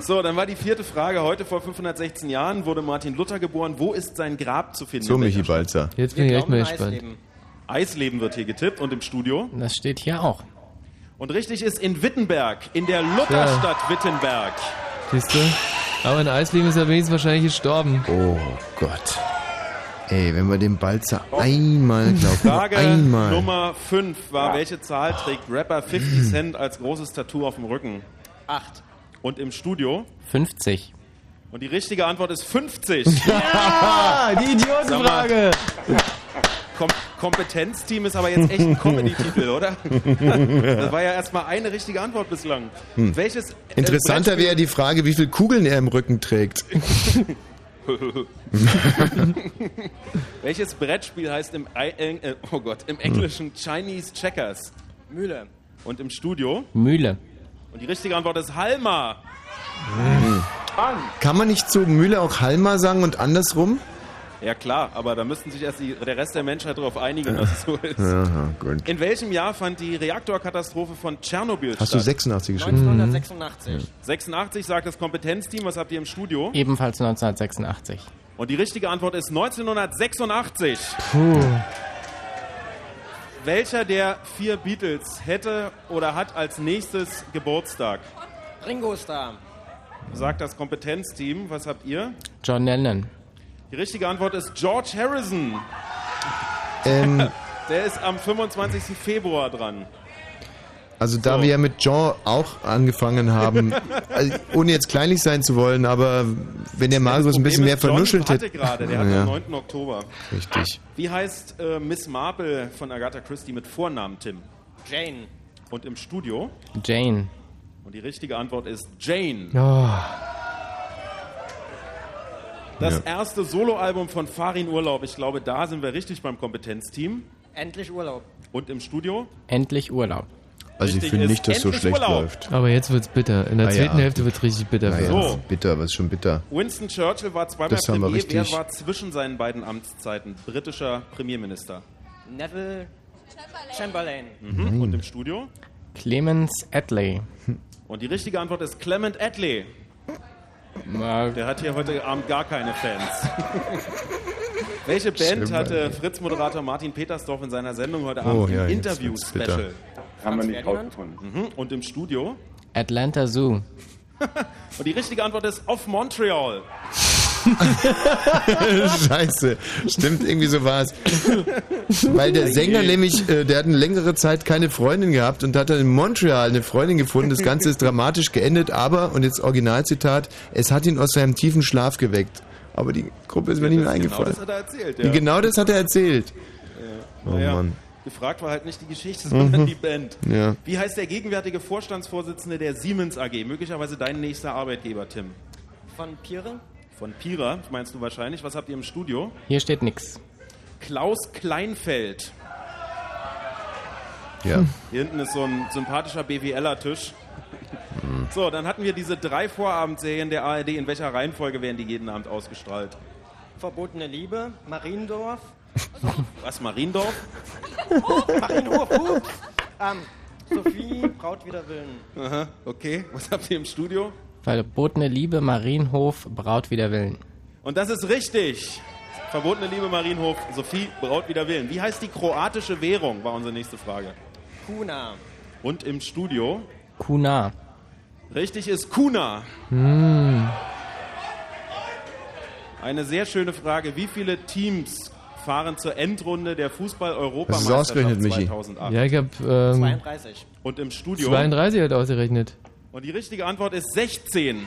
So, dann war die vierte Frage. Heute vor 516 Jahren wurde Martin Luther geboren. Wo ist sein Grab zu finden? So, In Michi? Balzer. Jetzt bin ich echt mal gespannt. Eisleben wird hier getippt und im Studio. Das steht hier auch. Und richtig ist in Wittenberg, in der Lutherstadt Wittenberg. Siehst du? Aber in Eisleben ist er wenigstens wahrscheinlich gestorben. Oh Gott. Ey, wenn wir dem Balzer einmal glauben, Frage einmal. Nummer 5 war, welche Zahl trägt Rapper 50 Cent als großes Tattoo auf dem Rücken? Acht. Und im Studio? 50. Und die richtige Antwort ist 50. Ja, die Idiotenfrage. Kom Kompetenzteam ist aber jetzt echt ein Comedy-Titel, oder? Das war ja erstmal eine richtige Antwort bislang. Hm. Welches äh, Interessanter wäre die Frage, wie viele Kugeln er im Rücken trägt. Welches Brettspiel heißt im, I äh, oh Gott, im Englischen Chinese Checkers? Mühle. Und im Studio? Mühle. Und die richtige Antwort ist Halma. Kann man nicht zu Mühle auch Halma sagen und andersrum? Ja klar, aber da müssten sich erst die, der Rest der Menschheit darauf einigen, dass es so ist. Aha, gut. In welchem Jahr fand die Reaktorkatastrophe von Tschernobyl Hast du statt? 86 geschrieben? 1986. 86 sagt das Kompetenzteam. Was habt ihr im Studio? Ebenfalls 1986. Und die richtige Antwort ist 1986. Puh. Welcher der vier Beatles hätte oder hat als nächstes Geburtstag? Ringo Starr. Sagt das Kompetenzteam. Was habt ihr? John Lennon. Die richtige Antwort ist George Harrison. Ähm, Der ist am 25. Februar dran. also da wir ja mit Jean auch angefangen haben, also, ohne jetzt kleinlich sein zu wollen, aber wenn der Marius ein bisschen mehr vernuschelt hätte. gerade, der hat Ja, am 9. Oktober. Richtig. Wie heißt äh, Miss Marple von Agatha Christie mit Vornamen, Tim? Jane. Und im Studio? Jane. Und die richtige Antwort ist Jane. Oh. Das Ja. erste Soloalbum von Farin Urlaub. Ich glaube, da sind wir richtig beim Kompetenzteam. Endlich Urlaub. Und im Studio? Endlich Urlaub. Also ich Richtig finde ist nicht, dass so schlecht Urlaub. läuft. Aber jetzt wird's bitter. In der Ah, zweiten ja. Hälfte wird's richtig bitter uns. das ist bitter, was ist schon bitter. Winston Churchill war zweimal Das Premier. Wer war zwischen seinen beiden Amtszeiten britischer Premierminister? Neville Chamberlain. Mhm. Und im Studio? Clemens Attlee. Und die richtige Antwort ist Clement Attlee. Der hat hier heute Abend gar keine Fans. Welche Band hatte Fritz-Moderator Martin Petersdorf in seiner Sendung heute Abend Oh, im ja, jetzt Interview-Special? bitter. Haben wir nicht rausgefunden. Mhm. Und im Studio? Atlanta Zoo. Und die richtige Antwort ist Off Montreal. Scheiße. Stimmt, irgendwie so war es. Weil der Sänger nämlich, äh, der hat eine längere Zeit keine Freundin gehabt und hat dann in Montreal eine Freundin gefunden. Das Ganze ist dramatisch geendet, aber, und jetzt Originalzitat, es hat ihn aus seinem tiefen Schlaf geweckt. Aber die Gruppe ist mir nicht mehr eingefallen. Genau das hat er erzählt, ja. Genau das hat er erzählt. Ja. Oh Naja, Mann. Gefragt war halt nicht die Geschichte, sondern Mhm. die Band. Ja. Wie heißt der gegenwärtige Vorstandsvorsitzende der Siemens AG? Möglicherweise dein nächster Arbeitgeber, Tim. Von Pire. Von Pira, meinst du wahrscheinlich. Was habt ihr im Studio? Hier steht nix. Klaus Kleinfeld. Ja. Hier hinten ist so ein sympathischer BWLer-Tisch. So, dann hatten wir diese drei Vorabendserien der ARD. In welcher Reihenfolge werden die jeden Abend ausgestrahlt? Verbotene Liebe. Mariendorf. Was, Mariendorf? Marienhof. Uh. Ähm, Sophie, Braut wider Willen. Aha, okay. Was habt ihr im Studio? Verbotene Liebe, Marienhof, Braut wider Willen. Und das ist richtig. Verbotene Liebe Marienhof, Sophie, Braut wider Willen. Wie heißt die kroatische Währung, war unsere nächste Frage. Kuna. Und im Studio? Kuna. Richtig ist Kuna. Hm. Eine sehr schöne Frage. Wie viele Teams fahren zur Endrunde der Fußball-Europameisterschaft ausgerechnet, Michi. 2008? Ja, ich hab ähm, 32. Und im Studio? 32 hat ausgerechnet. Und die richtige Antwort ist 16.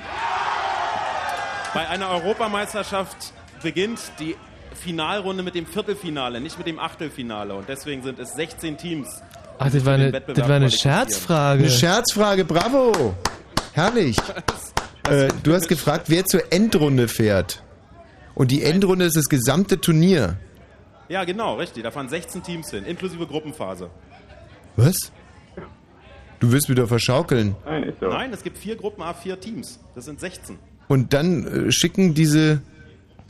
Bei einer Europameisterschaft beginnt die Finalrunde mit dem Viertelfinale, nicht mit dem Achtelfinale. Und deswegen sind es 16 Teams. Ach, das war eine, das war eine. Scherzfrage. Eine Scherzfrage, bravo! Herrlich. Äh, du hast gefragt, wer zur Endrunde fährt. Und die Endrunde ist das gesamte Turnier. Ja, genau, richtig. Da fahren 16 Teams hin, inklusive Gruppenphase. Was? Du wirst wieder verschaukeln. Nein, ist so. Nein, es gibt vier Gruppen, a vier Teams. Das sind 16. Und dann äh, schicken diese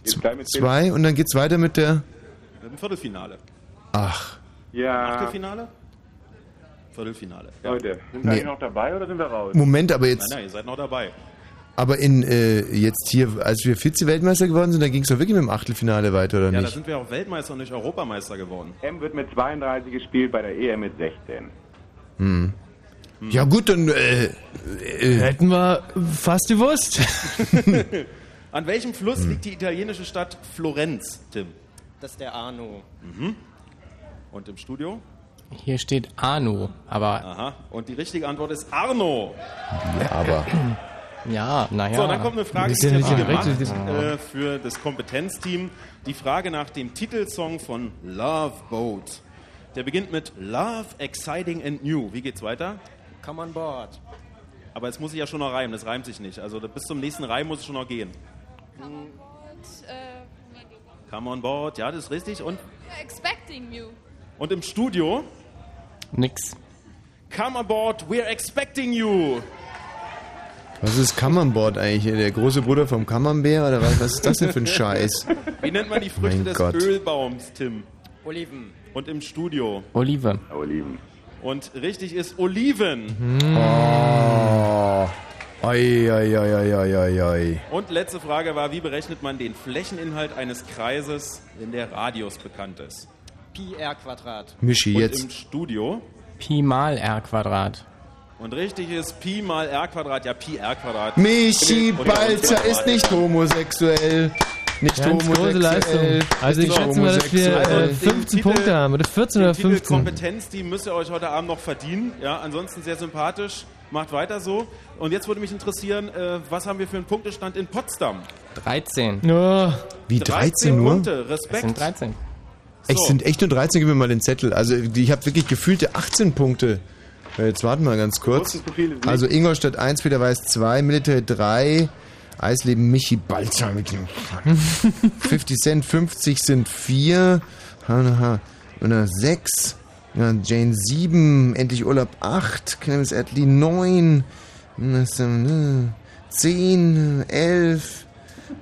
mit dem- zwei und dann geht's weiter mit der. Im Viertelfinale. Ach. Ja. Achtelfinale? Viertelfinale. Leute, sind wir Nee. noch dabei oder sind wir raus? Moment, aber jetzt, Nein, nein, ihr seid noch dabei. aber in äh, jetzt hier, als wir Vize-Weltmeister geworden sind, da ging es doch wirklich mit dem Achtelfinale weiter, oder Ja, da nicht? sind wir auch Weltmeister und nicht Europameister geworden. M wird mit 32 gespielt, bei der EM mit 16. Hm. Ja gut, dann äh, äh, Hätten wir fast gewusst. An welchem Fluss liegt die italienische Stadt Florenz, Tim? Das ist der Arno. Mhm. Und im Studio? Hier steht Anu, aber Aha. Und die richtige Antwort ist Arno. Ja, aber. ja, naja. So, dann kommt eine Frage, die ich habe gemacht äh, für das Kompetenzteam. Die Frage nach dem Titelsong von Love Boat. Der beginnt mit Love, Exciting and New. Wie geht's weiter? Come on board. Aber jetzt muss ich ja schon noch reimen, das reimt sich nicht. Also bis zum nächsten Reim muss es schon noch gehen. Come on board, ja, das ist richtig. Und, Expecting you. und im Studio? Nix. Come on board, we're expecting you. Was ist Camembert eigentlich? Der große Bruder vom Camembert oder was, was ist das denn für ein Scheiß? Wie nennt man die Früchte Mein des Gott. Ölbaums, Tim? Oliven. Und im Studio? Olive. Oliven. Und richtig ist Oliven. Oh. Oi, oi, oi. Und letzte Frage war, wie berechnet man den Flächeninhalt eines Kreises, wenn der Radius bekannt ist? Pi r Quadrat. Mischi, Und jetzt. im Studio? Pi mal r Quadrat. Und richtig ist Pi mal r Quadrat, ja Pi r Quadrat. Michi Balzer ist nicht homosexuell. Nicht Ganz große. Leistung. Also ich schätze mal, dass wir äh, den 15 Titel- Punkte haben. Oder 14 oder Den Titel 15. Kompetenzteam müsst ihr euch heute Abend noch verdienen. Ja, ansonsten sehr sympathisch. Macht weiter so. Und jetzt würde mich interessieren, äh, was haben wir für einen Punktestand in Potsdam? 13. Ja. Wie 13 nur? Punkte, Respekt. Es sind 13. Es sind echt nur 13, gib mir mal den Zettel. Also die- ich habe wirklich gefühlte 18 Punkte. Äh, Jetzt warten wir mal ganz kurz. Also Ingolstadt 1, Peter Weiß 2, Military 3, Eisleben Michi Balzer mit dem 50 Cent 50 sind 4, Hanaha, 6, ja, Jane 7, Endlich Urlaub 8, Clemens Attlee 9, 10, 11,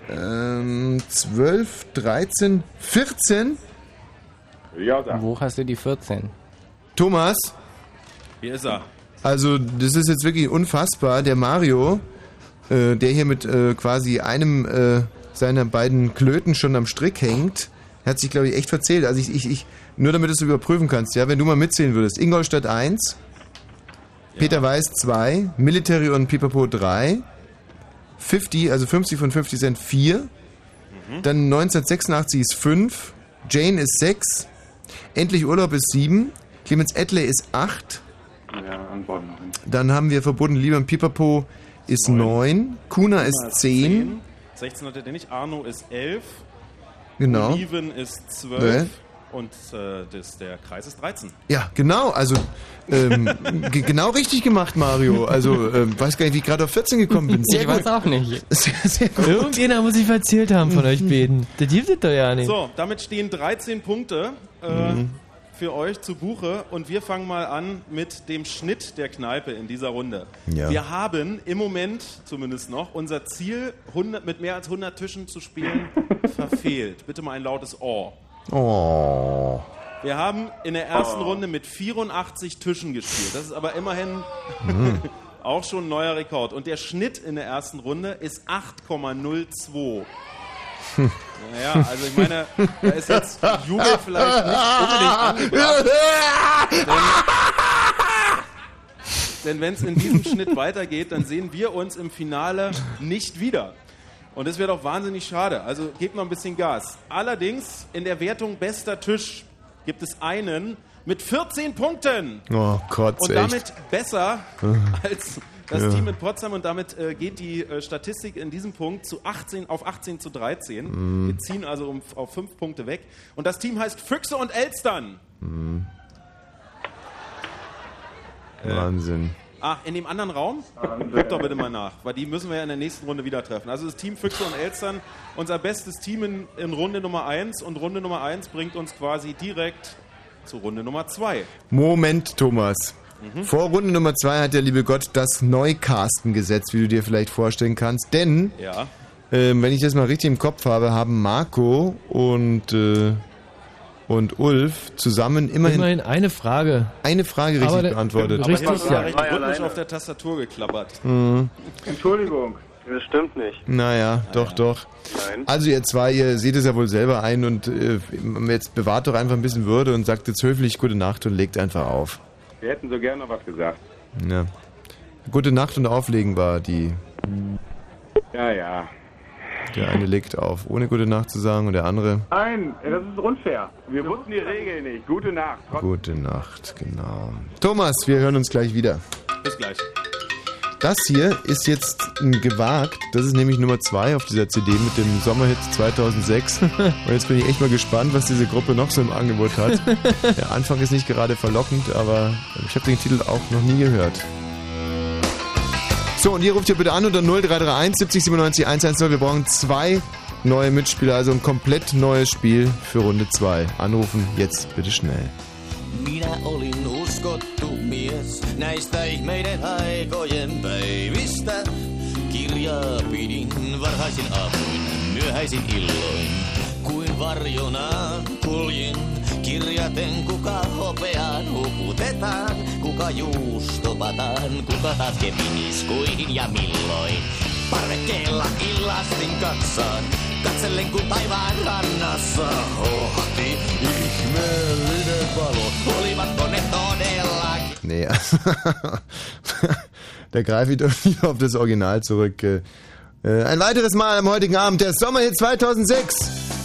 ähm, 12, 13, 14. Ja, sag. Wo hast du die 14? Thomas, Hier ist er. also das ist jetzt wirklich unfassbar. Der Mario, äh, der hier mit äh, quasi einem äh, seiner beiden Klöten schon am Strick hängt, hat sich, glaube ich, echt verzählt. Also ich, ich, ich, nur damit du es überprüfen kannst, ja, wenn du mal mitzählen würdest. Ingolstadt 1, Peter Weiß 2, Military und Pipapo 3, 50, also 50 von 50 Cent 4, dann 1986 ist 5, Jane ist 6, Endlich Urlaub ist 7, Clemens Edley ist 8, Ja, dann haben wir Verboten Liebe und Pipapo ist 9, Kuna ist 10, 16 hatte der nicht. Arno ist 11. genau. Oliven ist 12. Zwölf. Und äh, das, der Kreis ist 13. Ja, genau, also ähm, ge- genau richtig gemacht, Mario. Also ähm, weiß gar nicht, wie ich gerade auf 14 gekommen bin. Sehr ich gut. weiß auch nicht. Sehr, sehr gut. Irgendjemand muss sich erzählt haben von euch beiden. Das gibt es doch ja nicht. So, damit stehen 13 Punkte äh, für euch zu Buche. Und wir fangen mal an mit dem Schnitt der Kneipe in dieser Runde. Ja. Wir haben im Moment zumindest noch unser Ziel, 100, mit mehr als 100 Tischen zu spielen, verfehlt. Bitte mal ein lautes Oh. Oh. Wir haben in der ersten Runde mit 84 Tischen gespielt. Das ist aber immerhin Hm. auch schon ein neuer Rekord. Und der Schnitt in der ersten Runde ist 8,02. Naja, also ich meine, da ist jetzt Jubel vielleicht nicht unbedingt angebracht. Denn, denn wenn es in diesem Schnitt weitergeht, dann sehen wir uns im Finale nicht wieder. Und das wäre doch wahnsinnig schade. Also gebt mal ein bisschen Gas. Allerdings in der Wertung bester Tisch gibt es einen mit 14 Punkten. Oh Gott, Und echt. damit besser als das Ja. Team in Potsdam und damit äh, geht die äh, Statistik in diesem Punkt zu 18 auf 18 zu 13. Mhm. Wir ziehen also um, auf 5 Punkte weg. Und das Team heißt Füchse und Elstern. Mhm. Äh, Wahnsinn. Ach, in dem anderen Raum? Guckt doch bitte mal nach, weil die müssen wir ja in der nächsten Runde wieder treffen. Also das Team Füchse und Elstern, unser bestes Team in, in Runde Nummer 1 und Runde Nummer 1 bringt uns quasi direkt zu Runde Nummer 2. Moment, Thomas. Mhm. Vor Runde Nummer 2 hat der liebe Gott das Neucasten gesetzt, wie du dir vielleicht vorstellen kannst. Denn, Ja. ähm, wenn ich das mal richtig im Kopf habe, haben Marco und äh, und Ulf zusammen immerhin, Immerhin eine Frage. eine Frage richtig der- beantwortet. Aber Richtig, ich habe ja. recht rhythmisch auf der Tastatur geklappert. Mhm. Entschuldigung. Das stimmt nicht. Naja, doch, doch. Nein. Also ihr zwei, ihr seht es ja wohl selber ein und äh, jetzt bewahrt doch einfach ein bisschen Würde und sagt jetzt höflich gute Nacht und legt einfach auf. Wir hätten so gerne noch was gesagt. Ja. Gute Nacht und auflegen war die. Ja, ja. Der eine legt auf, ohne gute Nacht zu sagen und der andere Nein, das ist unfair. Wir wussten die Regeln nicht. Gute Nacht. Gute Nacht, genau. Thomas, wir hören uns gleich wieder. Bis gleich. Das hier ist jetzt ein gewagt. Das ist nämlich Nummer zwei auf dieser CD mit dem Sommerhit 2006. Und jetzt bin ich echt mal gespannt, was diese Gruppe noch so im Angebot hat. Der Anfang ist nicht gerade verlockend, aber ich habe den Titel auch noch nie gehört. So, und ihr ruft hier bitte an unter 0331 70 97 110. Wir brauchen zwei neue Mitspieler, also ein komplett neues Spiel für Runde 2. Anrufen jetzt bitte schnell. Minä olin uskottu mies näistä ihmeiden aikojen päivistä. Kirjaa pidin varhaisin aamuin, myöhäisin illoin. Kuin varjona kuljin, kirjaten kuka hopeaan huputetaan. Kuka juustopataan, kuka taas keminiskuihin ja milloin. Parvekkeella illastin katsaan, katsellen kun taivaan rannassa hohti ihmeellinen valo. Olivatko ne todellakin? Nee, da greife ich doch lieber auf das Original zurück. Äh, äh, Ein weiteres Mal am heutigen Abend, der Sommerhit 2006.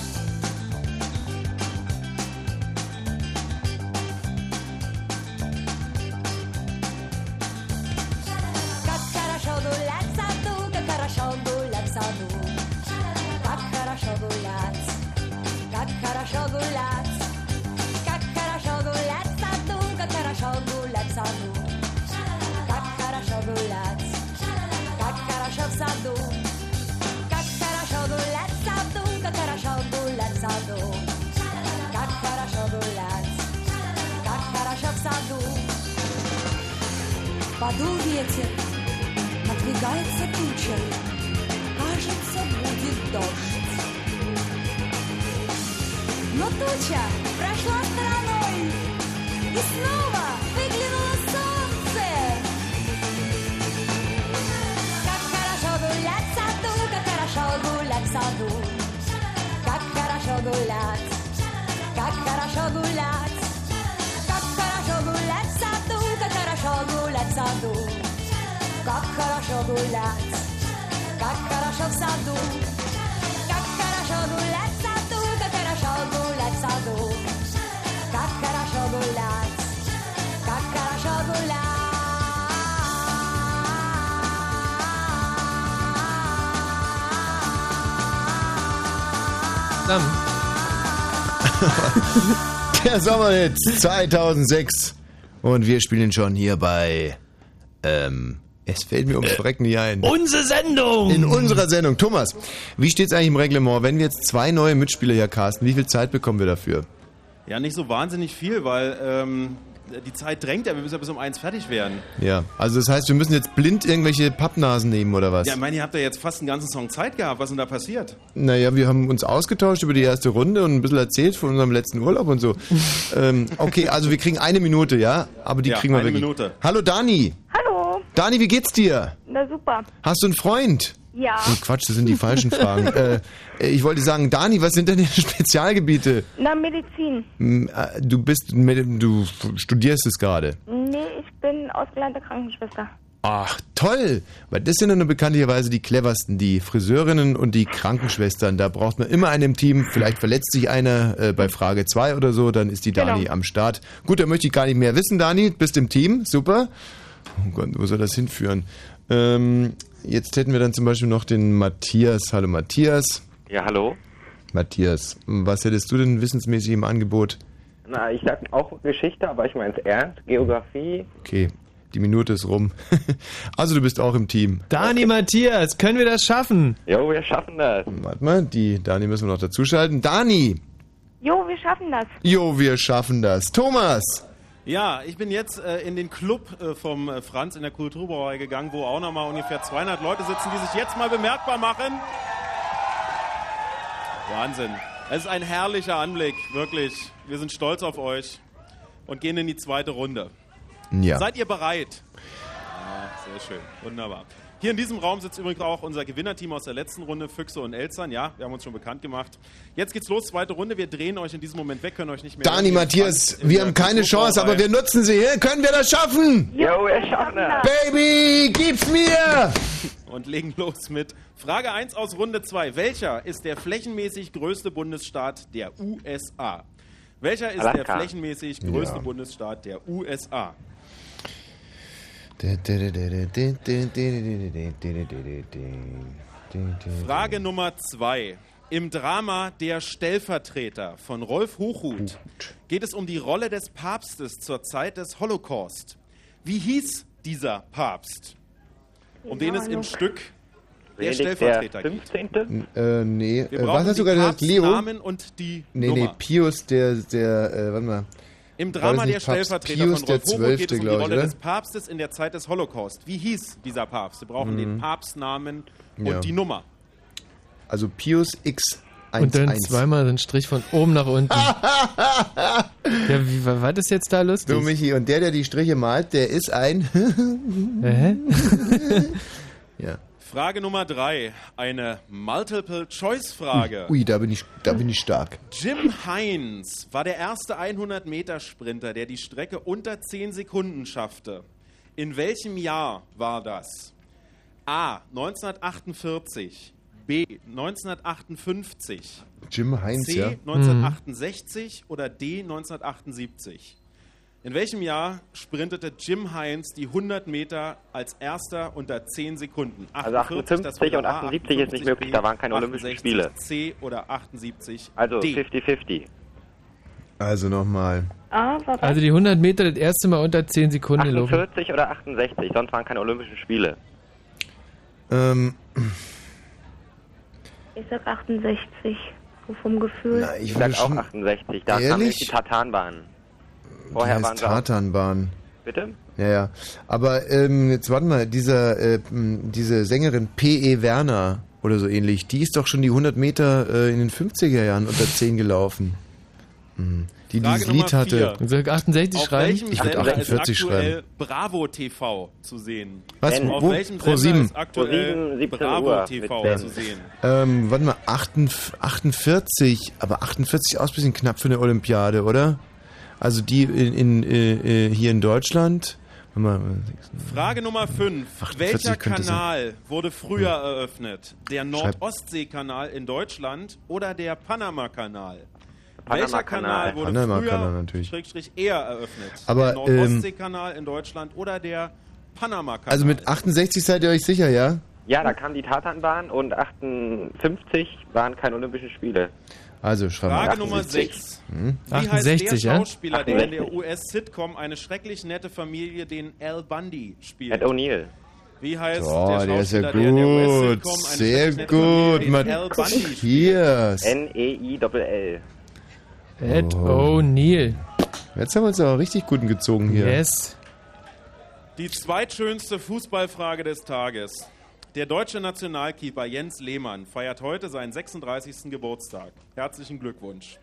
Подул ветер, надвигается туча, кажется, будет дождь. Но туча прошла стороной, и снова выглянуло солнце. Как хорошо гулять в саду, как хорошо гулять в саду. Как хорошо гулять, как хорошо гулять. Kakarasogulat sadu, kakarasogulat, kakarasok sadu, kakarasogulat sadu, kakarasogulat sadu, kakarasogulat, kakarasogulat. Der Sommerhit 2006. Und wir spielen schon hier bei. Ähm, es fällt mir ums Verrecken nicht ein. Unsere Sendung! In unserer Sendung. Thomas, wie steht's eigentlich im Reglement? Wenn wir jetzt zwei neue Mitspieler hier casten, wie viel Zeit bekommen wir dafür? Ja, nicht so wahnsinnig viel, weil ähm, die Zeit drängt ja. Wir müssen ja bis um eins fertig werden. Ja, also das heißt, wir müssen jetzt blind irgendwelche Pappnasen nehmen oder was? Ja, ich meine, ihr habt ja jetzt fast einen ganzen Song Zeit gehabt. Was ist denn da passiert? Naja, wir haben uns ausgetauscht über die erste Runde und ein bisschen erzählt von unserem letzten Urlaub und so. ähm, okay, also wir kriegen eine Minute, ja? Aber die Ja, kriegen wir eine wirklich. Minute. Hallo Dani. Hallo. Dani, wie geht's dir? Na super. Hast du einen Freund? Ja. Oh, Quatsch, das sind die falschen Fragen. äh, ich wollte sagen, Dani, was sind denn deine Spezialgebiete? Na, Medizin. Äh, Du bist, du studierst es gerade. Nee, ich bin ausgelernte Krankenschwester. Ach, toll! Weil das sind ja nur bekanntlicherweise die cleversten, die Friseurinnen und die Krankenschwestern. Da braucht man immer einen im Team. Vielleicht verletzt sich einer äh, bei Frage 2 oder so, dann ist die Dani Genau. am Start. Gut, da möchte ich gar nicht mehr wissen, Dani. Bist im Team, super. Oh Gott, wo soll das hinführen? Ähm, jetzt hätten wir dann zum Beispiel noch den Matthias. Hallo Matthias. Ja, hallo. Matthias, was hättest du denn wissensmäßig im Angebot? Na, ich sag auch Geschichte, aber ich meine es ernst. Geografie. Okay, die Minute ist rum. also du bist auch im Team. Dani Matthias, können wir das schaffen? Jo, wir schaffen das. Warte mal, die Dani müssen wir noch dazuschalten. Dani! Jo, wir schaffen das. Jo, wir schaffen das. Thomas! Ja, ich bin jetzt äh, in den Club äh, vom äh, Franz in der Kulturbrauerei gegangen, wo auch nochmal ungefähr 200 Leute sitzen, die sich jetzt mal bemerkbar machen. Wahnsinn. Es ist ein herrlicher Anblick, wirklich. Wir sind stolz auf euch und gehen in die zweite Runde. Ja. Seid ihr bereit? Ja, sehr schön. Wunderbar. Hier in diesem Raum sitzt übrigens auch unser Gewinnerteam aus der letzten Runde, Füchse und Elzern. Ja, wir haben uns schon bekannt gemacht. Jetzt geht's los, zweite Runde. Wir drehen euch in diesem Moment weg, können euch nicht mehr. Dani. Matthias, wir der haben keine. Chance, aber wir nutzen sie. Hier können wir das schaffen? Jo, wir schaffen das. Baby, gib's mir! Und legen los mit Frage 1 aus Runde 2. Welcher ist der flächenmäßig größte Bundesstaat der USA? Welcher ist der Alaska. flächenmäßig größte Ja. Bundesstaat der USA? Frage Nummer 2. Im Drama Der Stellvertreter von Rolf Hochhuth geht es um die Rolle des Papstes zur Zeit des Holocaust. Wie hieß dieser Papst? Um den es im Stück Der Benedikt der Stellvertreter geht. 15. Äh, nee, Wir äh, was hast du die gerade gesagt, Leo? Papstnamen und die Nee, nee, Nummer. Pius, der, der, äh, warte mal. Im Drama Der Papst Stellvertreter Pius von der Rolf Hochhuth geht Zwölfte, es um die ich, Rolle oder? des Papstes in der Zeit des Holocaust. Wie hieß dieser Papst? Wir brauchen Mhm. den Papstnamen und Ja. die Nummer. Also Pius X11. Und dann zweimal so ein Strich von oben nach unten. ja, wie, war, war das jetzt da lustig? So, Michi, und der, der die Striche malt, der ist ein... Hä? ja. Frage Nummer drei. Eine Multiple-Choice-Frage. Ui, da bin ich, da bin ich stark. Jim Heinz war der erste 100-Meter-Sprinter, der die Strecke unter 10 Sekunden schaffte. In welchem Jahr war das? A. 1948. B. 1958. Jim Heinz, C. ja. 1968 oder D. 1978. In welchem Jahr sprintete Jim Heinz die 100 Meter als erster unter 10 Sekunden? Also 48, das 58 und wäre A, 78 ist nicht möglich, da waren keine Olympischen 68, Spiele. C oder 78 Also D. 50-50. Also nochmal. Ah? Also die 100 Meter das erste Mal unter 10 Sekunden gelaufen. 48 oder 68, sonst waren keine Olympischen Spiele. Ähm, Ich sag 68. So vom Gefühl. na, ich Ich sag auch schon... 68, da kam die Tatanbahn. Vorher die waren heißt Tatanbahn. Bitte? Ja, ja. Aber ähm, jetzt warte mal, dieser, äh, diese Sängerin P.E. Werner oder so ähnlich, die ist doch schon die 100 Meter äh, in den 50er Jahren unter 10 gelaufen. Mhm. Die Frage dieses Lied hatte. Soll ich 68 Auf schreiben? welchem Ich würd Sender 48 ist aktuell schreiben. Bravo TV zu sehen? Was? Auf Wo? welchem Pro Sender 7. ist aktuell Pro 7, 17 Bravo Uhr TV zu sehen? Ähm, warte mal, 48, 48, aber 48 ist auch ein bisschen knapp für eine Olympiade, oder? Also die in, in, äh, äh, hier in Deutschland. Frage Nummer 5. 48 Welcher Kanal wurde früher eröffnet? Der Nord-Ostsee-Kanal in Deutschland oder der Panama-Kanal? Panama-Kanal. Welcher Kanal wurde Panama-Kanal früher natürlich. Schrägstrich eher eröffnet? Aber, der ähm, Nord-Ostsee-Kanal in Deutschland oder der Panama-Kanal? Also mit 68 seid ihr euch sicher, ja? Ja, da kam die Tatanbahn und 58 waren keine Olympischen Spiele. Also schreiben Frage Nummer 68. 6. Hm? Wie heißt 68, der ja? Schauspieler, der in der 68. US-Sitcom eine schrecklich nette Familie, den Al Bundy spielt? Ed O'Neill. Wie heißt Oh, der der ist ja Schauspieler, der in der gut. US-Sitcom eine Sehr gut. den Al Bundy spielt? Matthias. N-E-I-L-L. Ed Oh. O'Neill. Jetzt haben wir uns aber richtig guten gezogen hier. Yes. Die zweitschönste Fußballfrage des Tages. Der deutsche Nationalkeeper Jens Lehmann feiert heute seinen 36. Geburtstag. Herzlichen Glückwunsch.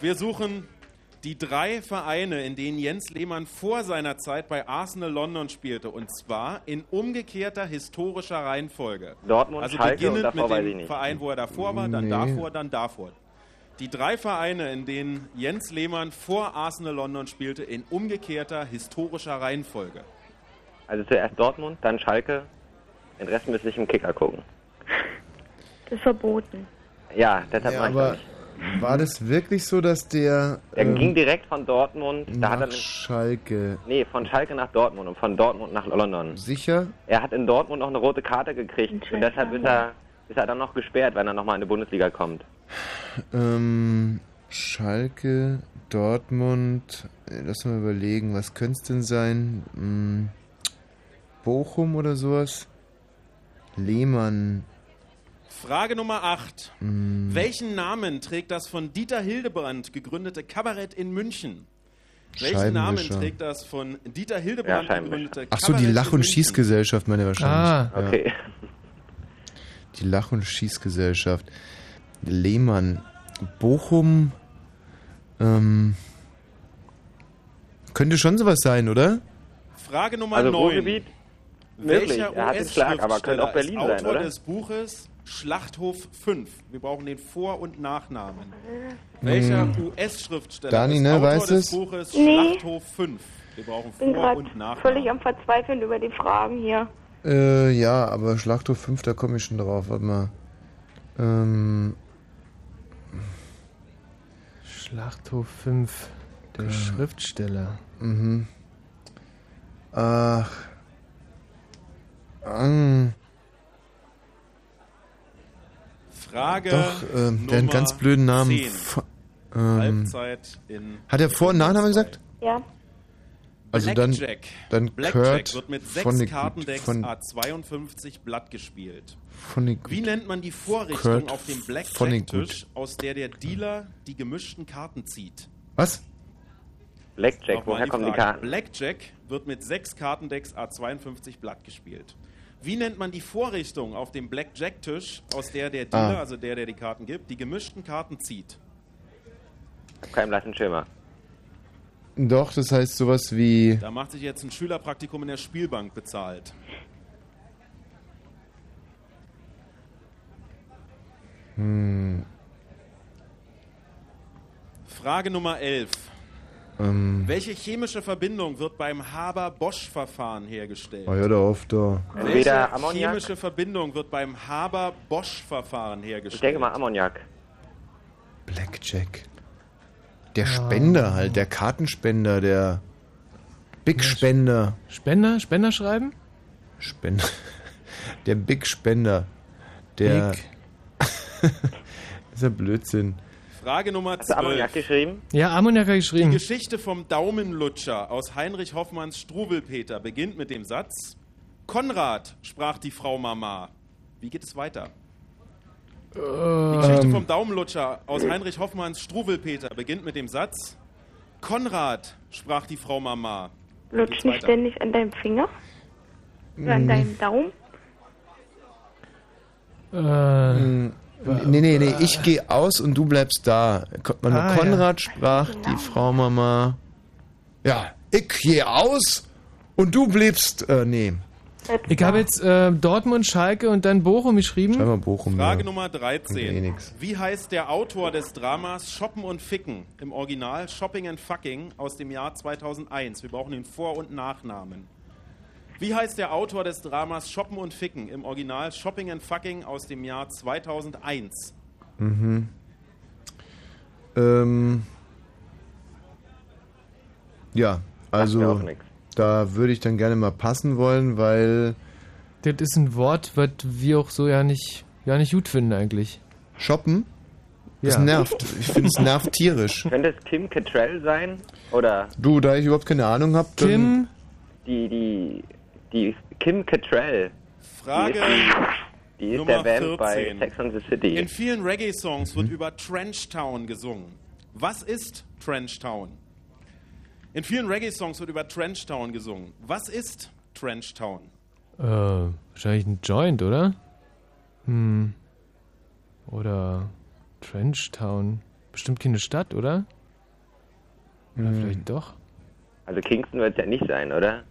Wir suchen die drei Vereine, in denen Jens Lehmann vor seiner Zeit bei Arsenal London spielte. Und zwar in umgekehrter historischer Reihenfolge. Dortmund, also Schalke beginnend mit dem. Verein, wo er davor war, dann Nee. davor, dann davor. Die drei Vereine, in denen Jens Lehmann vor Arsenal London spielte, in umgekehrter historischer Reihenfolge. Also zuerst Dortmund, dann Schalke. Den Rest müsste ich im Kicker gucken. Das ist verboten. Ja, deshalb Ja, mach ich aber das nicht. war das wirklich so, dass der Er ähm, ging direkt von Dortmund, da hat er nach nämlich- Schalke nee, von Schalke nach Dortmund und von Dortmund nach London. sicher? Er hat in Dortmund noch eine rote Karte gekriegt und deshalb ist er, ist er dann noch gesperrt, wenn er nochmal in die Bundesliga kommt. Ähm, Schalke, Dortmund, äh, lass mal überlegen, was könnte es denn sein? Hm, Bochum oder sowas? Lehmann. Frage Nummer 8. Hm, Welchen Namen trägt das von Dieter Hildebrand gegründete Kabarett in München? Welchen Namen trägt das von Dieter Hildebrand Ja, gegründete Ach so, die Kabarett Lach- und? Schießgesellschaft meine wahrscheinlich. Ah, Ja. Okay. Die Lach- und Schießgesellschaft. Lehmann. Bochum. Ähm, könnte schon sowas sein, oder? Frage Nummer Also 9. Ruhrgebiet? Möglich. Welcher Er hat den Schlag, aber könnte auch Berlin ist Autor sein, oder? des Buches Schlachthof 5. Wir brauchen den Vor- und Nachnamen. Hm. Welcher US-Schriftsteller Dani, ne, Autor weißt des es? Buches Nee. Schlachthof 5? Wir brauchen Ich bin Vor- gerade und Nachnamen. völlig am Verzweifeln über die Fragen hier. Äh, ja, aber Schlachthof 5, da komme ich schon drauf. Warte mal. Ähm, Schlachthof 5, der Schriftsteller. mhm. Ach. Ähm, Frage Doch, ähm, der hat einen Nummer ganz blöden Namen. 10. F- ähm, Halbzeit in hat er Vor- und Nachnamen gesagt? Ja. Also dann, Blackjack. dann Blackjack Kurt wird mit sechs Kartendecks von- A52 Blatt gespielt. Wie nennt man die Vorrichtung Kurt auf dem Blackjack-Tisch, aus der der Dealer die gemischten Karten zieht? Was? Blackjack, woher kommen die. Karten? Blackjack wird mit sechs Kartendecks A52 Blatt gespielt. Wie nennt man die Vorrichtung auf dem Blackjack-Tisch, aus der der Dealer, Ah. also der, der die Karten gibt, die gemischten Karten zieht? Kein blassen Schimmer. Doch, das heißt sowas wie. Da macht sich jetzt ein Schülerpraktikum in der Spielbank bezahlt. Hm, Frage Nummer 11. ähm, Welche chemische Verbindung wird beim Haber-Bosch-Verfahren hergestellt? oh, hör doch auf da. Welche Entweder Ammoniak- chemische Verbindung wird beim Haber-Bosch-Verfahren hergestellt? Ich denke mal Ammoniak. Blackjack. Der Spender halt, der Kartenspender, der Big Spender. Spender? Spender schreiben? Spender. Der Big Spender. Der. Big. ist ja Blödsinn. Frage Nummer Hast du Ammoniak 12. geschrieben? Ja, Ammoniak hat Die geschrieben. Geschichte vom Daumenlutscher aus Heinrich Hoffmanns Struwelpeter beginnt mit dem Satz: Konrad, sprach die Frau Mama. Wie geht es weiter? Die Geschichte Ähm, vom Daumenlutscher aus Heinrich Hoffmanns Struwelpeter beginnt mit dem Satz: Konrad, sprach die Frau Mama. Lutsch nicht ständig an deinem Finger? Oder an deinem Daumen? äh, Hm, Nee, nee, nee, ich gehe aus und du bleibst da. Man, Ah, Konrad sprach, die Frau Mama. Ja, ich gehe aus und du bleibst. Äh, nee. ich habe jetzt äh, Dortmund, Schalke und dann Bochum geschrieben. Schreib mal Bochum. Frage ja. Nummer Bringt eh 13. nix. Wie heißt der Autor des Dramas Shoppen und Ficken? Im Original Shopping and Fucking aus dem Jahr 2001. Wir brauchen den Vor- und Nachnamen. Wie heißt der Autor des Dramas Shoppen und Ficken? Im Original Shopping and Fucking aus dem Jahr 2001. Mhm. Ähm. Ja, also da würde ich dann gerne mal passen wollen, weil Das ist ein Wort, was wir auch so ja nicht, ja nicht gut finden eigentlich. shoppen, das Ja. nervt. Ich finde es nervt tierisch. Könnte es Kim Cattrall sein? Oder Du, da ich überhaupt keine Ahnung habe, Kim, die, die, die Kim Cattrall? Frage Die ist, die, die ist Nummer der Vamp bei 14. Sex and the City. In vielen Reggae-Songs wird über Trench Town gesungen. Was ist Trench Town? In vielen Reggae-Songs wird über Trench Town gesungen. Was ist Trench Town? äh, wahrscheinlich ein Joint, oder? Hm. Oder Trenchtown. Bestimmt keine Stadt, oder? Oder Hm. vielleicht doch. Also Kingston wird es ja nicht sein, oder?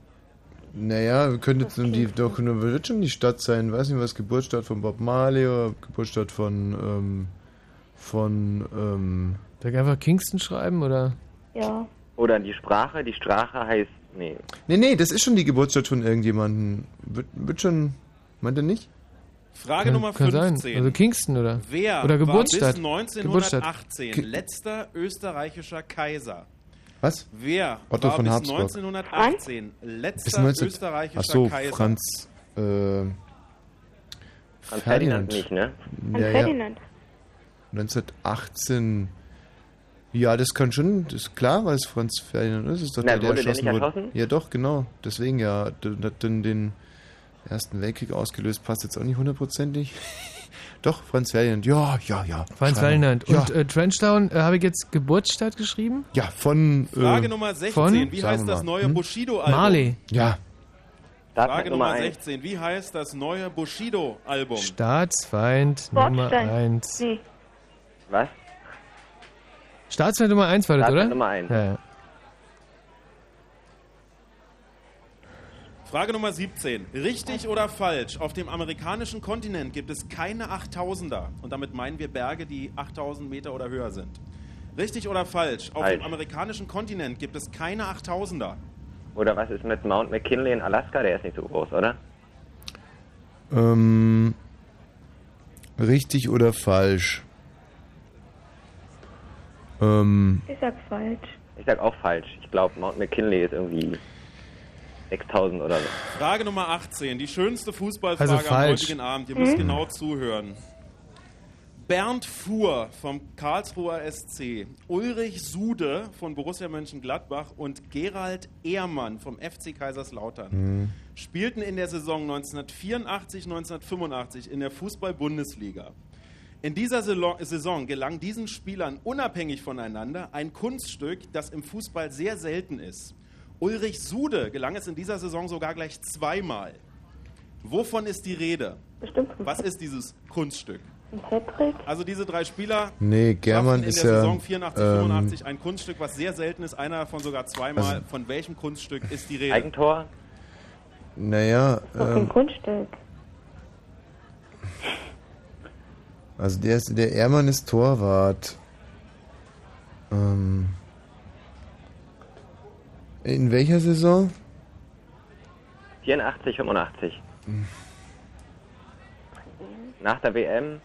Naja, könnte jetzt die, doch nur wird schon die Stadt sein. Weiß nicht, was Geburtsstadt von Bob Marley oder Geburtsstadt von ähm, von ähm, Soll ich einfach Kingston schreiben, oder? Ja. Oder die Sprache? Die Sprache heißt. Nee. Nee, nee, das ist schon die Geburtsstadt von irgendjemandem. Wird, wird schon. Meint er nicht? Frage Kann- Nummer kann 15. sein. Also Kingston, oder? Wer Oder Geburtsstadt. war bis Geburtsstadt. 1918 Ki- letzter österreichischer Kaiser? Was? Wer Otto war von bis Habsburg. 1918 Bis letzter 19... österreichischer Ach so, Kaiser? Franz. Äh, Franz Ferdinand nicht, ne? An Ja, ja. Ferdinand. 1918. Ja, das kann schon, das ist klar, weil es Franz Ferdinand ist. Ist doch Na, der, der wurde der erschossen nicht wurde. erschossen? Ja, doch, genau. Deswegen ja. Der hat dann den Ersten Weltkrieg ausgelöst, passt jetzt auch nicht hundertprozentig. Doch, Franz Ferdinand. Ja, ja, ja. Franz. Ferdinand. Ja, Und äh, Trenchtown, äh, habe ich jetzt Geburtsstadt geschrieben? ja von. Frage äh, Nummer 16. von- Wie heißt das neue Hm? Bushido-Album? Marley. Ja, Frage Nummer eins. 16. Wie heißt das neue Bushido-Album? Staatsfeind Nummer Bordstein. 1. Nee. Was? Staatsfeind Nummer 1 war das, oder? Staatsfeind Nummer eins. Ja, ja. Frage Nummer 17. Richtig oder falsch? Auf dem amerikanischen Kontinent gibt es keine 8000er. Und damit meinen wir Berge, die 8000 Meter oder höher sind. Richtig oder falsch? Auf Falsch. dem amerikanischen Kontinent gibt es keine 8000er. Oder was ist mit Mount McKinley in Alaska? Der ist nicht so groß, oder? Ähm, richtig oder falsch? Ähm, Ich sag falsch. Ich sag auch falsch. Ich glaube, Mount McKinley ist irgendwie 6000 oder so. Frage Nummer 18. Die schönste Fußballfrage Also am heutigen Abend. Ihr müsst Hm? genau zuhören. Bernd Fuhr vom Karlsruher SC, Ulrich Sude von Borussia Mönchengladbach und Gerald Ehrmann vom FC Kaiserslautern hm. spielten in der Saison 1984, 1985 in der Fußball-Bundesliga. In dieser Saison gelang diesen Spielern unabhängig voneinander ein Kunststück, das im Fußball sehr selten ist. Ulrich Sude gelang es in dieser Saison sogar gleich zweimal. Wovon ist die Rede? Was ist dieses Kunststück? Also diese drei Spieler Nee, German in ist der ja, Saison 84, ähm, 85 ein Kunststück, was sehr selten ist, einer davon sogar zweimal. Also- Von welchem Kunststück ist die Rede? Eigentor? naja, ein ähm, Kunststück. also der, ist, der Ehrmann ist Torwart. Ähm, in welcher Saison? 84, 85. Nach der WM?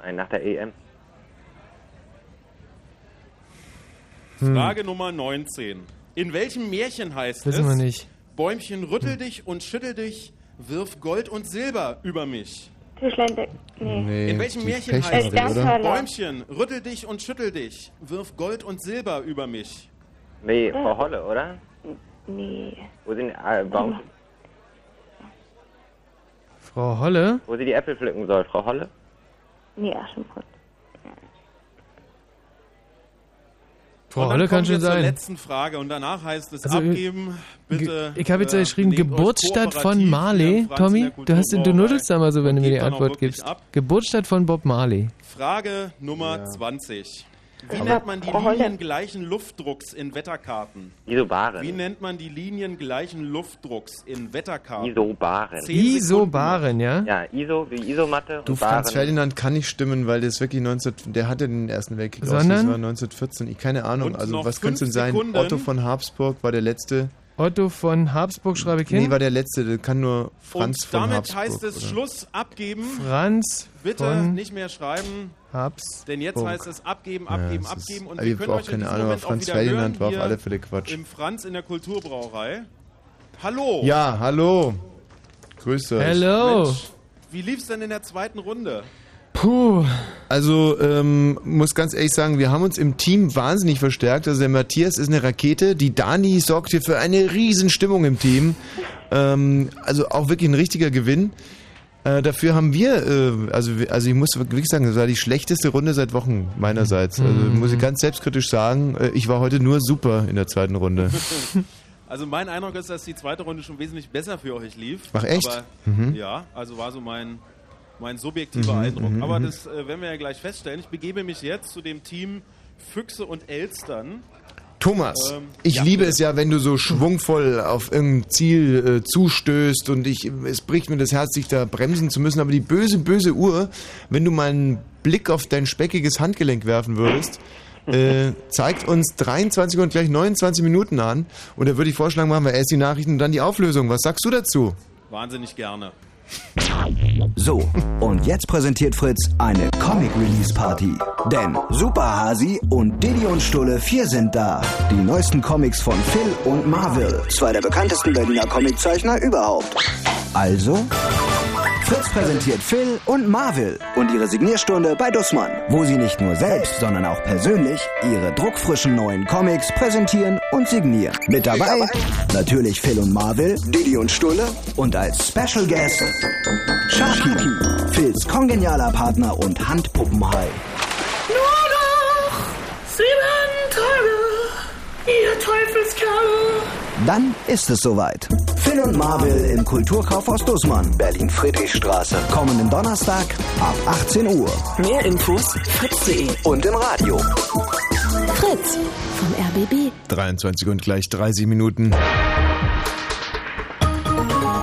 Nein, nach der EM. Frage Nummer 19. In welchem Märchen heißt Wissen es? wir nicht. Bäumchen, rüttel dich und schüttel dich, wirf Gold und Silber über mich. Tischlein deck. Nee. Nee, In welchem Märchen heißt es? oder? Bäumchen, rüttel dich und schüttel dich, wirf Gold und Silber über mich. Nee, Frau Holle, oder? Nee. Wo sie, äh, Baum, Frau Holle? wo sie die Äpfel pflücken soll, Frau Holle? Nee, Aschenputz. Frau und dann Holle kann schon zur sein. letzten Frage und danach heißt es Also, äh, abgeben. Bitte. Ich habe jetzt äh, geschrieben, Geburtsstadt von Marley. Tommy, du, hast, du nudelst da mal so, wenn du mir die Antwort gibst. ab. Geburtsstadt von Bob Marley. Frage Nummer 20. Wie nennt man die Linien gleichen Luftdrucks in Wetterkarten? Isobaren. Wie nennt man die Linien gleichen Luftdrucks in Wetterkarten? Isobaren. Isobaren, ja? Ja, Iso wie Isomatte Du, und Franz Baren. Ferdinand kann nicht stimmen, weil das wirklich 19, der hatte den Ersten Weltkrieg aus, Sondern? das war 1914. Ich keine Ahnung, Und also noch was könnte es denn sein? Sekunden. Otto von Habsburg war der letzte. Otto von Habsburg schreibe ich hin. Nee, war der letzte, das kann nur Franz und von damit Habsburg. heißt es oder? Schluss abgeben. Franz Bitte von nicht mehr schreiben, Habsburg. denn jetzt heißt es abgeben, Ja, abgeben, es ist- abgeben. Und ich wir können auch euch in keine Ahnung, Moment aber Franz Ferdinand war auf alle Fälle Quatsch. Im Franz in der Kulturbrauerei. Hallo. Ja, hallo. Grüß euch. Hello. Mensch, wie lief's denn in der zweiten Runde? Puh. Also, ähm, muss ganz ehrlich sagen, wir haben uns im Team wahnsinnig verstärkt. Also der Matthias ist eine Rakete, die Dani sorgt hier für eine Riesenstimmung im Team. Ähm, also auch wirklich ein richtiger Gewinn. Äh, dafür haben wir, äh, also, also ich muss wirklich sagen, das war die schlechteste Runde seit Wochen meinerseits. Also Mhm. muss ich ganz selbstkritisch sagen, äh, ich war heute nur super in der zweiten Runde. Also mein Eindruck ist, dass die zweite Runde schon wesentlich besser für euch lief. Ach, echt? Aber, Mhm. Ja, also war so mein, mein subjektiver Mhm, Eindruck. mhm, Aber mhm. das äh, werden wir ja gleich feststellen. Ich begebe mich jetzt zu dem Team Füchse und Elstern. Thomas, Ähm, ich ja, liebe es ja, wenn du so schwungvoll auf irgendein Ziel äh, zustößt und ich, es bricht mir das Herz, dich da bremsen zu müssen, aber die böse, böse Uhr, wenn du mal einen Blick auf dein speckiges Handgelenk werfen würdest, äh, zeigt uns 23 und gleich 29 Minuten an und da würde ich vorschlagen, machen wir erst die Nachrichten und dann die Auflösung. Was sagst du dazu? Wahnsinnig gerne. So, und jetzt präsentiert Fritz eine Comic-Release-Party. Denn Super Hasi und Didi und Stulle 4 sind da. Die neuesten Comics von Phil und Marvel. Zwei der bekanntesten Berliner Comiczeichner überhaupt. Also, Fritz präsentiert Phil und Marvel und ihre Signierstunde bei Dussmann, wo sie nicht nur selbst, sondern auch persönlich ihre druckfrischen neuen Comics präsentieren und signieren. Mit dabei natürlich Phil und Marvel, Didi und Stulle und als Special Guest Sharky, Phils kongenialer Partner und Handpuppenhai. Nur noch sieben Tage, ihr Teufelskerle. Dann ist es soweit. Phil und Marvel im Kulturkaufhaus Dussmann, Berlin-Friedrichstraße. Kommenden Donnerstag ab 18 Uhr. Mehr Infos fritz.de Und im Radio. Fritz vom RBB. 23 und gleich 30 Minuten.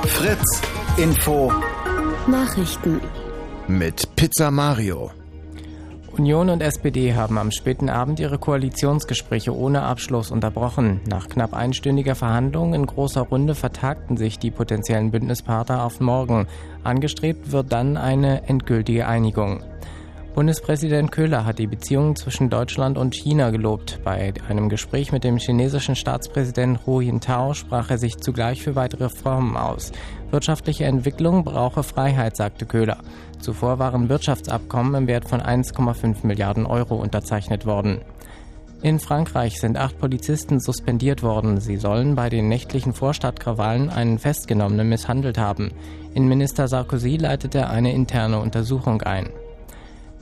Fritz Info. Nachrichten. Mit Pizza Mario. Union und SPD haben am späten Abend ihre Koalitionsgespräche ohne Abschluss unterbrochen. Nach knapp einstündiger Verhandlung in großer Runde vertagten sich die potenziellen Bündnispartner auf morgen. Angestrebt wird dann eine endgültige Einigung. Bundespräsident Köhler hat die Beziehungen zwischen Deutschland und China gelobt. Bei einem Gespräch mit dem chinesischen Staatspräsidenten Hu Jintao sprach er sich zugleich für weitere Reformen aus. Wirtschaftliche Entwicklung brauche Freiheit, sagte Köhler. Zuvor waren Wirtschaftsabkommen im Wert von 1,5 Milliarden Euro unterzeichnet worden. In Frankreich sind acht Polizisten suspendiert worden. Sie sollen bei den nächtlichen Vorstadtkrawallen einen Festgenommenen misshandelt haben. Innenminister Sarkozy leitete eine interne Untersuchung ein.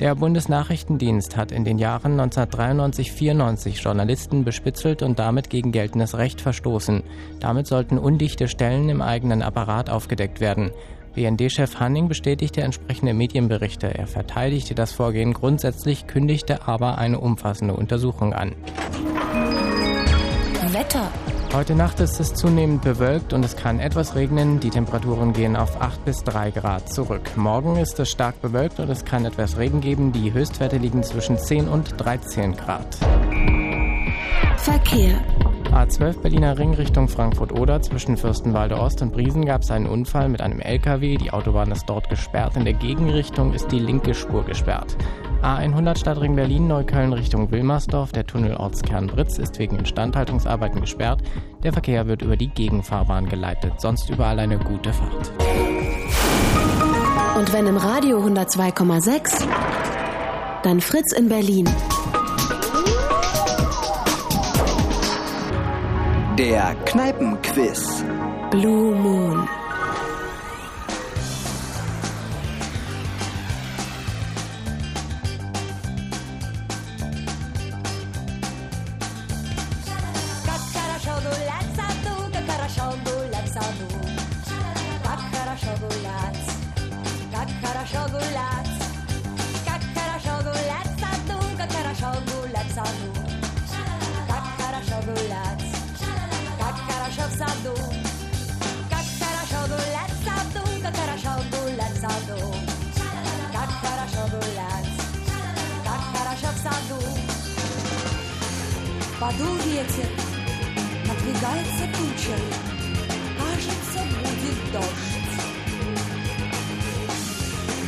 Der Bundesnachrichtendienst hat in den Jahren 1993-94 Journalisten bespitzelt und damit gegen geltendes Recht verstoßen. Damit sollten undichte Stellen im eigenen Apparat aufgedeckt werden. BND-Chef Hanning bestätigte entsprechende Medienberichte. Er verteidigte das Vorgehen grundsätzlich, kündigte aber eine umfassende Untersuchung an. Wetter. Heute Nacht ist es zunehmend bewölkt und es kann etwas regnen. Die Temperaturen gehen auf 8 bis 3 Grad zurück. Morgen ist es stark bewölkt und es kann etwas Regen geben. Die Höchstwerte liegen zwischen 10 und 13 Grad. Verkehr. A12 Berliner Ring Richtung Frankfurt-Oder. Zwischen Fürstenwalde Ost und Briesen gab es einen Unfall mit einem LKW. Die Autobahn ist dort gesperrt. In der Gegenrichtung ist die linke Spur gesperrt. A100 Stadtring Berlin Neukölln Richtung Wilmersdorf. Der Tunnel Ortskern Britz ist wegen Instandhaltungsarbeiten gesperrt. Der Verkehr wird über die Gegenfahrbahn geleitet. Sonst überall eine gute Fahrt. Und wenn im Radio 102,6, dann Fritz in Berlin. Der Kneipenquiz. Blue Moon. Подул ветер, надвигается туча, кажется, будет дождь.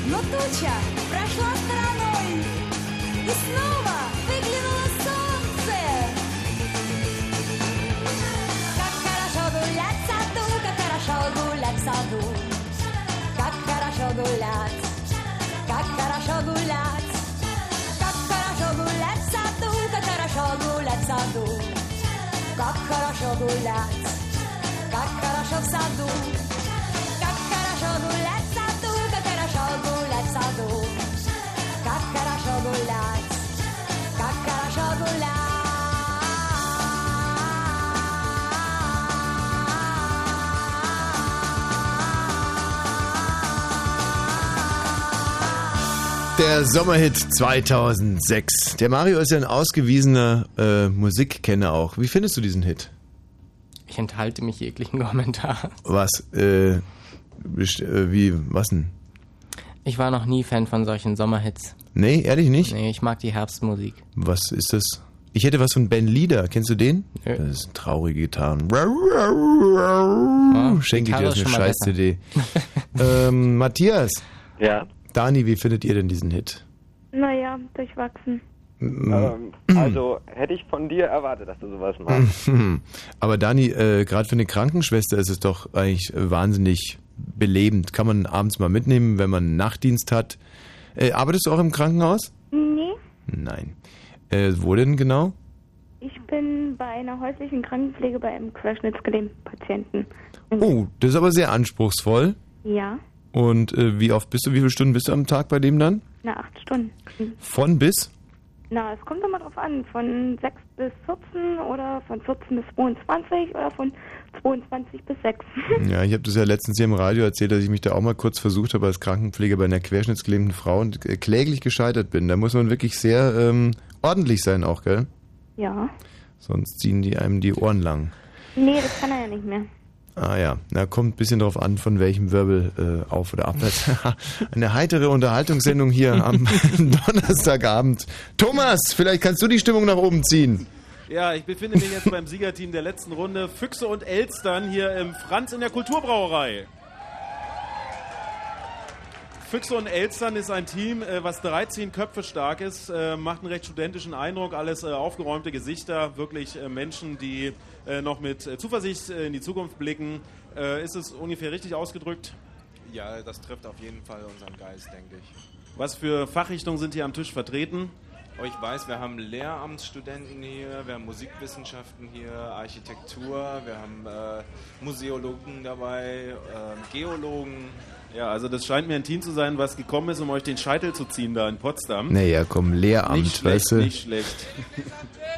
Но туча прошла стороной, и снова выглянуло солнце. Как хорошо гулять в саду, как хорошо гулять в саду. Как хорошо гулять, как хорошо гулять. Саду. Как хорошо гулять, как хорошо в саду. Как хорошо гулять в саду, как хорошо гулять в саду. Как хорошо гулять, как хорошо гулять. Der Sommerhit 2006. Der Mario ist ja ein ausgewiesener äh, Musikkenner auch. Wie findest du diesen Hit? Ich enthalte mich jeglichen Kommentar. Was? Äh, äh, wie? Was denn? Ich war noch nie Fan von solchen Sommerhits. Nee, ehrlich nicht? Nee, ich mag die Herbstmusik. Was ist das? Ich hätte was von Ben Lieder. Kennst du den? Nö. Das ist traurige Gitarren. Schenke ich dir ist eine scheiß CD. ähm, Matthias. Ja. Dani, wie findet ihr denn diesen Hit? Naja, durchwachsen. Ähm, also hätte ich von dir erwartet, dass du sowas machst. Aber Dani, äh, gerade für eine Krankenschwester ist es doch eigentlich wahnsinnig belebend. Kann man abends mal mitnehmen, wenn man einen Nachtdienst hat. Äh, arbeitest du auch im Krankenhaus? Nee, Nein. Äh, wo denn genau? ich bin bei einer häuslichen Krankenpflege bei einem querschnittsgelähmten Patienten. Oh, das ist aber sehr anspruchsvoll. Ja, Und äh, wie oft bist du, wie viele Stunden bist du am Tag bei dem dann? na acht Stunden. Von bis? Na, es kommt immer drauf an, von 6 bis 14 oder von 14 bis 22 oder von 22 bis 6. Ja, ich habe das ja letztens hier im Radio erzählt, dass ich mich da auch mal kurz versucht habe als Krankenpfleger bei einer querschnittsgelähmten Frau und äh, kläglich gescheitert bin. Da muss man wirklich sehr ähm, ordentlich sein auch, gell? ja. Sonst ziehen die einem die Ohren lang. Nee, das kann er ja nicht mehr. Ah ja, na kommt ein bisschen drauf an, von welchem Wirbel äh, auf oder abwärts. Eine heitere Unterhaltungssendung hier am Donnerstagabend. Thomas, vielleicht kannst du die Stimmung nach oben ziehen. Ja, ich befinde mich jetzt beim Siegerteam der letzten Runde. Füchse und Elstern hier im Franz in der Kulturbrauerei. Füchse und Elstern ist ein Team, äh, was 13 Köpfe stark ist, äh, macht einen recht studentischen Eindruck, alles äh, aufgeräumte Gesichter, wirklich Menschen, die noch mit äh, Zuversicht äh, in die Zukunft blicken. Äh, ist es ungefähr richtig ausgedrückt? Ja, das trifft auf jeden Fall unseren Geist, denke ich. Was für Fachrichtungen sind hier am Tisch vertreten? Oh, ich weiß, wir haben Lehramtsstudenten hier, wir haben Musikwissenschaften hier, Architektur, wir haben äh, Museologen dabei, ähm, Geologen. Ja, also das scheint mir ein Team zu sein, was gekommen ist, um euch den Scheitel zu ziehen da in Potsdam. Naja, komm, Lehramt, Nicht schlecht, weißt du? nicht schlecht.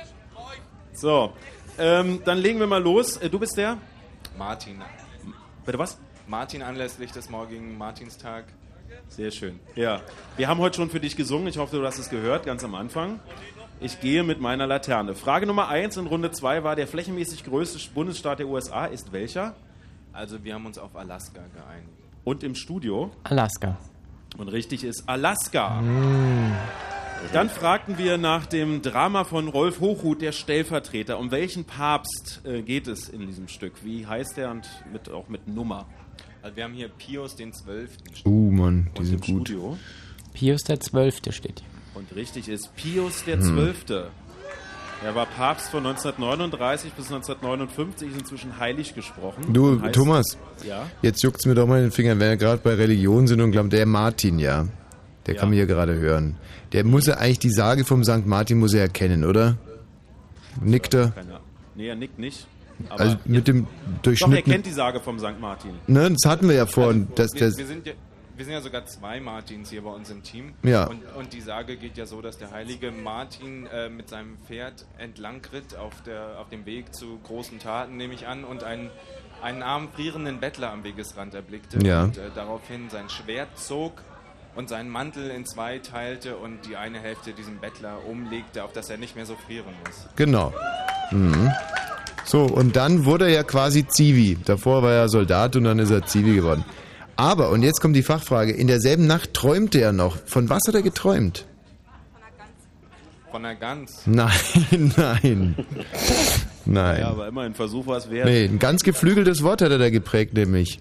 so, ähm, dann legen wir mal los. Äh, Du bist der? Martin. Bitte was? Martin anlässlich des morgigen Martinstag. Sehr schön. Ja, wir haben heute schon für dich gesungen. Ich hoffe, du hast es gehört, ganz am Anfang. Ich gehe mit meiner Laterne. Frage Nummer 1 in Runde 2 war, der flächenmäßig größte Bundesstaat der USA ist welcher? Also wir haben uns auf Alaska geeinigt. Und im Studio? Alaska. Und richtig ist Alaska. Dann fragten wir nach dem Drama von Rolf Hochhuth, der Stellvertreter. Um welchen Papst äh, geht es in diesem Stück? Wie heißt der und mit, auch mit Nummer? Also wir haben hier Pius den Zwölften. Uh, Mann, die sind gut. Studio? Pius der Zwölfte steht hier. Und richtig ist Pius der Hm. Zwölfte. Er war Papst von 1939 bis 1959, ist inzwischen heilig gesprochen. Du, heißt- Thomas, Ja? jetzt juckt's mir doch mal in den Fingern, wenn wir gerade bei Religion sind und glauben, der Martin, ja, der Ja. kann man hier gerade hören. Der muss ja eigentlich die Sage vom St. Martin muss er erkennen, oder? Nickt er? Nee, er nickt nicht. Aber Also mit dem Doch, er Durchschnitt. kennt die Sage vom St. Martin. Ne, das hatten wir ja vorhin. dass wir, wir, sind ja, wir sind ja sogar zwei Martins hier bei uns im Team. Ja. Und, und die Sage geht ja so, dass der heilige Martin äh, mit seinem Pferd entlang ritt auf, der, auf dem Weg zu großen Taten, nehme ich an, und einen, einen armen, frierenden Bettler am Wegesrand erblickte Ja. und äh, daraufhin sein Schwert zog und seinen Mantel in zwei teilte und die eine Hälfte diesem Bettler umlegte, auf dass er nicht mehr so frieren muss. genau. Mhm. So, und dann wurde er ja quasi Zivi. Davor war er Soldat und dann ist er Zivi geworden. Aber, und jetzt kommt die Fachfrage, in derselben Nacht träumte er noch. Von was hat er geträumt? Von der Gans. Nein, nein. Nein. Ja, aber immer ein Versuch war es wert. Nee, ein ganz geflügeltes Wort hat er da geprägt, nämlich.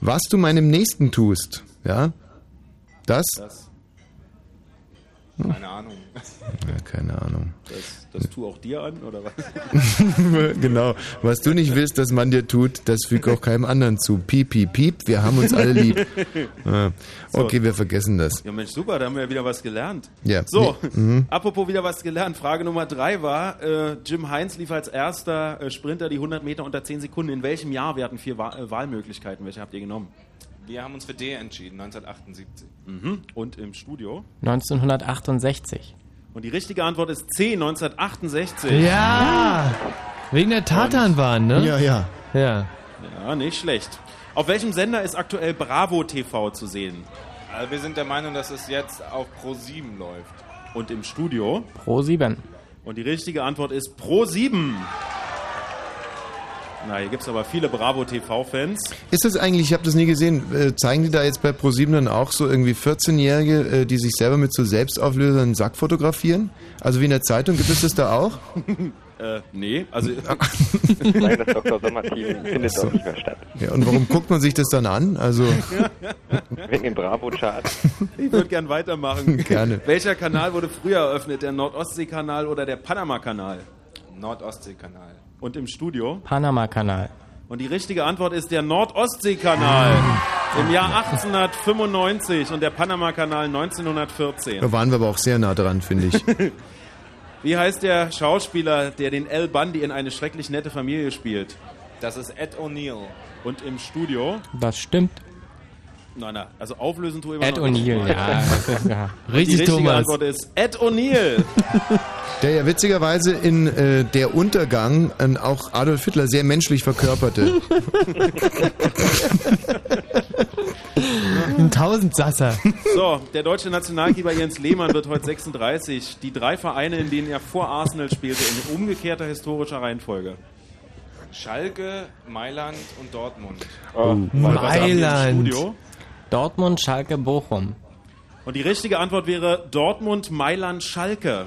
Was du meinem Nächsten tust, ja? Das? Das. Keine Ahnung. Ja, keine Ahnung. Das, das tu auch dir an, oder was? genau. Was du nicht willst, dass man dir tut, das füg auch keinem anderen zu. Piep, piep, piep, wir haben uns alle lieb. Ja. Okay, wir vergessen das. Ja, Mensch, super, da haben wir ja wieder was gelernt. Ja. So, Nee, mhm. apropos wieder was gelernt. Frage Nummer drei war, äh, Jim Heinz lief als erster äh, Sprinter die 100 Meter unter 10 Sekunden. In welchem Jahr? Wir hatten vier Wa äh, Wahlmöglichkeiten. Welche habt ihr genommen? Wir haben uns für D entschieden, 1978. Mhm. Und im Studio? 1968. Und die richtige Antwort ist C, 1968. Ja! Wegen der Tatanbahn, ne? Ja, ja. Ja. Ja, nicht schlecht. Auf welchem Sender ist aktuell Bravo TV zu sehen? Also wir sind der Meinung, dass es jetzt auf Pro 7 läuft. Und im Studio? Pro 7. Und die richtige Antwort ist Pro 7. Na, hier gibt es aber viele Bravo TV-Fans. Ist das eigentlich, ich habe das nie gesehen, äh, zeigen die da jetzt bei ProSieben dann auch so irgendwie 14-Jährige, äh, die sich selber mit so Selbstauflösern einen Sack fotografieren? Also wie in der Zeitung, gibt es das da auch? äh, nee, also. Nein, das Dr. Sommer-Team findet So. doch nicht mehr statt. Ja, und warum guckt man sich das dann an? Also, Wegen den Bravo-Charts. Ich würde gern weitermachen. Gerne. Welcher Kanal wurde früher eröffnet? Der Nordostsee-Kanal oder der Panama-Kanal? Nordostsee-Kanal. Und im Studio? Panama-Kanal. Und die richtige Antwort ist der Nordostsee-Kanal. Im Jahr 1895 und der Panama-Kanal 1914. da waren wir aber auch sehr nah dran, finde ich. Wie heißt der Schauspieler, der den Al Bundy in eine schrecklich nette Familie spielt? Das ist Ed O'Neill. Und im Studio? Das stimmt. Nein, nein, also auflösen tue ich Ed immer nicht. O'Neill, ja. ja. Die Richtig, richtige Thomas. Antwort ist Ed O'Neill. Der ja witzigerweise in äh, Der Untergang äh, auch Adolf Hitler sehr menschlich verkörperte. Ein Tausendsasser. So, der deutsche Nationalkeeper Jens Lehmann wird heute 36. Die drei Vereine, in denen er vor Arsenal spielte, in umgekehrter historischer Reihenfolge. Schalke, Mailand und Dortmund. Im Mailand. Studio? Dortmund, Schalke, Bochum. Und die richtige Antwort wäre Dortmund, Mailand, Schalke.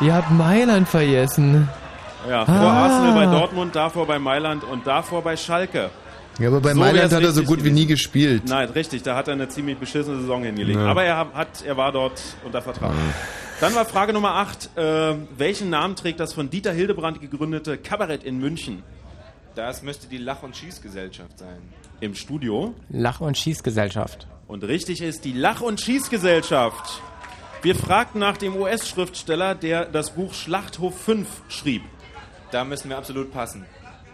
Ihr habt Mailand vergessen. Ja, vor Ah. Arsenal bei Dortmund, davor bei Mailand und davor bei Schalke. Ja, aber bei So Mailand hat er so gut wie nie gespielt. Nein, richtig, da hat er eine ziemlich beschissene Saison hingelegt. Ja. Aber er, hat, er war dort unter Vertrag. Dann war Frage Nummer 8. Äh, welchen Namen trägt das von Dieter Hildebrand gegründete Kabarett in München? Das müsste die Lach- und Schießgesellschaft sein. Im Studio. Lach- und Schießgesellschaft. Und richtig ist die Lach- und Schießgesellschaft. Wir fragten nach dem US-Schriftsteller, der das Buch Schlachthof 5 schrieb. Da müssen wir absolut passen.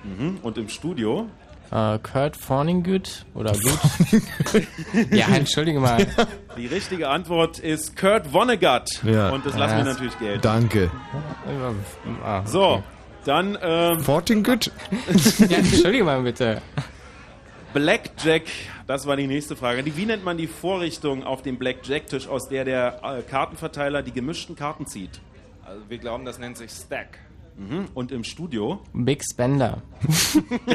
Mhm. Und im Studio? Äh, Kurt Forningut oder Gut? ja, entschuldige mal. Die richtige Antwort ist Kurt Vonnegut. Ja. Und das lassen Ja. wir natürlich gelten. Danke. Ah, So, dann ähm, Fortingut? Ja, entschuldige mal bitte. Blackjack, das war die nächste Frage. Wie nennt man die Vorrichtung auf dem Blackjack-Tisch, aus der der äh, Kartenverteiler die gemischten Karten zieht? Also wir glauben, das nennt sich Stack. Mhm. Und im Studio? Big Spender.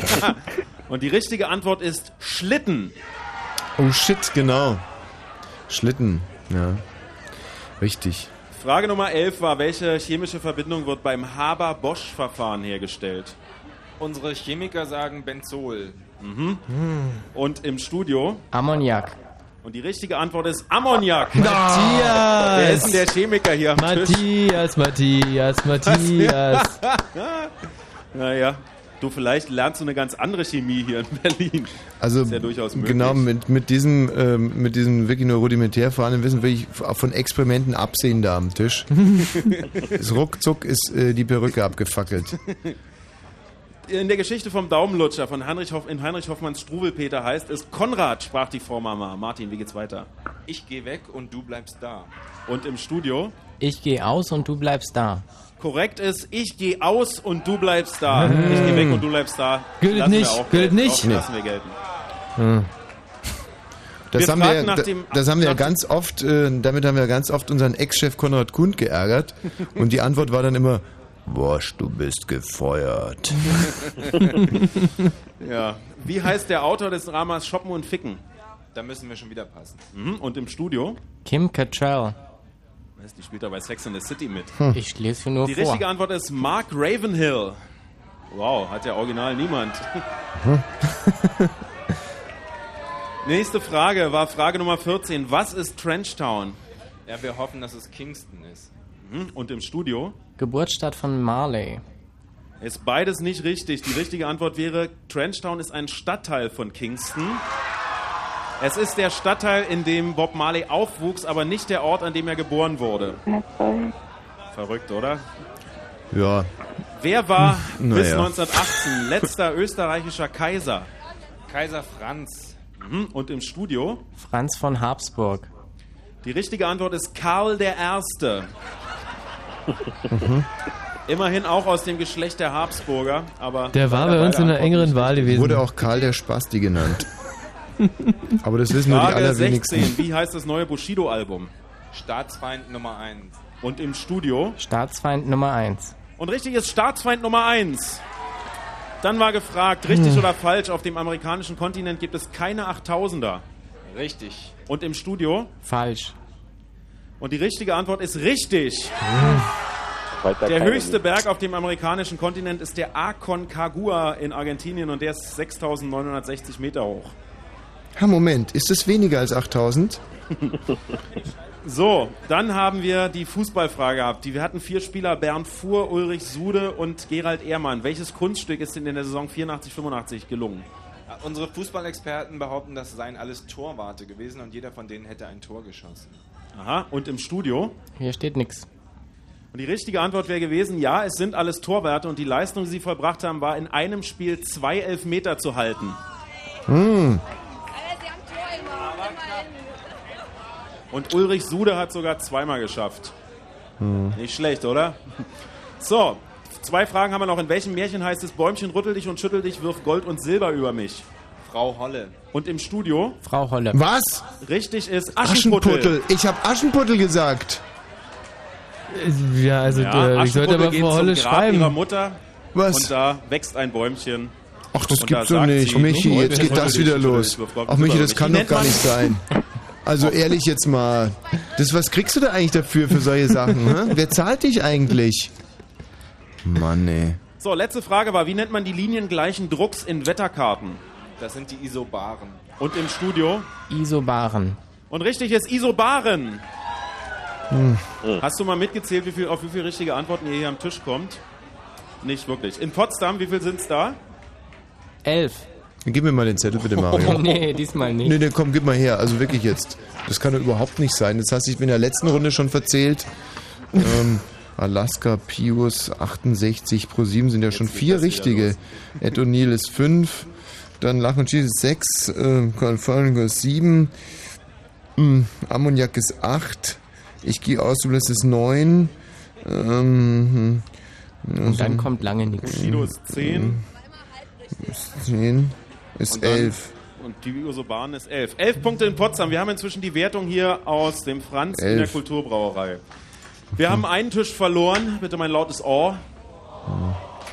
Und die richtige Antwort ist Schlitten. Oh shit, genau. Schlitten, ja. Richtig. Frage Nummer 11 war, welche chemische Verbindung wird beim Haber-Bosch-Verfahren hergestellt? Unsere Chemiker sagen Benzol. Mhm. Und im Studio? Ammoniak. Und die richtige Antwort ist Ammoniak. Matthias! Wer ist denn der Chemiker hier am Tisch? Matthias, Matthias, Matthias. naja, du vielleicht lernst du eine ganz andere Chemie hier in Berlin. Also ist ja durchaus möglich. genau mit, mit diesem ähm, mit diesem wirklich nur rudimentär vorhandenen Wissen will ich von Experimenten absehen da am Tisch. es ruckzuck ist äh, die Perücke abgefackelt. In der Geschichte vom Daumenlutscher von Heinrich Hoff, in Heinrich Hoffmanns Struwelpeter heißt es, Konrad sprach die Vormama. Martin, wie geht's weiter? Ich gehe weg und du bleibst da. Und im Studio? Ich gehe aus und du bleibst da. Korrekt ist, ich gehe aus und du bleibst da. Ich gehe weg und du bleibst da. Gilt Lassen nicht, gilt gelten. nicht. Auch lassen wir gelten. Hm. Das Wir haben wir, fragen nach da- dem- das haben wir ja nach- ganz oft, äh, damit haben wir ganz oft unseren Ex-Chef Konrad Kund geärgert. Und die Antwort war dann immer, Bosch, du bist gefeuert. ja. Wie heißt der Autor des Dramas Shoppen und Ficken? Da müssen wir schon wieder passen. Mhm. Und im Studio? Kim Cattrall. Was, Die spielt da bei Sex in the City mit. Ich lese nur Die vor. richtige Antwort ist Mark Ravenhill. Wow, hat ja original niemand. Nächste Frage war Frage Nummer 14. Was ist Trenchtown? Ja, wir hoffen, dass es Kingston ist. Mhm. Und im Studio? Geburtsstadt von Marley. Ist beides nicht richtig. Die richtige Antwort wäre, Trenchtown ist ein Stadtteil von Kingston. Es ist der Stadtteil, in dem Bob Marley aufwuchs, aber nicht der Ort, an dem er geboren wurde. Verrückt, oder? Ja. Wer war Hm, bis naja. 1918 letzter österreichischer Kaiser? Kaiser Franz. Mhm. Und im Studio? Franz von Habsburg. Die richtige Antwort ist Karl der Erste. Mhm. Immerhin auch aus dem Geschlecht der Habsburger, aber Der war bei uns in einer engeren Wahl gewesen. Wurde auch Karl der Spasti genannt. Aber das wissen nur die Frage allerwenigsten. 16. Wie heißt das neue Bushido-Album? Staatsfeind Nummer 1. Und im Studio? Staatsfeind Nummer 1. Und richtig ist Staatsfeind Nummer 1. Dann war gefragt, richtig Hm. oder falsch, auf dem amerikanischen Kontinent gibt es keine 8000er. Richtig. Und im Studio? Falsch. Und die richtige Antwort ist richtig. Der höchste Berg auf dem amerikanischen Kontinent ist der Aconcagua in Argentinien und der ist 6960 Meter hoch. Ha, Moment, ist es weniger als 8000? So, dann haben wir die Fußballfrage gehabt. Die, wir hatten vier Spieler, Bernd Fuhr, Ulrich Sude und Gerald Ehrmann. Welches Kunststück ist denn in der Saison 84-85 gelungen? Ja, Unsere Fußballexperten behaupten, das seien alles Torwarte gewesen und jeder von denen hätte ein Tor geschossen. Aha, und im Studio? Hier steht nichts. Und die richtige Antwort wäre gewesen, ja, es sind alles Torwerte und die Leistung, die sie vollbracht haben, war in einem Spiel zwei Elfmeter zu halten. Hm. Und Ulrich Sude hat sogar zweimal geschafft. Hm. Nicht schlecht, oder? So, zwei Fragen haben wir noch. In welchem Märchen heißt es Bäumchen rüttel dich und schüttel dich, wirf Gold und Silber über mich? Frau Holle. Und im Studio? Frau Holle. Was? Richtig ist Aschenputtel. Aschenputtel. Ich habe Aschenputtel gesagt. Ja, also Ja, äh, ich sollte aber geht Frau Holle zum Grab ihrer schreiben. Mutter. Was? Und da wächst ein Bäumchen. Ach, das gibt's da doch sagt nicht. sie, Michi, jetzt geht das wieder los. Ach, Michi, das kann doch gar nicht sein. Also ehrlich jetzt mal. Das, was kriegst du da eigentlich dafür für solche Sachen? Hä? Wer zahlt dich eigentlich? Mann, ey. So, letzte Frage war, wie nennt man die liniengleichen Drucks in Wetterkarten? Das sind die Isobaren. Und im Studio? Isobaren. Und richtig ist Isobaren. Hm. Hast du mal mitgezählt, wie viel, auf wie viele richtige Antworten ihr hier am Tisch kommt? Nicht wirklich. In Potsdam, wie viel sind es da? Elf. Gib mir mal den Zettel bitte, Mario. nee, diesmal nicht. Nee, nee, komm, gib mal her. Also wirklich jetzt. Das kann doch überhaupt nicht sein. Das hast du in der letzten Runde schon verzählt. Ähm, Alaska, Pius 68, Pro 7 sind ja schon vier richtige. Ed O'Neill ist fünf. Dann Lach und Cheese ist sechs. Äh, California ist sieben. Mm, Ammoniak ist acht. Ich gehe aus, du ist neun. Ähm, Und dann kommt lange nichts. Bushido ist 10. Ist zehn. Ist Und dann- elf. Und die Isobaren ist 11. 11 Punkte in Potsdam. Wir haben inzwischen die Wertung hier aus dem Franz in der Elf. Kulturbrauerei. Wir haben einen Tisch verloren. Bitte mein lautes Ohr.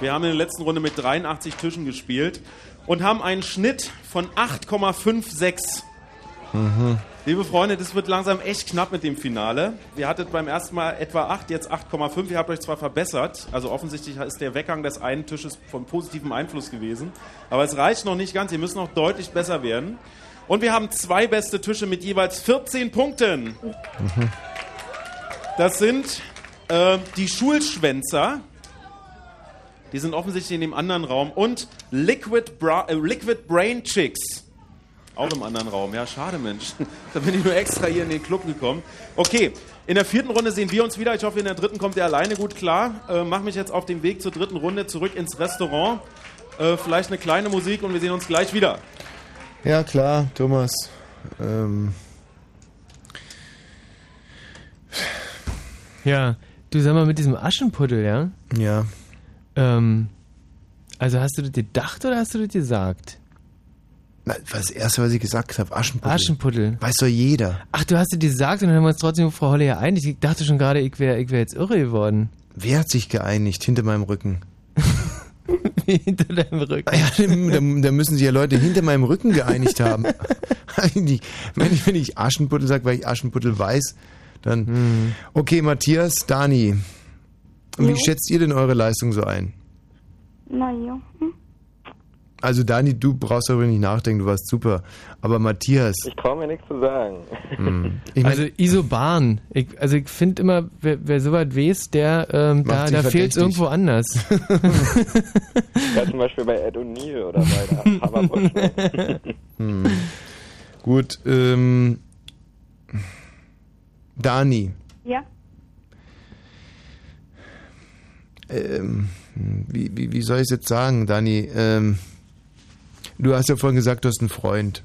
Wir haben in der letzten Runde mit 83 Tischen gespielt und haben einen Schnitt von 8,56. Mhm. Liebe Freunde, das wird langsam echt knapp mit dem Finale. Ihr hattet beim ersten Mal etwa 8, jetzt 8,5. Ihr habt euch zwar verbessert, also offensichtlich ist der Weggang des einen Tisches von positivem Einfluss gewesen, aber es reicht noch nicht ganz. Ihr müsst noch deutlich besser werden. Und wir haben zwei beste Tische mit jeweils 14 Punkten. Das sind äh, die Schulschwänzer. Die sind offensichtlich in dem anderen Raum. Und Liquid, Bra äh, Liquid Brain Chicks. Auch im anderen Raum. Ja, schade, Mensch. Da bin ich nur extra hier in den Club gekommen. Okay, in der vierten Runde sehen wir uns wieder. Ich hoffe, in der dritten kommt ihr alleine gut klar. Äh, mach mich jetzt auf den Weg zur dritten Runde zurück ins Restaurant. Äh, vielleicht eine kleine Musik und wir sehen uns gleich wieder. Ja, klar, Thomas. Ähm, Ja, du sag mal mit diesem Aschenputtel, ja? ja. Ähm, also hast du das gedacht oder hast du das gesagt? Na, das erste, was ich gesagt habe, Aschenputtel. Aschenputtel. Weiß doch jeder. Ach, du hast es gesagt und dann haben wir uns trotzdem auf Frau Holle ja einig. Ich dachte schon gerade, ich wäre ich wär jetzt irre geworden. Wer hat sich geeinigt hinter meinem Rücken? hinter deinem Rücken. Ja, da, müssen sich ja Leute hinter meinem Rücken geeinigt haben. Eigentlich, wenn ich, wenn ich Aschenputtel sage, weil ich Aschenputtel weiß, dann. Hm. Okay, Matthias, Dani. Wie Jo. schätzt ihr denn eure Leistung so ein? Na ja. Hm. Also Dani, du brauchst darüber nicht nachdenken, du warst super. Aber Matthias, Ich traue mir nichts zu sagen. hm, ich mein, also Isoban. Ich, also ich finde immer, wer, wer so weit weiß, der ähm, da, da fehlt es irgendwo anders. Ja, zum Beispiel bei Ed O'Neill oder bei der hm. gut, ähm, Dani, Ja. Ähm, wie, wie, wie soll ich es jetzt sagen, Dani? Ähm, du hast ja vorhin gesagt, du hast einen Freund.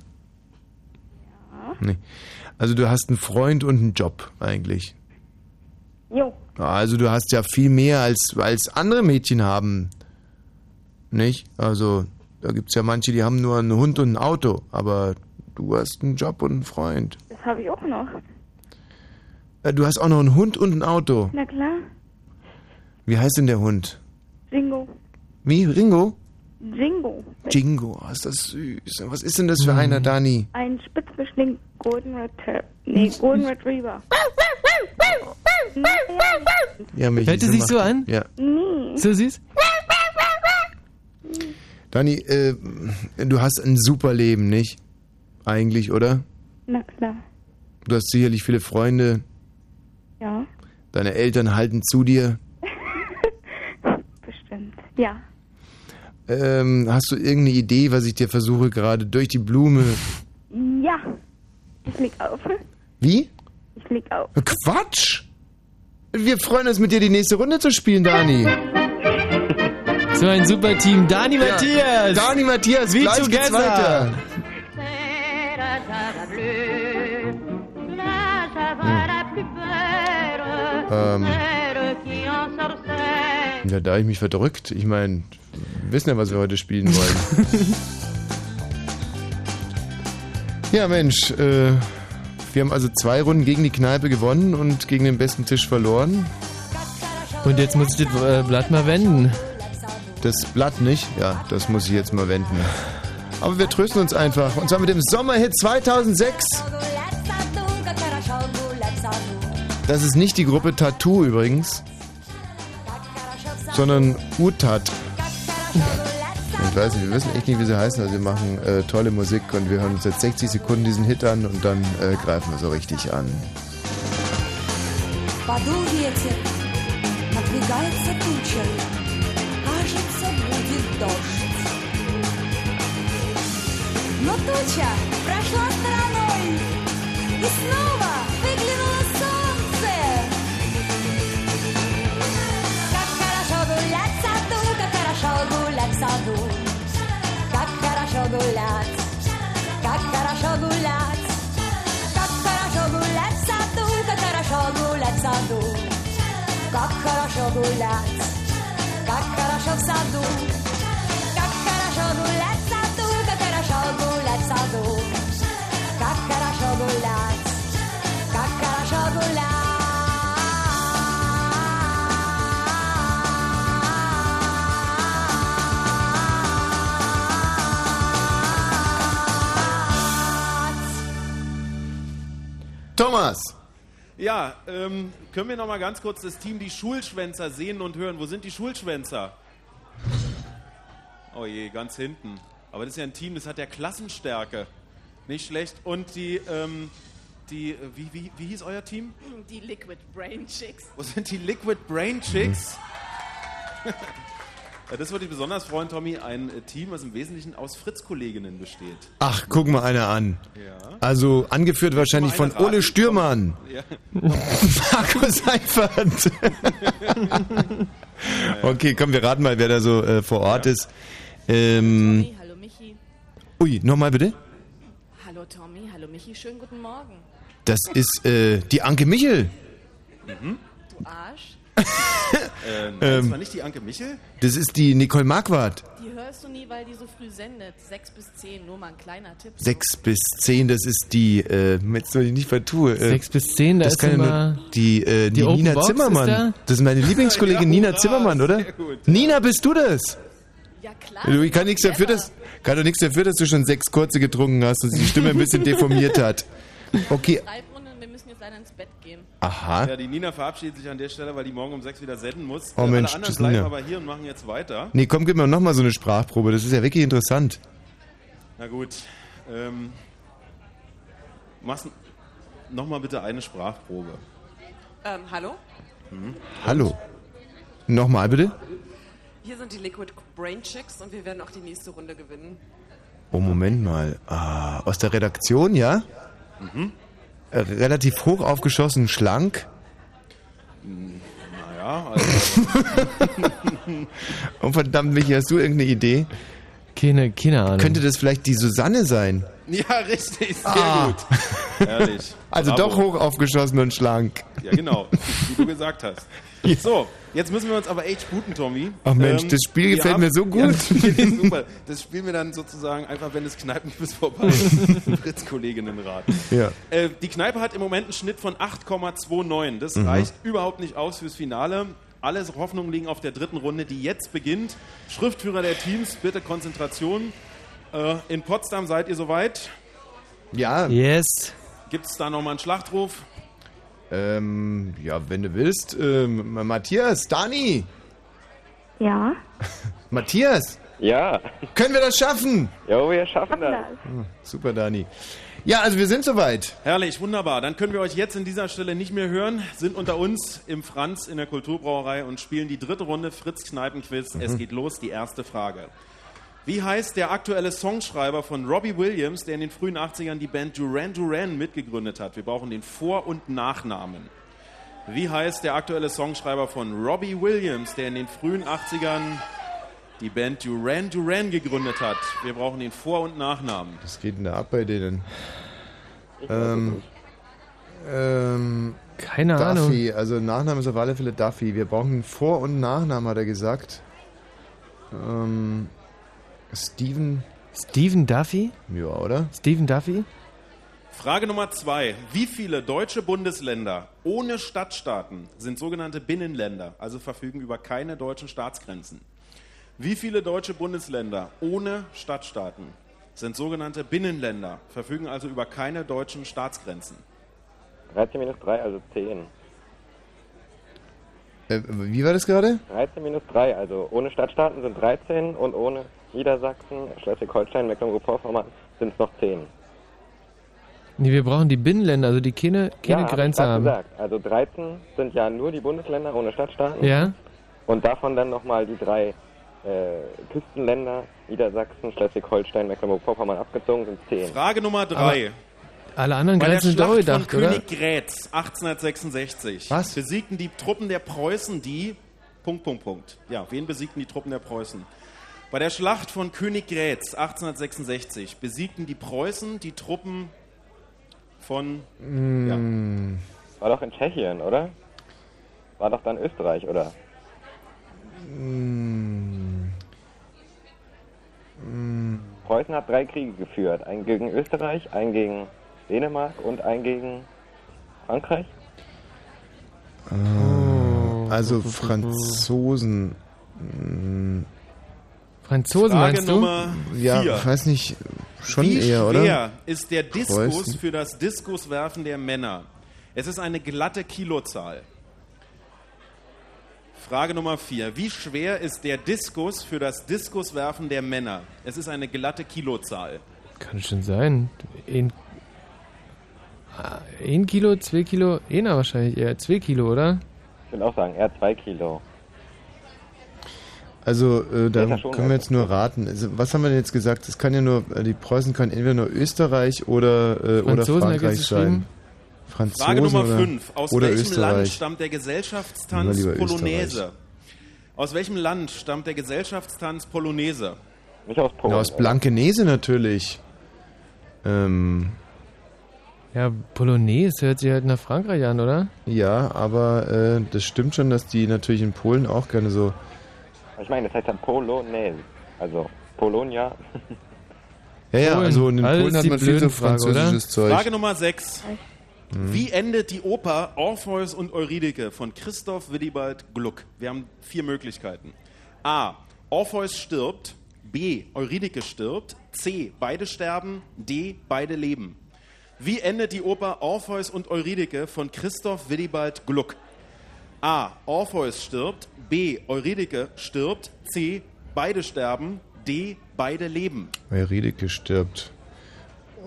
Nee. Also du hast einen Freund und einen Job eigentlich. Jo. Also du hast ja viel mehr als, als andere Mädchen haben. Nicht? Also da gibt es ja manche, die haben nur einen Hund und ein Auto, aber du hast einen Job und einen Freund. Das habe ich auch noch. Äh, Du hast auch noch einen Hund und ein Auto. Na klar. Wie heißt denn der Hund? Jingo. Wie? Ringo? Jingo. Jingo, oh, ist das süß. Was ist denn das für einer, Dani? Ein Spitzmischling Golden Retriever. Nee, Golden Retriever. Ja, Michi, Hört es sich so an? Ja. Nee. So süß? Dani, äh, du hast ein super Leben, nicht? Eigentlich, oder? Na klar. Du hast sicherlich viele Freunde. Ja. Deine Eltern halten zu dir. Ja. Ähm, hast du irgendeine Idee, was ich dir versuche gerade durch die Blume? Ja. Ich leg auf. Wie? Ich leg auf. Quatsch! Wir freuen uns mit dir die nächste Runde zu spielen, Dani. So ein super Team. Dani Ja, Matthias. Dani Matthias, Wie gleich geht's together. weiter. Bleu Ähm, ja, da hab ich mich verdrückt. Ich meine, wir wissen ja, was wir heute spielen wollen. ja, Mensch, äh, wir haben also zwei Runden gegen die Kneipe gewonnen und gegen den besten Tisch verloren. Und jetzt muss ich das äh, Blatt mal wenden. Das Blatt nicht? Ja, das muss ich jetzt mal wenden. Aber wir trösten uns einfach. Und zwar mit dem Sommerhit 2006. Das ist nicht die Gruppe Tattoo übrigens, sondern Utat. Ich weiß nicht, wir wissen echt nicht, wie sie heißen. Also wir machen äh, tolle Musik und wir hören uns jetzt 60 Sekunden diesen Hit an und dann äh, greifen wir so richtig an. Подул ветер, надвигается туча, кажется, будет дождь. Но туча прошла стороной, и снова саду, как хорошо гулять, как хорошо гулять. Как хорошо гулять в саду, как хорошо гулять в саду. Как хорошо гулять, как хорошо в саду. Как хорошо гулять в саду, как хорошо гулять в саду. Thomas! Ja, ähm, können wir noch mal ganz kurz das Team die Schulschwänzer sehen und hören? Wo sind die Schulschwänzer? Oh je, ganz hinten. Aber das ist ja ein Team, das hat ja Klassenstärke. Nicht schlecht. Und die, ähm, die, wie, wie, wie hieß euer Team? Die Liquid Brain Chicks. Wo sind die Liquid Brain Chicks? ja, das würde ich besonders freuen, Tommy. Ein äh, Team, was im Wesentlichen aus Fritz-Kolleginnen besteht. Ach, guck mal einer an. Ja. Also angeführt wahrscheinlich von Ole. Stürmann. Ja. Markus Seifert. okay, komm, wir raten mal, wer da so äh, vor Ort ist. Ähm, Hallo Michi. ui, nochmal bitte. Hallo Tommy, hallo Michi, schönen guten Morgen. Das ist äh, die Anke Michel. Mhm. Du Arsch. Äh, nein, Ähm. das war nicht die Anke Michel? Das ist die Nicole Marquardt. Die hörst du nie, weil die so früh sendet. Sechs bis zehn, nur mal ein kleiner Tipp. Sechs bis zehn, das ist die, äh, jetzt soll ich nicht vertue. Äh, Sechs bis zehn, da das ist kann immer die, äh, die, die Nina Box ist Zimmermann. da? Das ist meine Lieblingskollegin Ja, Nina Zimmermann, oder? Nina, bist du das? Ja klar. Du, ich kann nichts dafür, dass, kann doch nichts dafür, dass du schon sechs kurze getrunken hast und sich die Stimme ein bisschen deformiert hat. Okay, Schreibrunden, wir müssen jetzt leider ins Bett gehen. Aha. Ja, die Nina verabschiedet sich an der Stelle, weil die morgen um sechs wieder senden muss. Oh Mensch, Alle anderen das bleiben Nina. aber hier und machen jetzt weiter. Nee, komm, gib mir noch mal so eine Sprachprobe. Das ist ja wirklich interessant. Na gut. Ähm, machst nochmal bitte eine Sprachprobe. Ähm, hallo? Mhm. Hallo. Nochmal bitte. Hier sind die Liquid Brain Chicks und wir werden auch die nächste Runde gewinnen. Oh, Moment mal. Ah, aus der Redaktion, ja? Mhm. Relativ hoch aufgeschossen, schlank. Naja, also. Oh, verdammt, Michi, hast du irgendeine Idee? Keine, keine Ahnung. Könnte das vielleicht die Susanne sein? ja, richtig, sehr Ah. gut. Ehrlich. Also Bravo. doch hoch aufgeschossen und schlank. Ja, genau, wie du gesagt hast. So, jetzt müssen wir uns aber echt sputen, Tommy. Ähm, Ach Mensch, das Spiel gefällt mir so gut. Ja, das super. Das spielen wir dann sozusagen einfach, wenn das Kneipenquiz vorbei ist. Fritz-Kolleginnen raten. Ja. Äh, die Kneipe hat im Moment einen Schnitt von 8,29. Das Mhm. reicht überhaupt nicht aus fürs Finale. Alle Hoffnungen liegen auf der dritten Runde, die jetzt beginnt. Schriftführer der Teams, bitte Konzentration. Äh, in Potsdam seid ihr soweit? Ja. Yes. Gibt es da nochmal einen Schlachtruf? Ähm, ja, wenn du willst. Ähm, Matthias, Dani. Ja. Matthias. Ja. Können wir das schaffen? Ja, wir schaffen das. Ah, super, Dani. Ja, also wir sind soweit. Herrlich, wunderbar. Dann können wir euch jetzt in dieser Stelle nicht mehr hören, sind unter uns im Franz in der Kulturbrauerei und spielen die dritte Runde Fritz Kneipenquiz. Es Mhm. geht los, die erste Frage. Wie heißt der aktuelle Songschreiber von Robbie Williams, der in den frühen 80ern die Band Duran Duran mitgegründet hat? Wir brauchen den Vor- und Nachnamen. Wie heißt der aktuelle Songschreiber von Robbie Williams, der in den frühen 80ern die Band Duran Duran gegründet hat? Wir brauchen den Vor- und Nachnamen. Was geht denn da ab bei denen? Ähm, ähm, Keine Duffy, also Nachname ist auf alle Fälle Duffy. Wir brauchen Vor- und Nachnamen, hat er gesagt. Ähm, Steven. Stephen Duffy? Ja, oder? Stephen Duffy? Frage Nummer zwei. Wie viele deutsche Bundesländer ohne Stadtstaaten sind sogenannte Binnenländer, also verfügen über keine deutschen Staatsgrenzen? Wie viele deutsche Bundesländer ohne Stadtstaaten sind sogenannte Binnenländer, verfügen also über keine deutschen Staatsgrenzen? 13 minus 3, also 10. Äh, wie war das gerade? 13 minus 3, also ohne Stadtstaaten sind 13 und ohne Niedersachsen, Schleswig-Holstein, Mecklenburg-Vorpommern sind es noch 10. Nee, wir brauchen die Binnenländer, also die keine, keine ja, Grenze haben. gesagt. Also 13 sind ja nur die Bundesländer ohne Stadtstaaten. Ja. Und davon dann nochmal die drei äh, Küstenländer, Niedersachsen, Schleswig-Holstein, Mecklenburg-Vorpommern abgezogen, sind 10. Frage Nummer drei. Alle anderen Bei der Grenzen sind Schlacht gedacht, von oder? König Grätz 1866 Was? besiegten die Truppen der Preußen die Punkt Punkt Punkt. Ja, wen besiegten die Truppen der Preußen? Bei der Schlacht von König Grätz 1866 besiegten die Preußen die Truppen von Mm, War doch in Tschechien, oder? War doch dann Österreich, oder? Mm, mm. Preußen hat drei Kriege geführt. Einen gegen Österreich, einen gegen Dänemark und einen gegen Frankreich. Ah, also Franzosen. mm, Franzosen Frage meinst du? Nummer Ja, vier. ich weiß nicht, schon Wie eher, oder? schwer ist der Diskus Preußen. für das Diskuswerfen der Männer? Es ist eine glatte Kilozahl. Frage Nummer 4. Wie schwer ist der Diskus für das Diskuswerfen der Männer? Es ist eine glatte Kilozahl. Kann schon sein. Ein, Ah, ein Kilo, zwei Kilo, einer wahrscheinlich eher. Zwei Kilo, oder? Ich würde auch sagen, eher zwei Kilo. Also äh, da ja können wir jetzt nur raten. Also, was haben wir denn jetzt gesagt? Es kann ja nur, äh, die Preußen können entweder nur Österreich oder, äh, oder er Frankreich sein. Franzosen Frage Nummer oder, 5. Aus oder welchem Österreich. Land stammt der Gesellschaftstanz Polonaise? Österreich. Aus welchem Land stammt der Gesellschaftstanz Polonaise? Nicht aus Ja, aus Blankenese natürlich. Ähm, Ja, Polonaise hört sich halt nach Frankreich an, oder? ja, aber äh, das stimmt schon, dass die natürlich in Polen auch gerne so. Ich meine, das heißt dann Polonaise. Also Polonia. Ja, ja, Polen. also in Also Polen hat man viel so französisches Zeug. Frage Nummer 6. Wie endet die Oper Orpheus und Eurydike von Christoph Willibald Gluck? Wir haben vier Möglichkeiten. A. Orpheus stirbt. B. Eurydike stirbt. C. Beide sterben. D. Beide leben. Wie endet die Oper Orpheus und Eurydike von Christoph Willibald Gluck? A. Orpheus stirbt. B. Eurydike stirbt. C. Beide sterben. D. Beide leben. Eurydike stirbt.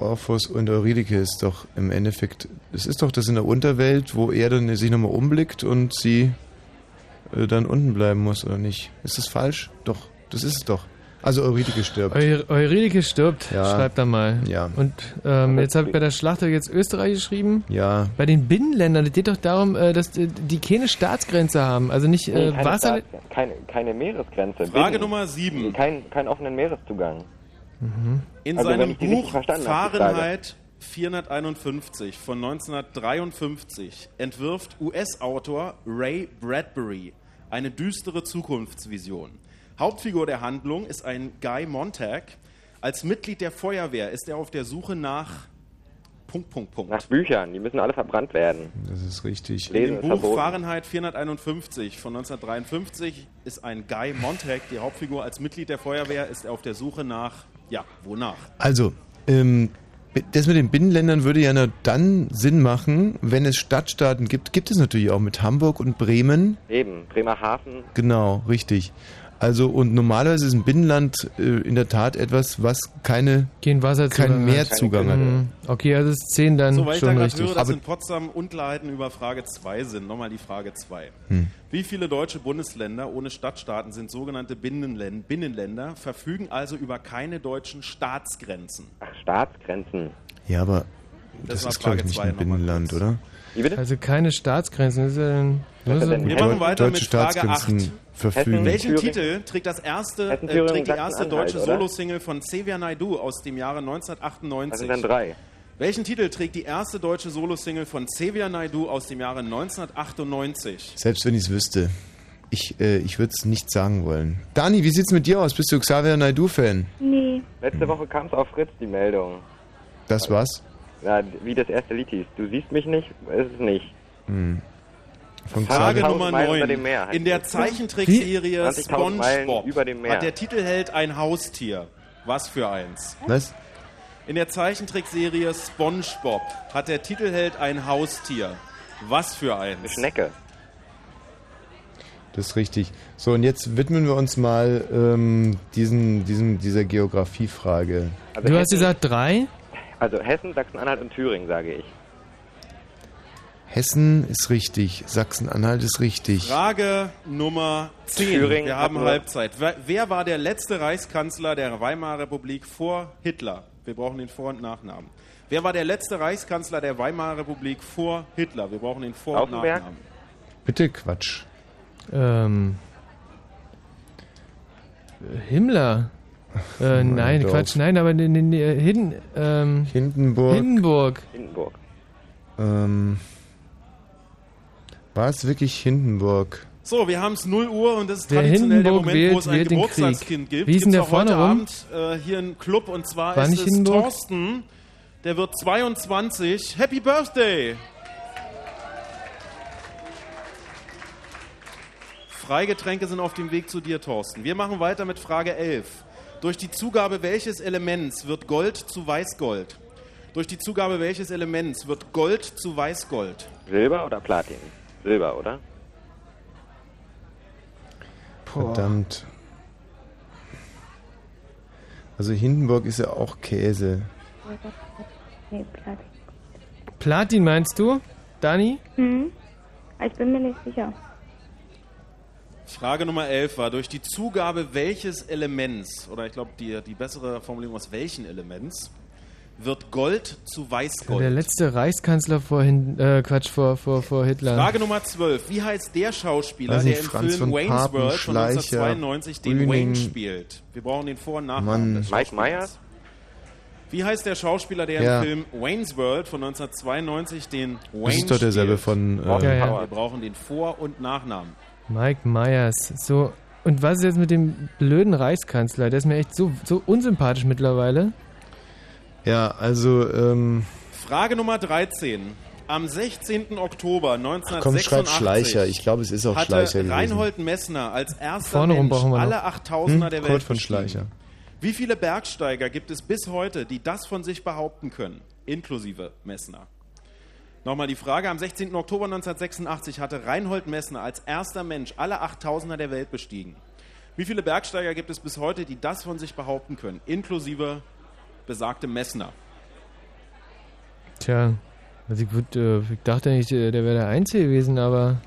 Orpheus und Eurydike ist doch im Endeffekt, es ist doch das in der Unterwelt, wo er dann sich nochmal umblickt und sie äh, dann unten bleiben muss, oder nicht? Ist das falsch? Doch, das ist es doch. Also Eurydike stirbt. Eu Eurydike stirbt, Ja. schreibt er mal. Ja. Und ähm, jetzt habe ich bei der Schlacht jetzt Österreich geschrieben. Ja. Bei den Binnenländern, das geht doch darum, äh, dass die, keine Staatsgrenze haben. Also nicht Nee, äh, keine, Wasser. Staats- keine, keine Meeresgrenze. Frage Binnen- Nummer 7. Kein, keinen offenen Meereszugang. In Also, seinem Buch. Fahrenheit 451 von 1953 entwirft US-Autor Ray Bradbury eine düstere Zukunftsvision. Hauptfigur der Handlung ist ein Guy Montag. Als Mitglied der Feuerwehr ist er auf der Suche nach Punkt, Punkt, Punkt. Nach Büchern, die müssen alle verbrannt werden. Das ist richtig. In Lesen dem Buch verboten. Fahrenheit 451 von 1953 ist ein Guy Montag die Hauptfigur. Als Mitglied der Feuerwehr ist er auf der Suche nach, ja, wonach? Also, ähm, das mit den Binnenländern würde ja nur dann Sinn machen, wenn es Stadtstaaten gibt. Gibt es natürlich auch mit Hamburg und Bremen. Eben, Bremerhaven. Genau, richtig. Also und normalerweise ist ein Binnenland äh, in der Tat etwas, was keine kein Wasserzugang keinen hat. Mehrzugang hat. Mhm. Okay, also ist 10 dann Soweit ich da schon gerade richtig. höre, dass Aber- in Potsdam Unklarheiten über Frage 2 sind. Nochmal die Frage 2. Hm. Wie viele deutsche Bundesländer ohne Stadtstaaten sind sogenannte Binnenlän- Binnenländer, verfügen also über keine deutschen Staatsgrenzen? Ach, Staatsgrenzen. Ja, aber Das das, ist glaube ich nicht ein Binnenland, oder? Wie bitte? Also keine Staatsgrenzen. Das ist ja dann, Was ist Wir machen weiter deutsche mit Frage 8. Staatsgrenzen verfügen. Welchen Titel trägt das erste, äh, trägt die erste deutsche? Solosingle von Xavier Naidoo aus dem Jahre Das 1998? sind dann drei. Welchen Titel trägt die erste deutsche Solosingle von Xavier Naidoo aus dem Jahre 1998? Selbst wenn ich es wüsste. Ich, äh, ich würde es nicht sagen wollen. Dani, wie sieht's mit dir aus? Bist du Xavier Naidoo-Fan? Nee. Letzte Woche kam es auf Fritz, die Meldung. Das was? Ja, wie das erste Lied hieß. Du siehst mich nicht, ist es nicht. Hm. Von Frage Nummer Meilen über 9. dem Meer heißt In der. Zeichentrickserie 20.000 Meilen SpongeBob über dem Meer. hat der Titelheld ein Haustier. Was für eins? Was? In der Zeichentrickserie SpongeBob hat der Titelheld ein Haustier. Was für eins? Eine Schnecke. Das ist richtig. So, und jetzt widmen wir uns mal ähm, diesen, diesem, dieser Geografiefrage. Also Du hast gesagt drei? Also Hessen, Sachsen-Anhalt und Thüringen, sage ich. Hessen ist richtig, Sachsen-Anhalt ist richtig. Frage Nummer 10. Thüringen wir haben Halbzeit. Wer, wer war der letzte Reichskanzler der Weimarer Republik vor Hitler? Wir brauchen den Vor- und Nachnamen. Wer war der letzte Reichskanzler der Weimarer Republik vor Hitler? Wir brauchen den Vor- und? Nachnamen. Bitte Quatsch. Ähm. Himmler. Äh, nein, Dorf. Quatsch, nein, aber ne, ne, ne, Hin, ähm, Hindenburg. Hindenburg. Hindenburg. Ähm, war es wirklich Hindenburg? So, wir haben es 0 Uhr und das ist Wer traditionell der Hindenburg Moment, wo es ein Geburtstagskind gibt. Wie ist denn der auch heute vorne rum? Abend äh, hier einen Club und zwar War ist nicht es Hindenburg? Thorsten. Der wird 22. Happy Birthday! Freigetränke sind auf dem Weg zu dir, Thorsten. Wir machen weiter mit Frage 11. Durch die Zugabe welches Elements wird Gold zu Weißgold? Durch die Zugabe welches Elements wird Gold zu Weißgold? Silber oder Platin? Silber, oder? Verdammt. Also Hindenburg ist ja auch Käse. Nee, Platin. Platin meinst du, Dani? Hm. Ich bin mir nicht sicher. Frage Nummer 11 war, durch die Zugabe welches Elements, oder ich glaube die, die bessere Formulierung aus welchen Elements, wird Gold zu Weißgold? Der letzte Reichskanzler vor, Hin äh, Quatsch, vor, vor, vor Hitler. Frage Nummer 12. Wie heißt der Schauspieler, der im Franz Film Wayne's Papen, World von Schleicher, 1992 den Brüning. Wayne spielt? Wir brauchen den Vor- und Nachnamen Mike. Myers? Wie heißt der Schauspieler, der Ja. im Film Wayne's World von 1992 den Wayne Das ist doch derselbe spielt? von. Ja, Äh, ja. Wir brauchen den Vor- und Nachnamen. Mike Myers. So. Und was ist jetzt mit dem blöden Reichskanzler? Der ist mir echt so, so unsympathisch mittlerweile. ja, also ähm, Frage Nummer 13. Am 16. Oktober komm, 1986 schreib Schleicher. Ich glaube, es ist auch hatte Schleicher gewesen. Reinhold Messner als erster Vorne rum Mensch brauchen wir noch. alle 8000er Hm? der Kurt Welt von bestiegen. Schleicher. Wie viele Bergsteiger gibt es bis heute, die das von sich behaupten können, inklusive Messner? Nochmal die Frage, am 16. Oktober 1986 hatte Reinhold Messner als erster Mensch alle 8000er der Welt bestiegen. Wie viele Bergsteiger gibt es bis heute, die das von sich behaupten können, inklusive besagte Messner? Tja, also ich, würd, äh, ich dachte nicht, äh, der wäre der Einzige gewesen, aber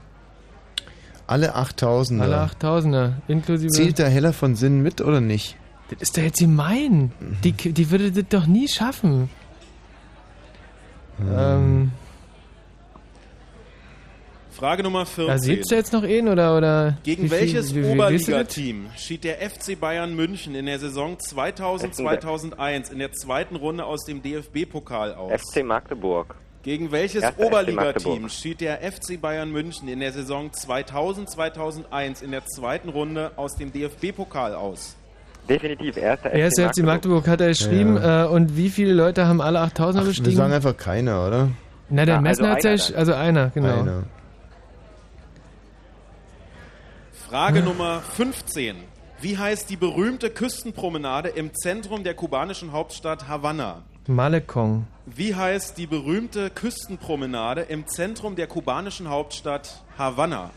Alle 8000er. alle 8000er, inklusive. Zählt der Heller von Sinn mit oder nicht? Das ist doch jetzt gemein. Die, die würde das doch nie schaffen. Ähm, Frage Nummer 14. da siehst du jetzt noch ihn oder? oder Gegen wie welches? Oberligateam schied der FC Bayern München in der Saison 2000-2001 in der zweiten Runde aus dem DFB-Pokal aus? FC Magdeburg. Gegen welches FC Oberligateam Magdeburg. schied der FC Bayern München in der Saison 2000-2001 in der zweiten Runde aus dem DFB-Pokal aus? Definitiv erster Er ist jetzt die Magdeburg, hat er geschrieben. Äh, und wie viele Leute haben alle 8000er Wir bestiegen? sagen einfach keiner, oder? Na, der Ja, also Messner hat ja, also einer, genau. Einer. Frage Nummer 15. Wie heißt die berühmte Küstenpromenade im Zentrum der kubanischen Hauptstadt Havanna? Malekong. Wie heißt die berühmte Küstenpromenade im Zentrum der kubanischen Hauptstadt Havanna?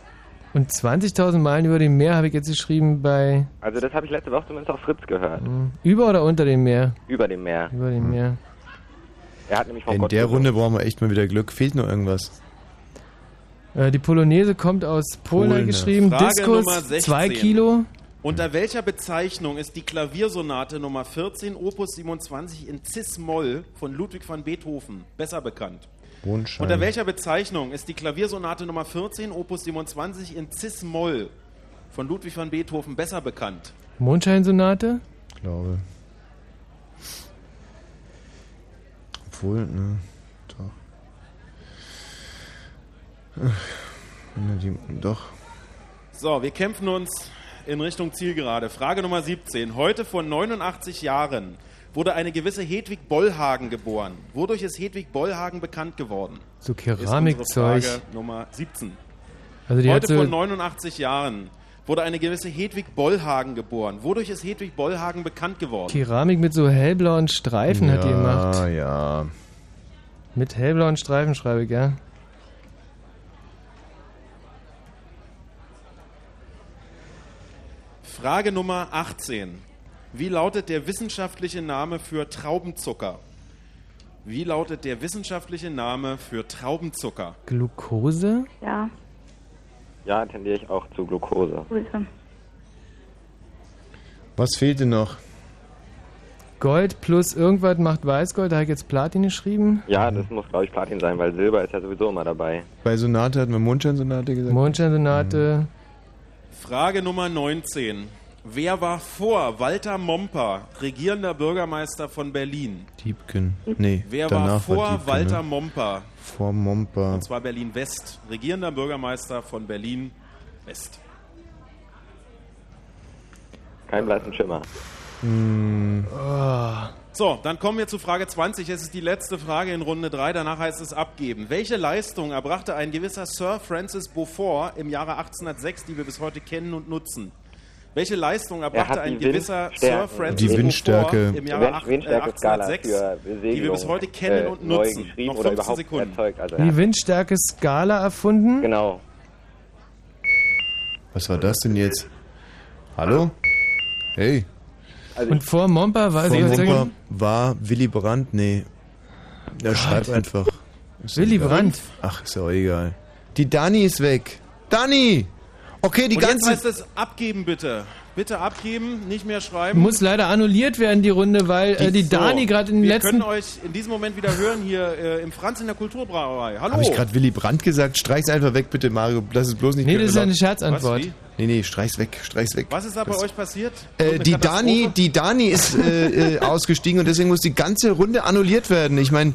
Und 20.000 Meilen über dem Meer habe ich jetzt geschrieben bei Also das habe ich letzte Woche zumindest auf Fritz gehört. hm, über oder unter dem Meer? Über dem Meer. Über dem Meer. Er hat nämlich von In Gott der gesungen. Runde brauchen wir echt mal wieder Glück. Fehlt noch irgendwas. Äh, die Polonaise kommt aus Polen, Polen, geschrieben. Frage Diskus, Nummer 16. 2 Kilo. Unter welcher Bezeichnung ist die Klaviersonate Nummer 14 Opus 27 in Cis-Moll von Ludwig van Beethoven besser bekannt? Mondschein. Unter welcher Bezeichnung ist die Klaviersonate Nummer 14 Opus 27 in Cis-Moll von Ludwig van Beethoven besser bekannt? Mondscheinsonate. glaube. obwohl, ne, doch. Ach, ne, die, doch. So, wir kämpfen uns in Richtung Zielgerade. Frage Nummer 17. Heute vor 89 Jahren wurde eine gewisse Hedwig Bollhagen geboren. Wodurch ist Hedwig Bollhagen bekannt geworden? So Keramikzeug. Frage Nummer 17. Also Heute so- vor 89 Jahren wurde eine gewisse Hedwig Bollhagen geboren. Wodurch ist Hedwig Bollhagen bekannt geworden? Keramik mit so hellblauen Streifen hat die gemacht. Ja, ja. Mit hellblauen Streifen schreibe ich, ja. Frage Nummer 18. Wie lautet der wissenschaftliche Name für Traubenzucker? Wie lautet der wissenschaftliche Name für Traubenzucker? Glucose? Ja, Ja, tendiere ich auch zu Glucose. Was fehlt denn noch? Gold plus irgendwas macht Weißgold, da habe ich jetzt Platin geschrieben. Ja, das muss, glaube ich, Platin sein, weil Silber ist ja sowieso immer dabei. Bei Sonate hatten wir Mondscheinsonate gesagt. Mondscheinsonate. Frage Nummer 19. Wer war vor Walter Momper regierender Bürgermeister von Berlin? Diebken. Nee, Wer war vor Diebken, Walter ne? Momper? Vor Momper. Und zwar Berlin West. Regierender Bürgermeister von Berlin West. Kein blassen Schimmer. Hm. So, dann kommen wir zu Frage 20. Es ist die letzte Frage in Runde 3. Danach heißt es abgeben. Welche Leistung erbrachte ein gewisser Sir Francis Beaufort im Jahre 1806, die wir bis heute kennen und nutzen? Welche Leistung erbrachte ein gewisser Sir Francis Die Windstärke. Beaufort im Jahre Wind- acht- äh, Windstärke-Skala 1806, für die wir bis heute kennen äh, und nutzen? Noch oder 15 überhaupt Sekunden. erzeugt. Also, Die Windstärke Skala erfunden? Genau. Was war das denn jetzt? Hallo? Hey. Und vor Momper war Vor sie Momper war Willy Brandt? Nee. Ja, schreib einfach. Ist Willy egal. Brandt. Ach, ist ja auch egal. Die Dani ist weg. Dani! Okay, die und jetzt ganze... heißt es abgeben bitte. Bitte abgeben, nicht mehr schreiben. Muss leider annulliert werden, die Runde, weil äh, die So, Dani gerade in den wir letzten. können euch in diesem Moment wieder hören hier äh, im Franz in der Kulturbrauerei. Hallo. Habe ich gerade Willy Brandt gesagt? Streich's einfach weg, bitte, Mario. Lass es bloß nicht Nee, das ist ja eine Was, Scherzantwort. wie? Nee, nee, streich's weg, streich's weg. Was ist da bei euch passiert? Äh, die? Dani, die Dani ist äh, äh, ausgestiegen und deswegen muss die ganze Runde annulliert werden. Ich meine,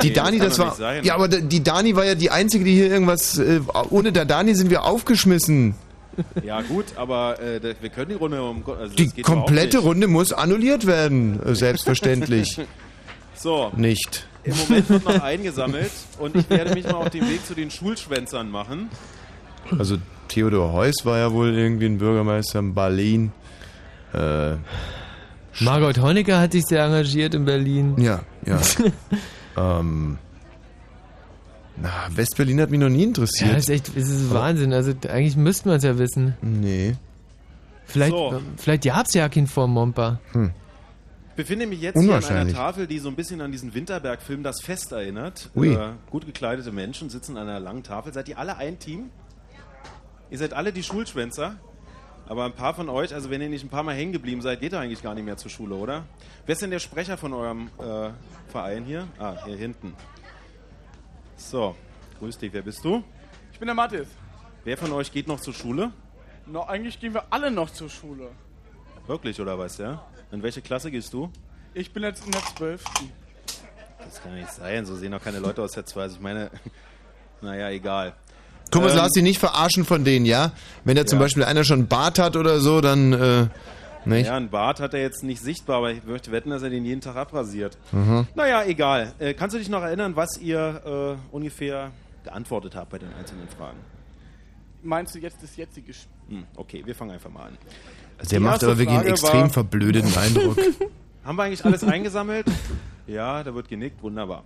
die Nee, Dani, das das, war. Ja, aber die Dani war ja die einzige, die hier irgendwas. Äh, ohne der Dani sind wir aufgeschmissen. Ja gut, aber äh, wir können die Runde um also Die komplette. Runde muss annulliert werden, äh, selbstverständlich. So, Nicht. im Moment wird noch eingesammelt und ich werde mich mal auf den Weg zu den Schulschwänzern machen. Also Theodor Heuss war ja wohl irgendwie ein Bürgermeister in Berlin. Äh, Margot Honecker hat sich sehr engagiert in Berlin. ja, ja. ähm, na, Westberlin hat mich noch nie interessiert. Ja, das ist echt, das ist Wahnsinn. Also eigentlich müsste man es ja wissen. Nee. Vielleicht, So. vielleicht gab es ja kein vor Momper. Ich befinde mich jetzt hier an einer Unwahrscheinlich. Tafel, die so ein bisschen an diesen Winterberg-Film Das Fest erinnert. Ui. Äh, gut gekleidete Menschen sitzen an einer langen Tafel. Seid ihr alle ein Team? Ihr seid alle die Schulschwänzer? Aber ein paar von euch, also wenn ihr nicht ein paar Mal hängen geblieben seid, geht ihr eigentlich gar nicht mehr zur Schule, oder? Wer ist denn der Sprecher von eurem äh, Verein hier? Ah, hier hinten. So, grüß dich. Wer bist du? Ich bin der Mathis. Wer von euch geht noch zur Schule? No, eigentlich gehen wir alle noch zur Schule. Wirklich, oder was, ja? In welche Klasse gehst du? Ich bin jetzt in der 12. Das kann nicht sein, so sehen auch keine Leute aus der 2. Also ich meine, naja, egal. Thomas, Ähm, lass dich nicht verarschen von denen, ja? Wenn da zum Ja. Beispiel einer schon einen Bart hat oder so, dann, äh, nicht? Ja, ein Bart hat er jetzt nicht sichtbar, aber ich möchte wetten, dass er den jeden Tag abrasiert. Mhm. Naja, egal. Äh, kannst du dich noch erinnern, was ihr äh, ungefähr geantwortet habt bei den einzelnen Fragen? Meinst du jetzt das jetzige Spiel? Hm, okay, wir fangen einfach mal an. Also der macht aber wirklich einen extrem war- verblödeten Eindruck. Haben wir eigentlich alles eingesammelt? Ja, da wird genickt, wunderbar.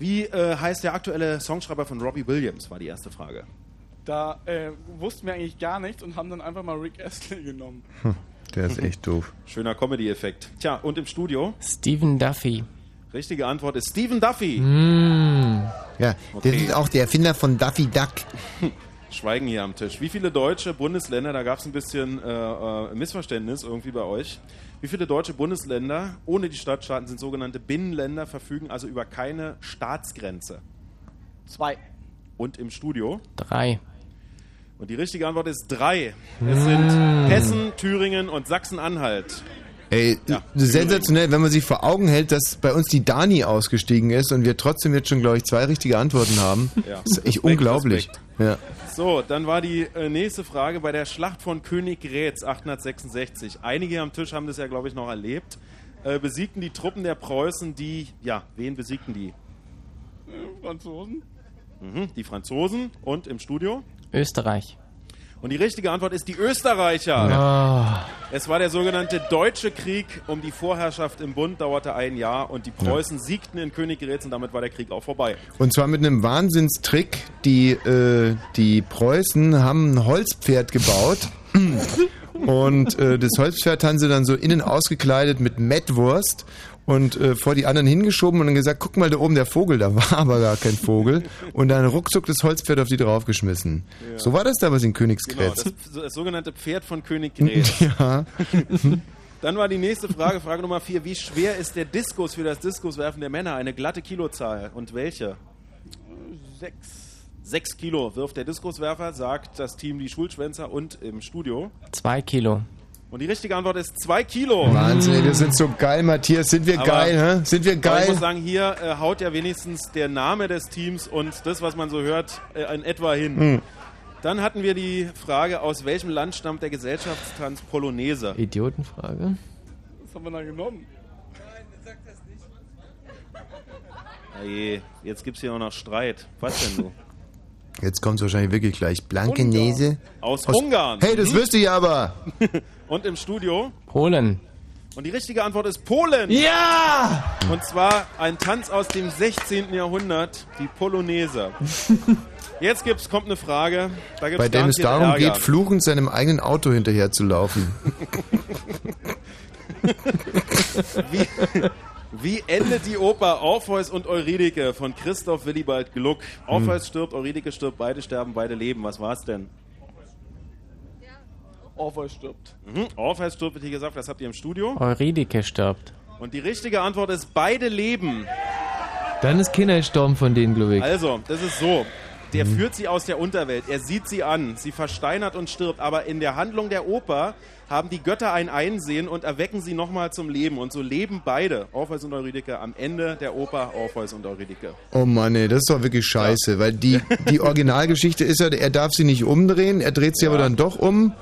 Wie äh, heißt der aktuelle Songschreiber von Robbie Williams, war die erste Frage. Da äh, wussten wir eigentlich gar nichts und haben dann einfach mal Rick Astley genommen. Hm, der ist echt doof. Schöner Comedy-Effekt. Tja, und im Studio? Stephen Duffy. Richtige Antwort ist Stephen Duffy. Ja, Okay. der ist auch der Erfinder von Daffy Duck. Schweigen hier am Tisch. Wie viele deutsche Bundesländer, da gab es ein bisschen äh, äh, Missverständnis irgendwie bei euch. Wie viele deutsche Bundesländer ohne die Stadtstaaten sind sogenannte Binnenländer, verfügen also über keine Staatsgrenze? Zwei. Und im Studio? Drei. Und die richtige Antwort ist drei. Es sind Hessen, Thüringen und Sachsen-Anhalt. Ey, sensationell, wenn man sich vor Augen hält, dass bei uns die Dani ausgestiegen ist und wir trotzdem jetzt schon, glaube ich, zwei richtige Antworten haben. Ja. Das ist echt Respekt, unglaublich. Respekt. Ja. So, dann war die äh, nächste Frage bei der Schlacht von Königgrätz 866. Einige am Tisch haben das ja, glaube ich, noch erlebt. Äh, besiegten die Truppen der Preußen die, ja, wen besiegten die? Franzosen? Mhm, die Franzosen und im Studio? Österreich. Und die richtige Antwort ist die Österreicher. Ah. Es war der sogenannte Deutsche Krieg um die Vorherrschaft im Bund, dauerte ein Jahr und die Preußen siegten in Königgrätz und damit war der Krieg auch vorbei. Und zwar mit einem Wahnsinnstrick. Die, äh, die Preußen haben ein Holzpferd gebaut. Und äh, das Holzpferd haben sie dann so innen ausgekleidet mit Mettwurst und äh, vor die anderen hingeschoben und dann gesagt, guck mal da oben der Vogel, da war aber gar kein Vogel. Und dann ruckzuck das Holzpferd auf die draufgeschmissen. Ja. So war das damals in Genau, Königsgrätz. das, das sogenannte Pferd von Königgrätz. ja. Dann war die nächste Frage, Frage Nummer vier. Wie schwer ist der Diskus für das Diskuswerfen der Männer? Eine glatte Kilozahl. Und welche? Sechs. Sechs Kilo wirft der Diskuswerfer, sagt das Team die Schulschwänzer und im Studio. Zwei Kilo. Und die richtige Antwort ist zwei Kilo. Wahnsinn, ey, wir sind so geil, Matthias. Sind wir Aber- geil, hä? Sind wir Aber ich geil? muss sagen, hier äh, haut ja wenigstens der Name des Teams und das, was man so hört, äh, in etwa hin. Hm. Dann hatten wir die Frage, aus welchem Land stammt der Gesellschaftstanz Polonaise? Idiotenfrage. Was haben wir da genommen? Oje, jetzt gibt's hier auch noch Streit. Was denn du? Jetzt kommt wahrscheinlich wirklich gleich. Blankenese. Aus, Ungarn. Hey, das Mhm. wüsste ich aber. Und im Studio? Polen. Und die richtige Antwort ist Polen. Ja! Und zwar ein Tanz aus dem 16. Jahrhundert, die Polonaise. Jetzt gibt's, kommt eine Frage. Da gibt's Bei dem es darum Ärger. geht, fluchend seinem eigenen Auto hinterher zu laufen. Wie, wie endet die Oper Orpheus und Eurydike von Christoph Willibald Gluck? Orpheus stirbt, Eurydike stirbt, beide sterben, beide leben. Was war's denn? Orpheus stirbt. Mhm. Orpheus stirbt, wird hier gesagt, das habt ihr im Studio. Eurydike stirbt. Und die richtige Antwort ist beide leben. Dann ist keiner gestorben von denen, glaube ich. Also, das ist so. Der Mhm. führt sie aus der Unterwelt. Er sieht sie an. Sie versteinert und stirbt. Aber in der Handlung der Oper haben die Götter ein Einsehen und erwecken sie nochmal zum Leben. Und so leben beide, Orpheus und Eurydike, am Ende der Oper Orpheus und Eurydike. Oh Mann, ey, das ist doch wirklich scheiße, weil die, die Originalgeschichte ist ja, er darf sie nicht umdrehen, er dreht sie aber dann doch um.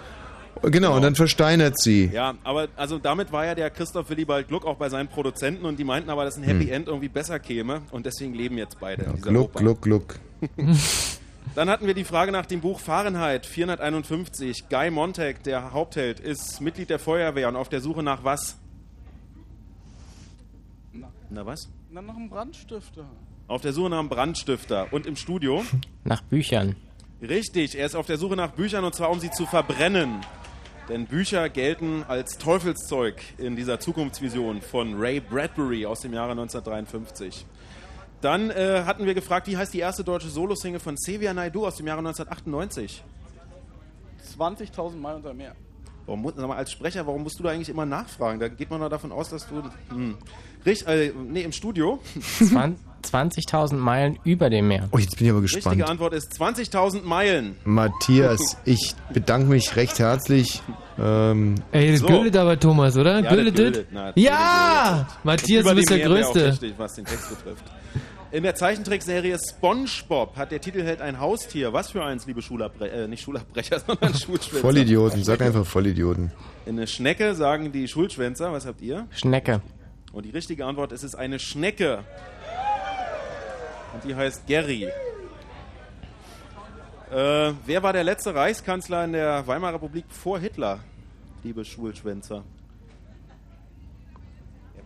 Genau, und dann versteinert sie. Ja, aber also damit war ja der Christoph Willibald Gluck auch bei seinen Produzenten und die meinten aber, dass ein Happy Hm. End irgendwie besser käme und deswegen leben jetzt beide in dieser Gluck, Oper. gluck, gluck. Dann hatten wir die Frage nach dem Buch Fahrenheit 451. Guy Montag, der Hauptheld, ist Mitglied der Feuerwehr und auf der Suche nach was? Na was? Dann noch ein Brandstifter. Auf der Suche nach einem Brandstifter und im Studio? Nach Büchern. Richtig, er ist auf der Suche nach Büchern und zwar um sie zu verbrennen. Denn Bücher gelten als Teufelszeug in dieser Zukunftsvision von Ray Bradbury aus dem Jahre 1953. Dann äh, hatten wir gefragt, wie heißt die erste deutsche Solosingle von Xavier Naidoo aus dem Jahre 1998? 20.000 Mal unter Meer. Warum, sag mal, als Sprecher, warum musst du da eigentlich immer nachfragen? Da geht man doch davon aus, dass du... Hm. Richt, äh, nee, im Studio. Zwan- 20.000 Meilen über dem Meer. Oh, jetzt bin ich aber gespannt. Richtige Antwort ist 20.000 Meilen. Matthias, ich bedanke mich recht herzlich. Ähm, Ey, das So. güldet aber, Thomas, oder? Ja, das? güldet, na, Ja! Matthias, Über du bist der Meer wäre auch Größte. Richtig, was den Text betrifft. In der Zeichentrickserie SpongeBob hat der Titelheld ein Haustier. Was für eins, liebe Schulabbrecher, äh, nicht Schulabbrecher, sondern Schulschwänzer? Vollidioten, sag einfach Vollidioten. Eine Schnecke, sagen die Schulschwänzer. Was habt ihr? Schnecke. Und die richtige Antwort ist, es ist eine Schnecke. Und die heißt Gary. Äh, wer war der letzte Reichskanzler in der Weimarer Republik vor Hitler, liebe Schulschwänzer?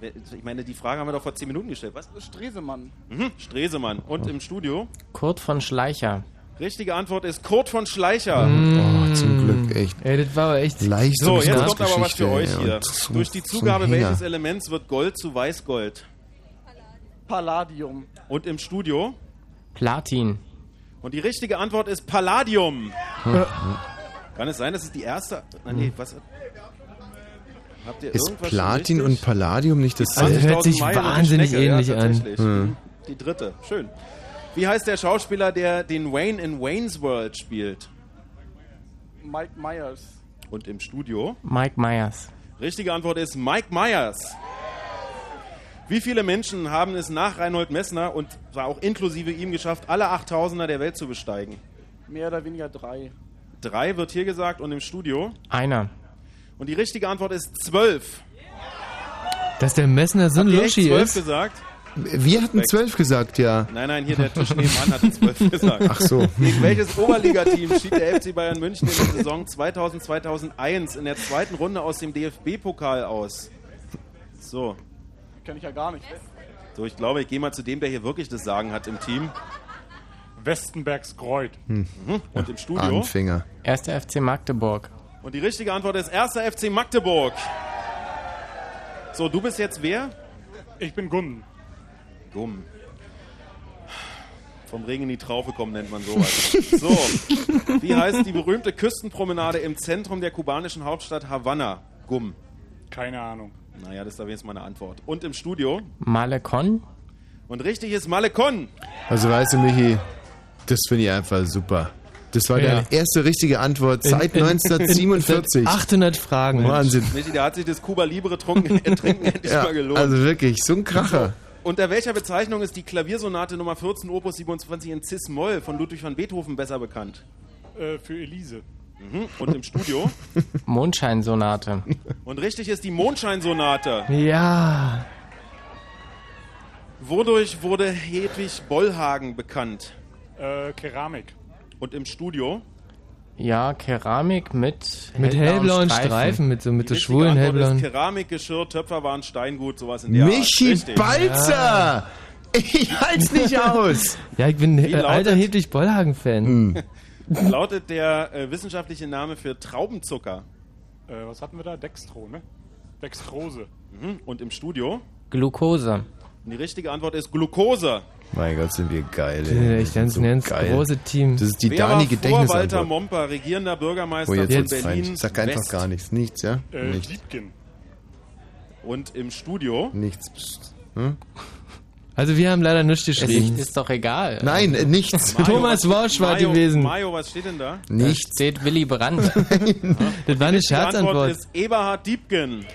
Ja, Ich meine, die Frage haben wir doch vor zehn Minuten gestellt. Was? Stresemann. Mhm, Stresemann. Und im Studio? Kurt von Schleicher. Richtige Antwort ist Kurt von Schleicher. Oh, zum Glück, echt. Ey, das war aber echt... So, jetzt kommt aber was für euch hier. und so- Durch die Zugabe welches Elements wird Gold zu Weißgold? Palladium. Und im Studio? Platin. Und die richtige Antwort ist Palladium. Hm. Kann es sein, dass es die erste. Ah, nee, was? Habt ihr Ist Platin und? Palladium nicht dasselbe? 20.000 hört sich wahnsinnig ähnlich ja, an. tatsächlich. Hm. Die dritte, schön. Wie heißt der Schauspieler, der den Wayne in Wayne's World spielt? Mike Myers. Und im Studio? Mike Myers. Richtige Antwort ist Mike Myers. Wie viele Menschen haben es nach Reinhold Messner und zwar auch inklusive ihm geschafft, alle 8000er der Welt zu besteigen? Mehr oder weniger drei. Drei wird hier gesagt und im Studio. Einer. Und die richtige Antwort ist zwölf. Dass der Messner so ein Luschi zwölf ist. gesagt? Wir hatten zwölf gesagt, ja. Nein, nein, hier der Tisch nebenan hat zwölf gesagt. Ach so. Gegen welches Oberligateam schied der FC Bayern München in der Saison 2000-2001 in der zweiten Runde aus dem DFB-Pokal aus? So, Kenn ich ja gar nicht. so ich glaube, ich gehe mal zu dem, der hier wirklich das Sagen hat im Team. Westenbergs Kreuz. Mhm. Und im Studio. Anfänger. Erster FC Magdeburg. Und die richtige Antwort ist erster FC Magdeburg. So, du bist jetzt wer? Ich bin Gunden. Gumm. Vom Regen in die Traufe kommen nennt man sowas. So, wie heißt die berühmte Küstenpromenade im Zentrum der kubanischen Hauptstadt Havanna? Gumm. Keine Ahnung. Naja, das ist aber jetzt meine Antwort. Und im Studio? Malekon? Und richtig ist Malekon. Also weißt du, Michi, das finde ich einfach super. Das war Ja. deine erste richtige Antwort seit In- in- 1947. seit 800 Fragen. Wahnsinn. Michi, da hat sich das Kuba Libre trunken, Trinken endlich Ja, mal gelohnt. also wirklich, so ein Kracher. Unter welcher Bezeichnung ist die Klaviersonate Nummer 14 Opus 27 in Cis-Moll von Ludwig van Beethoven besser bekannt? Äh, für Elise. Mhm. Und im Studio? Mondscheinsonate. Und richtig ist die Mondscheinsonate. Ja. Wodurch wurde Hedwig Bollhagen bekannt? Äh, Keramik. Und im Studio? Ja, Keramik mit, Mit hellblauen Streifen, mit so, mit so schwulen Antwort hellblauen. Ist Keramik, Geschirr, Töpferwaren, Steingut, sowas in der Michi Art. Richtig. Balzer! Ich halt's nicht aus! Ja, ich bin äh, alter Hedwig Bollhagen-Fan. Lautet der äh, wissenschaftliche Name für Traubenzucker? Äh, was hatten wir da? Dextro, ne? Dextrose. Mhm. Und im Studio? Glucose. Und die richtige Antwort ist Glucose. Mein Gott, sind wir geil, ey. ich ganz, So geil. große Team. Das ist die Wer Dani war vor Walter. Momper, regierender Bürgermeister Oh, jetzt von wird's Berlin fein. Sag einfach West. gar nichts. Nichts, ja? Äh, Nichts. Liebken. Und im Studio? Nichts. Psst. Hm? Also wir haben leider nichts Es geschrieben. ist doch egal. Nein, äh, nichts. Thomas Worsch war Mario, gewesen. Mario, was steht denn da? Da Nichts. steht Willy Brandt. Das war eine Die Antwort Scherzantwort. ist Eberhard Diebken.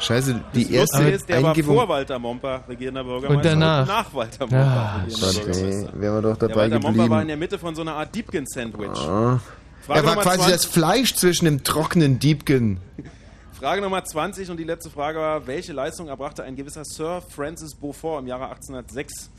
Scheiße, die Das erste Lustige ist, der war Eingebung. vor Walter Momper regierender Bürgermeister Und danach. nach Walter Momper Ah, regierender ey, Bürgermeister. wären wir doch Der dabei Walter Momper war in der Mitte von so einer Art Diebken-Sandwich. Ah. Frage Er war quasi 20 das Fleisch zwischen dem trockenen Diebken. Frage Nummer 20 und die letzte Frage war, welche Leistung erbrachte ein gewisser Sir Francis Beaufort im Jahre 1806?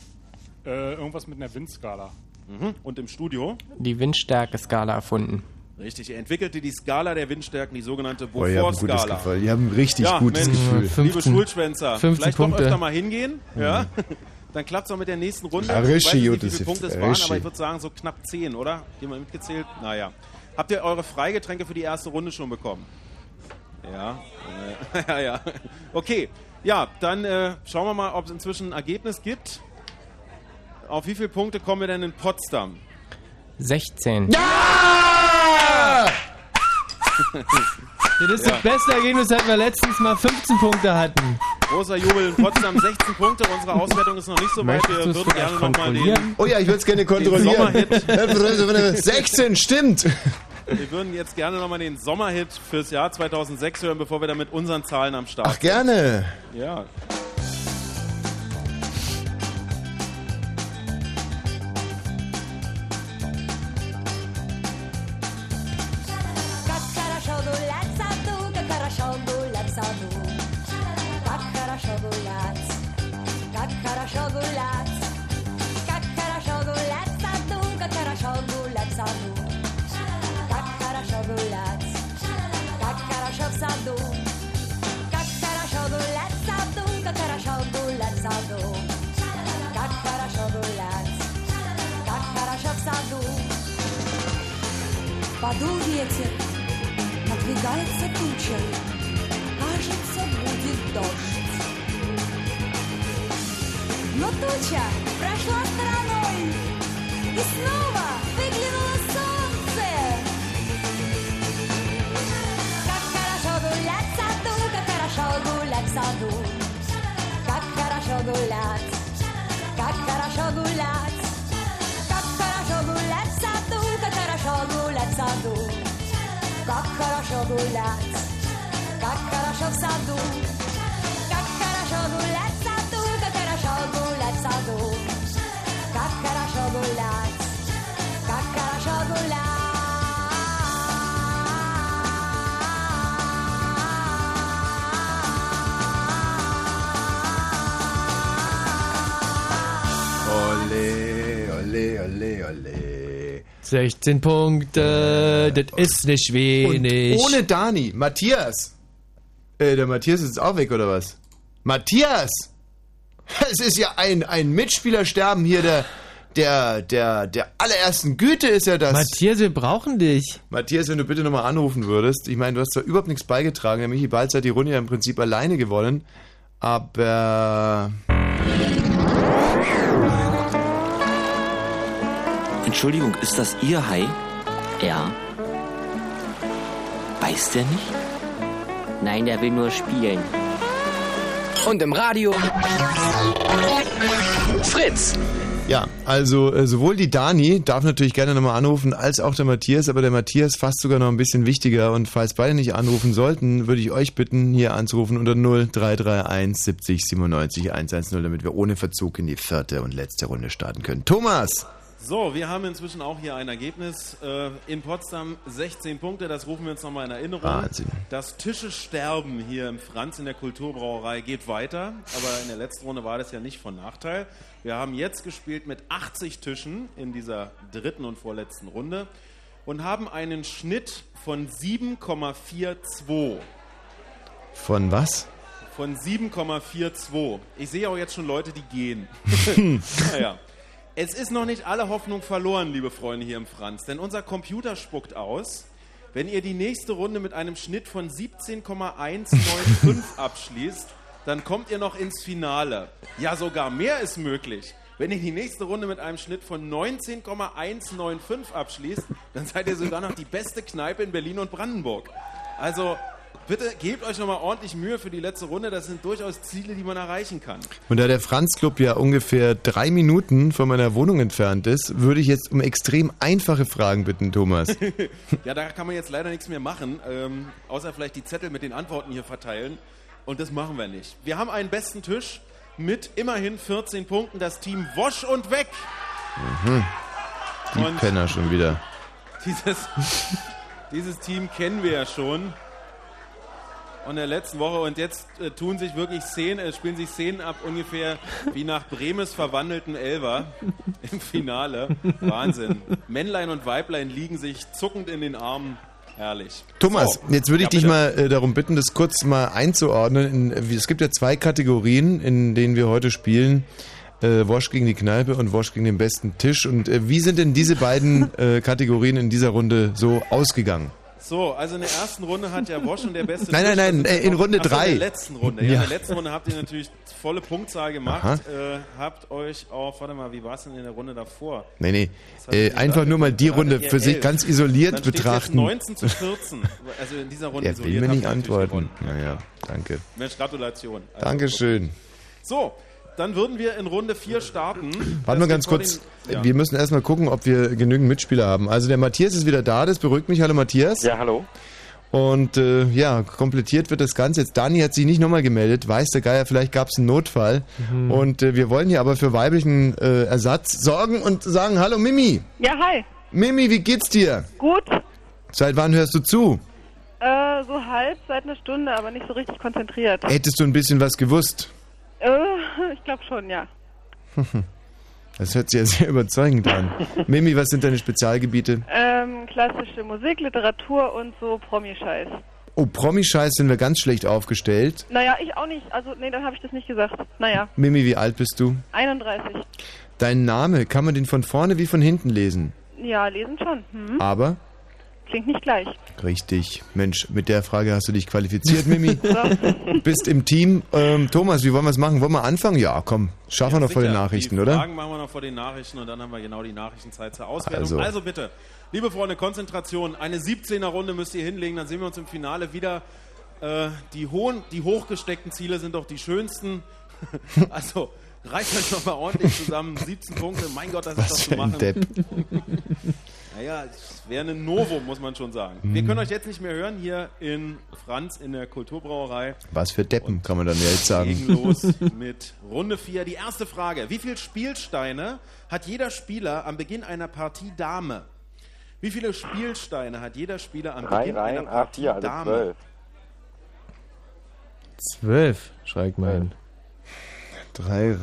Äh, irgendwas mit einer Windskala. Mhm. Und im Studio? Die Windstärke-Skala erfunden. Richtig, er entwickelte die Skala der Windstärken, die sogenannte ihr habt ein gutes Beaufort-Skala. Gefühl. Die haben ein richtig Ja, gutes Mensch, Gefühl. liebe 15 Schulschwänzer, 15 vielleicht Punkte. doch öfter mal hingehen, ja? Dann klappt es auch mit der nächsten Runde. Ja, ich weiß richtig nicht, wie viele Punkte es waren, richtig. aber ich würde sagen so knapp 10, oder? Die mal mitgezählt? Naja. Habt ihr eure Freigetränke für die erste Runde schon bekommen? Ja, äh, ja, ja. Okay, ja, dann äh, schauen wir mal, ob es inzwischen ein Ergebnis gibt. Auf wie viele Punkte kommen wir denn in Potsdam? 16. Ja! Das ist das beste Ergebnis, seit wir letztens mal 15 Punkte hatten. Großer Jubel in Potsdam, 16 Punkte. Unsere Auswertung ist noch nicht so weit. Möchtest Wir würden gerne nochmal den, kontrollieren? Oh ja, ich würde es gerne kontrollieren. Sommerhit. 16, stimmt. Wir würden jetzt gerne nochmal den Sommerhit fürs Jahr 2006 hören, bevor wir dann mit unseren Zahlen am Start Ach, gerne. sind. Ja. Подул ветер, надвигается туча, кажется, будет дождь. Но туча прошла стороной, и снова выглянуло солнце. Как хорошо гулять в саду, как хорошо гулять в саду. Как хорошо гулять, как хорошо гулять. Kacaraszátó, kacarasogó, látszátó, kakarasogó, látsz, kakarasok szátó, kakarasogó, látszátó, kakarasogó, látszátó, kakarasogó, látsz, kakarasogó, látsz. Olé, olé, olé, olé. 16 Punkte, das ist nicht wenig. Und ohne Dani, Matthias. Äh, der Matthias ist jetzt auch weg, oder was? Matthias! Es ist ja ein, ein Mitspielersterben hier, der, der, der, der allerersten Güte ist ja das. Matthias, wir brauchen dich. Matthias, wenn du bitte nochmal anrufen würdest. Ich meine, du hast zwar überhaupt nichts beigetragen. Der Michi Balz hat die Runde ja im Prinzip alleine gewonnen. Aber... Entschuldigung, ist das Ihr Hai? Ja. Weiß der nicht? Nein, der will nur spielen. Und im Radio. Fritz. Ja, also äh, sowohl die Dani darf natürlich gerne nochmal anrufen, als auch der Matthias, aber der Matthias fast sogar noch ein bisschen wichtiger und falls beide nicht anrufen sollten, würde ich euch bitten, hier anzurufen unter 0331 70 97 110, damit wir ohne Verzug in die vierte und letzte Runde starten können. Thomas! So, wir haben inzwischen auch hier ein Ergebnis. Äh, in Potsdam 16 Punkte, das rufen wir uns nochmal in Erinnerung. Wahnsinn. Das Tische-Sterben hier im Franz in der Kulturbrauerei geht weiter, aber in der letzten Runde war das ja nicht von Nachteil. Wir haben jetzt gespielt mit 80 Tischen in dieser dritten und vorletzten Runde und haben einen Schnitt von 7,42. Von was? Von 7,42. Ich sehe auch jetzt schon Leute, die gehen. naja. Es ist noch nicht alle Hoffnung verloren, liebe Freunde hier im Franz, denn unser Computer spuckt aus. Wenn ihr die nächste Runde mit einem Schnitt von 17,195 abschließt, dann kommt ihr noch ins Finale. Ja, sogar mehr ist möglich. Wenn ihr die nächste Runde mit einem Schnitt von 19,195 abschließt, dann seid ihr sogar noch die beste Kneipe in Berlin und Brandenburg. Also bitte gebt euch nochmal ordentlich Mühe für die letzte Runde. Das sind durchaus Ziele, die man erreichen kann. Und da der Franz Club ja ungefähr drei Minuten von meiner Wohnung entfernt ist, würde ich jetzt um extrem einfache Fragen bitten, Thomas. ja, da kann man jetzt leider nichts mehr machen, ähm, außer vielleicht die Zettel mit den Antworten hier verteilen. Und das machen wir nicht. Wir haben einen besten Tisch mit immerhin 14 Punkten. Das Team Wosch und Weg. Mhm. Die Und- Penner schon wieder. Dieses, dieses Team kennen wir ja schon. Und in der letzten Woche und jetzt äh, tun sich wirklich Szenen, äh, spielen sich Szenen ab ungefähr wie nach Bremes verwandelten Elver im Finale. Wahnsinn. Männlein und Weiblein liegen sich zuckend in den Armen. Herrlich. Thomas, So. jetzt würde ich Ja, dich mal äh, darum bitten, das kurz mal einzuordnen. In, es gibt ja zwei Kategorien, in denen wir heute spielen. Äh, Wosch gegen die Kneipe und Wosch gegen den besten Tisch. Und äh, wie sind denn diese beiden äh, Kategorien in dieser Runde so ausgegangen? So, also in der ersten Runde hat ja Wosch und der beste. Nein, nein, nein, in Runde Ach so, drei. In der letzten Runde. Ja. Ja. In der letzten Runde habt ihr natürlich volle Punktzahl gemacht. Äh, habt euch auch, warte mal, wie war es denn in der Runde davor? Nee, nee. Äh, einfach nur mal die Runde für sich ganz isoliert betrachten. Jetzt 19 zu 14. Also in dieser Runde will isoliert mir habt nicht antworten. Naja, danke. Mensch, Gratulation. Also, Dankeschön. So, dann würden wir in Runde 4 starten. Warte mal Das ganz kurz. den- ja. Wir müssen erstmal gucken, ob wir genügend Mitspieler haben. Also der Matthias ist wieder da, das beruhigt mich. Hallo Matthias. Ja, hallo. Und äh, ja, komplettiert wird das Ganze. Jetzt Dani hat sich nicht nochmal gemeldet. Weiß der Geier, vielleicht gab es einen Notfall. Mhm. Und äh, wir wollen hier aber für weiblichen äh, Ersatz sorgen und sagen, hallo Mimi. Ja, hi. Mimi, wie geht's dir? Gut. Seit wann hörst du zu? Äh, so halb seit einer Stunde, aber nicht so richtig konzentriert. Hättest du ein bisschen was gewusst? Äh, ich glaube schon, ja. Das hört sich ja sehr überzeugend an. Mimi, was sind deine Spezialgebiete? Ähm, klassische Musik, Literatur und so Promi-Scheiß. Oh, Promi-Scheiß sind wir ganz schlecht aufgestellt. Naja, ich auch nicht. Also, nee, dann habe ich das nicht gesagt. Naja, Mimi, wie alt bist du? 31. Dein Name, kann man den von vorne wie von hinten lesen? Ja, lesen schon. Hm? Aber? Klingt nicht gleich. Richtig. Mensch, mit der Frage hast du dich qualifiziert, Mimi. Bist im Team. Ähm, Thomas, wie wollen wir es machen? Wollen wir anfangen? Ja, komm. Schaffen wir noch vor den Sicher, Nachrichten, die oder? Fragen machen wir noch vor den Nachrichten und dann haben wir genau die Nachrichtenzeit zur Auswertung. Also. Also, bitte, liebe Freunde, Konzentration. Eine 17er-Runde müsst ihr hinlegen, dann sehen wir uns im Finale wieder. Äh, die, hohen, die hochgesteckten Ziele sind doch die schönsten. also, reißt euch noch mal ordentlich zusammen. 17 Punkte, mein Gott, das ist Was doch zu für ein machen. Depp. Naja, es wäre ein Novum, muss man schon sagen. Wir können euch jetzt nicht mehr hören hier in Franz in der Kulturbrauerei. Was für Deppen, kann man dann ja jetzt sagen. Legen los mit Runde 4. Die erste Frage. Wie viele Spielsteine hat jeder Spieler am Beginn einer Partie Dame? Wie viele Spielsteine hat jeder Spieler am Beginn einer Reihen, Partie A4, also Dame? zwölf. Zwölf, schreibt man. Drei.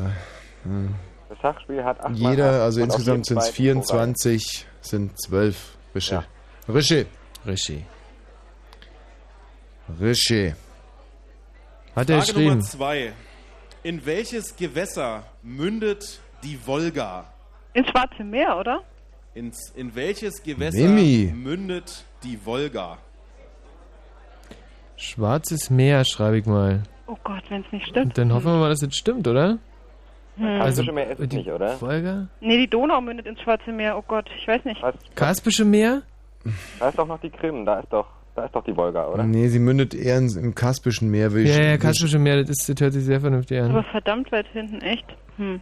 Hm. Das Schachspiel hat acht mal Jeder, acht also und insgesamt sind es zweiten pro Reihe. 24, sind zwölf. Rische. Rische. Rische. Rische. Hat er Frage geschrieben. Nummer 2. In welches Gewässer mündet die Wolga? Ins Schwarze Meer, oder? Ins, in welches Gewässer Mimi. mündet die Wolga? Schwarzes Meer, schreibe ich mal. Oh Gott, wenn es nicht stimmt. Dann hoffen wir mal, dass es stimmt, oder? Hm. Also, Kaspische Meer ist die nicht, oder? Wolga? Nee, die Donau mündet ins Schwarze Meer. Oh Gott, ich weiß nicht. Kaspische Meer? Da ist doch noch die Krim, da ist doch, da ist doch die Wolga, oder? Nee, sie mündet eher ins, im Kaspischen Meer. will ich- Ja, ja, ich- Kaspische Meer, das, ist, das hört sich sehr vernünftig Aber an. verdammt weit hinten, echt. Hm.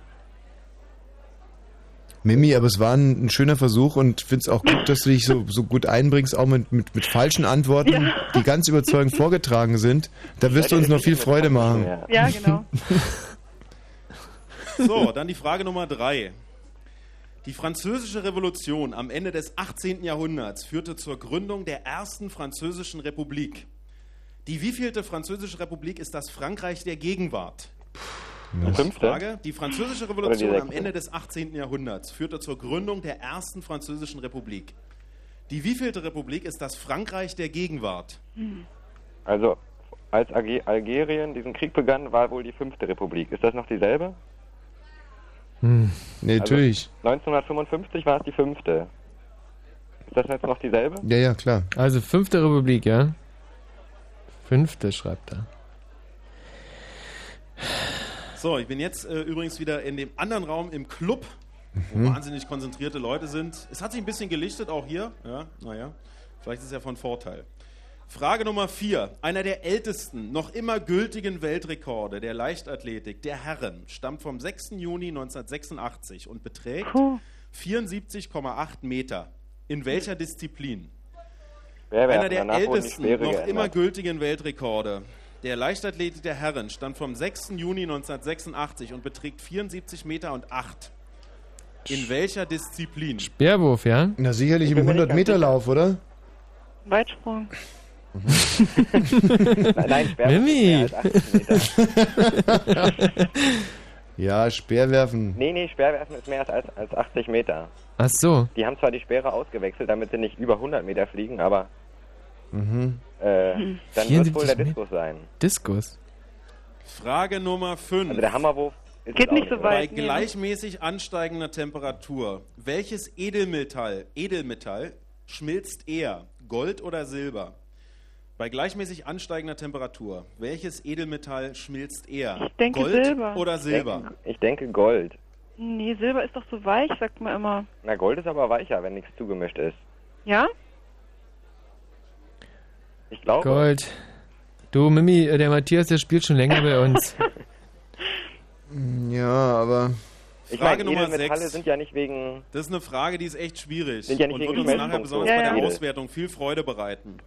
Mimi, aber es war ein, ein schöner Versuch und finde es auch gut, dass du dich so, so gut einbringst, auch mit, mit, mit falschen Antworten, Ja. die ganz überzeugend vorgetragen sind. Da wirst du uns noch viel Freude machen. Ja, genau. So, dann die Frage Nummer 3. Die französische Revolution am Ende des 18. Jahrhunderts führte zur Gründung der ersten französischen Republik. Die wievielte französische Republik ist das Frankreich der Gegenwart? Die fünfte? Frage. Die französische Revolution die am? Ende des 18. Jahrhunderts führte zur Gründung der ersten französischen Republik. Die wievielte Republik ist das Frankreich der Gegenwart? Also, als Alge- Algerien diesen Krieg begann, war wohl die fünfte Republik. Ist das noch dieselbe? Hm. Nee, natürlich. Also, 1955 war es die fünfte. Ist das jetzt noch dieselbe? Ja, ja, klar. Also fünfte Republik, ja? Fünfte schreibt er. So, ich bin jetzt äh, übrigens wieder in dem anderen Raum im Club, wo Mhm. wahnsinnig konzentrierte Leute sind. Es hat sich ein bisschen gelichtet, auch hier. Ja, naja, vielleicht ist es ja von Vorteil. Frage Nummer 4. Einer der ältesten, noch immer gültigen Weltrekorde der Leichtathletik der Herren stammt vom 6. Juni 1986 und beträgt 74,8 Meter. In welcher Disziplin? Wer Einer der ältesten, noch geändert. immer gültigen Weltrekorde der Leichtathletik der Herren stammt vom 6. Juni 1986 und beträgt 74 Meter und 8. In welcher Disziplin? Speerwurf, ja? Na, sicherlich im bin mir nicht 100-Meter-Lauf, oder? Weitsprung. Nein, Mimi! ist mehr als 80 Meter. Ja, Speerwerfen. Nee, nee, Speerwerfen ist mehr als, als 80 Meter. Ach so. Die haben zwar die Speere ausgewechselt, damit sie nicht über 100 Meter fliegen, aber Mhm. äh, dann wird es wohl 74 der. Diskus sein. Diskus. Frage Nummer 5. Also der Hammerwurf ist Geht nicht so? Bei weit. nee, ne? gleichmäßig ansteigender Temperatur, welches Edelmetall, Edelmetall schmilzt eher, Gold oder Silber? Bei gleichmäßig ansteigender Temperatur, welches Edelmetall schmilzt eher? Ich denke Gold Silber. oder Silber? Ich denke, ich denke Gold. Nee, Silber ist doch so weich, sagt man immer. Na, Gold ist aber weicher, wenn nichts zugemischt ist. Ja? Ich glaube. Gold. Du, Mimi, äh, der Matthias, der spielt schon länger bei uns. Ja, aber. Ich Frage meine, Nummer Edelmetalle 6. sind ja nicht wegen. Das ist eine Frage, die ist echt schwierig Sind ja nicht und wegen wird uns nachher besonders so bei der. Auswertung viel Freude bereiten.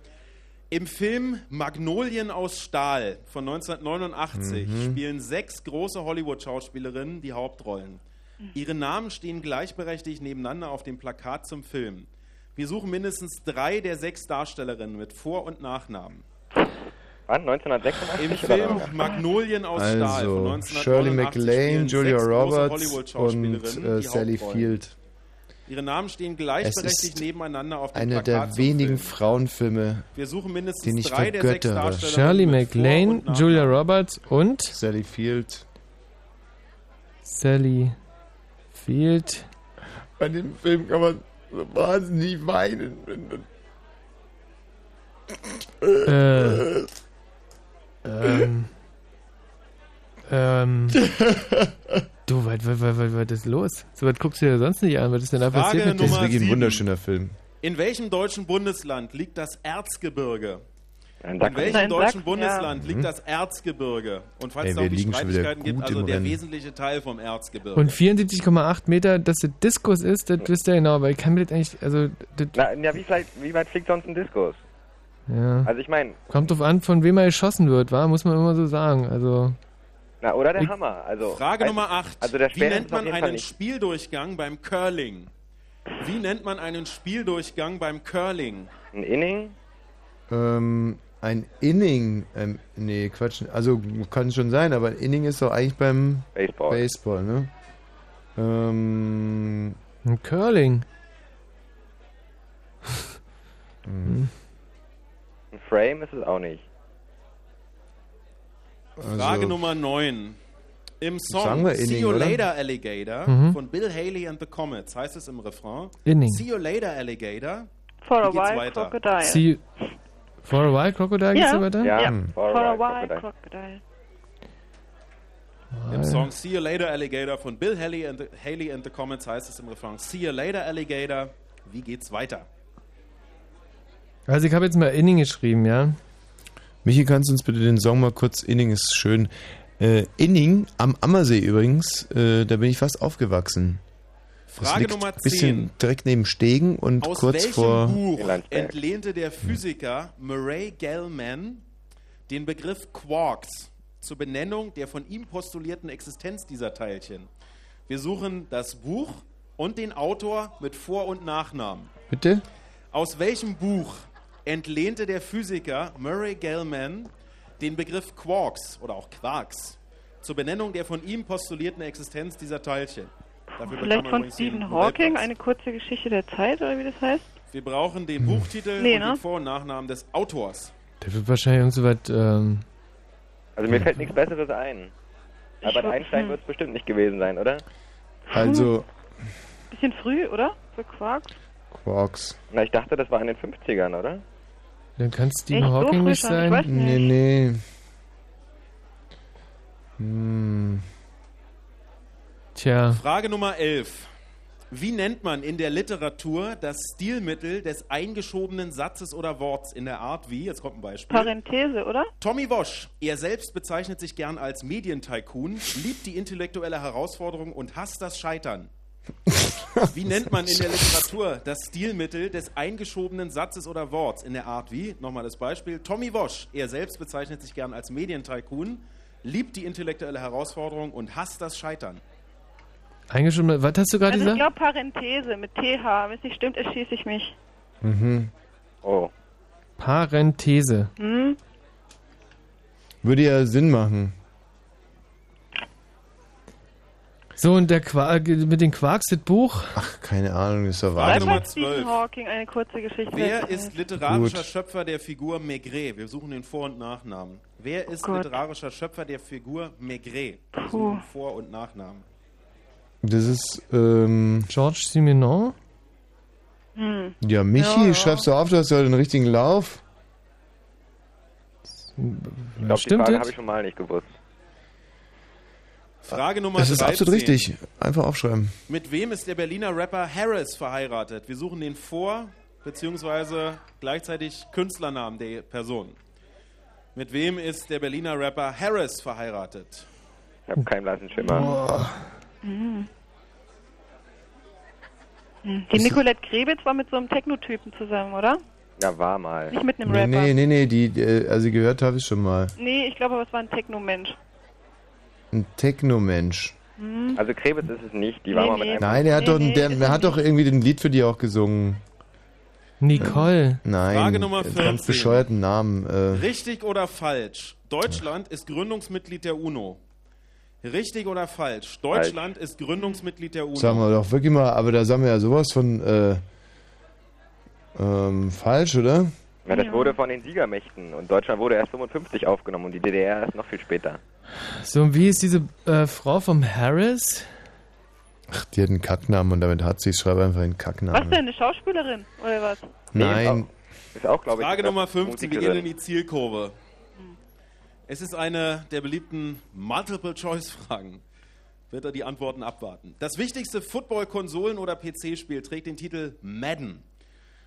Im Film Magnolien aus Stahl von 1989 Mhm. spielen sechs große Hollywood-Schauspielerinnen die Hauptrollen. Ihre Namen stehen gleichberechtigt nebeneinander auf dem Plakat zum Film. Wir suchen mindestens drei der sechs Darstellerinnen mit Vor- und Nachnamen. Wann? 1986? Im Film? Magnolien aus Stahl von Also, 1989 Shirley spielen MacLaine, Julia Roberts und äh, Sally. Field. Ihre Namen stehen Es gleichberechtigt ist nebeneinander auf dem einer Plakat der wenigen Film. Frauenfilme, Wir suchen mindestens den ich drei der sechs vergöttere. Darstellerinnen Shirley MacLaine. Julia Roberts und Sally Field. Sally Field. Bei dem Film kann man so wahnsinnig weinen. Äh, ähm, ähm, du, was, was, was, was, was ist los? So was guckst du dir sonst nicht an. Was ist denn da Frage passiert mit Das ist Nummer wirklich ein wunderschöner Film. In welchem deutschen Bundesland liegt das Erzgebirge? In welchem deutschen Bundesland ja. liegt Mhm. das Erzgebirge? Und falls Ey, es auch die Streitigkeiten gibt, also der Rennen. wesentliche Teil vom Erzgebirge. Und 74,8 Meter, dass der Diskus ist, das wisst ihr genau, weil ich kann mir das eigentlich, also, das, Na, ja, wie, vielleicht, wie weit fliegt sonst ein Diskus? ja. Also ich meine, Kommt drauf an, von wem er geschossen wird, wa? Muss man immer so sagen, also. Na, oder der Hammer. Also, Frage Nummer 8. Also Wie nennt man einen. Spieldurchgang beim Curling? Wie nennt man einen Spieldurchgang beim Curling? Ein Inning? Ähm, ein Inning, ähm, nee, Quatsch, also kann schon sein, aber ein Inning ist doch eigentlich beim Baseball, Baseball ne? Ähm, Ein Curling. hm. Ein Frame ist es auch nicht. Frage Also- Nummer 9. Im Song Sagen wir See Inning, You oder? Later Alligator Mhm. von Bill Haley and the Comets heißt es im Refrain. Inning. See You Later Alligator. For a Wie geht's while, weiter? Crocodile. See, for a while, Crocodile, geht's Ja. so weiter? Ja, Hm. for, For a while, Crocodile. Crocodile. Im Song See You Later Alligator von Bill Haley and, the, Haley and the Comets heißt es im Refrain See You Later Alligator. Wie geht's weiter? Also ich habe jetzt mal Inning geschrieben, ja. Michi, kannst du uns bitte den Song mal kurz, Inning ist schön. Äh, Inning am Ammersee übrigens, äh, da bin ich fast aufgewachsen. Das Frage liegt Nummer ein bisschen 10. direkt neben Stegen und Aus kurz welchem vor. Buch entlehnte der Physiker Murray Gell-Mann den Begriff Quarks zur Benennung der von ihm postulierten Existenz dieser Teilchen? Wir suchen das Buch und den Autor mit Vor- und Nachnamen. Bitte? Aus welchem Buch entlehnte der Physiker Murray Gell-Mann den Begriff Quarks oder auch Quarks zur Benennung der von ihm postulierten Existenz dieser Teilchen? Dafür Vielleicht von Stephen Hawking, eine kurze Geschichte der Zeit, oder wie das heißt? Wir brauchen den Buchtitel Nee, und ne? den Vor- und Nachnamen des Autors. Der wird wahrscheinlich irgend so weit, ähm, Also mir fällt nichts Besseres ein. Würd- Einstein hm. wird es bestimmt nicht gewesen sein, oder? Also, Bisschen früh, oder? Für Quarks? Quarks. Na, ich dachte, das war in den 50ern, oder? Dann kann Stephen Echt? So Hawking nicht? Ich sein. weiß Nee, nee. Hm. Tja, Frage Nummer 11. Wie nennt man in der Literatur das Stilmittel des eingeschobenen Satzes oder Worts in der Art wie, jetzt kommt ein Beispiel. Parenthese, oder? Tommy Wosch, er selbst bezeichnet sich gern als Medientycoon, liebt die intellektuelle Herausforderung und hasst das Scheitern. Wie nennt man in der Literatur das Stilmittel des eingeschobenen Satzes oder Worts in der Art wie? Nochmal das Beispiel. Tommy Wosch, er selbst bezeichnet sich gern als Medientycoon, liebt die intellektuelle Herausforderung und hasst das Scheitern. mal, was hast du gerade Also ich gesagt? glaube Parenthese mit TH. Wenn es nicht stimmt, erschieße ich mich. Mhm. Oh. Parenthese. Hm? Würde ja Sinn machen. So, und der Quark, mit den Quarks, das Buch. Ach, keine Ahnung, ist doch Frage. Nummer Bei Stephen 12. Hawking eine kurze Geschichte Wer Zeit. ist literarischer Gut. Schöpfer der Figur Maigret? Wir suchen den Vor- und Nachnamen. Wer ist Gott. literarischer Schöpfer der Figur Maigret? Wir Puh. suchen Vor- und Nachnamen. Das ist, ähm, Georges Simenon? Hm. ja, Michi, Ja, ja. schreibst du auf, du hast ja den richtigen Lauf. Ich glaube, die Stimmt Frage das? habe ich schon mal nicht gewusst. Frage Nummer Das ist 13. absolut richtig. Einfach aufschreiben. Mit wem ist der Berliner Rapper Harris verheiratet? Wir suchen den Vor- bzw. gleichzeitig Künstlernamen der Person. Mit wem ist der Berliner Rapper Harris verheiratet? Ich habe keinen blassen Schimmer. Hm. Hm. Die Nicolette Krebitz war mit so einem Technotypen zusammen, oder? Ja, war mal. Nicht mit einem Rapper. nee, nee, nee, die, äh, also gehört habe ich schon mal. Nee, ich glaube, aber es war ein Techno-Mensch. Ein Techno-Mensch. Hm. Also Krebitz ist es nicht, die war Nee, mal mit einem... Nein, der hat Nee, doch, nee, der, er hat doch irgendwie den Lied für die auch gesungen. Nicole. Nein, Frage Nummer einen 14. ganz bescheuerten Namen. Äh, Richtig oder falsch? Deutschland ist Gründungsmitglied der UNO. Richtig oder falsch? Deutschland ist Gründungsmitglied der UNO. sagen wir doch wirklich mal, aber da sagen wir ja sowas von äh, ähm, falsch, oder? Ja, das wurde von den Siegermächten und Deutschland wurde erst 55 aufgenommen und die DDR erst noch viel später. So, und wie ist diese äh, Frau vom Harris? Ach, die hat einen Kacknamen und damit hat sie, ich schreibe einfach einen Was Kacknamen. denn, eine Schauspielerin? Oder was? Nein, Ist auch, glaube ich, Frage eine Nummer 15, wir gehen in die Zielkurve. Es ist eine der beliebten Multiple-Choice-Fragen. Wird er die Antworten abwarten. Das wichtigste Football-Konsolen- oder PC-Spiel trägt den Titel Madden.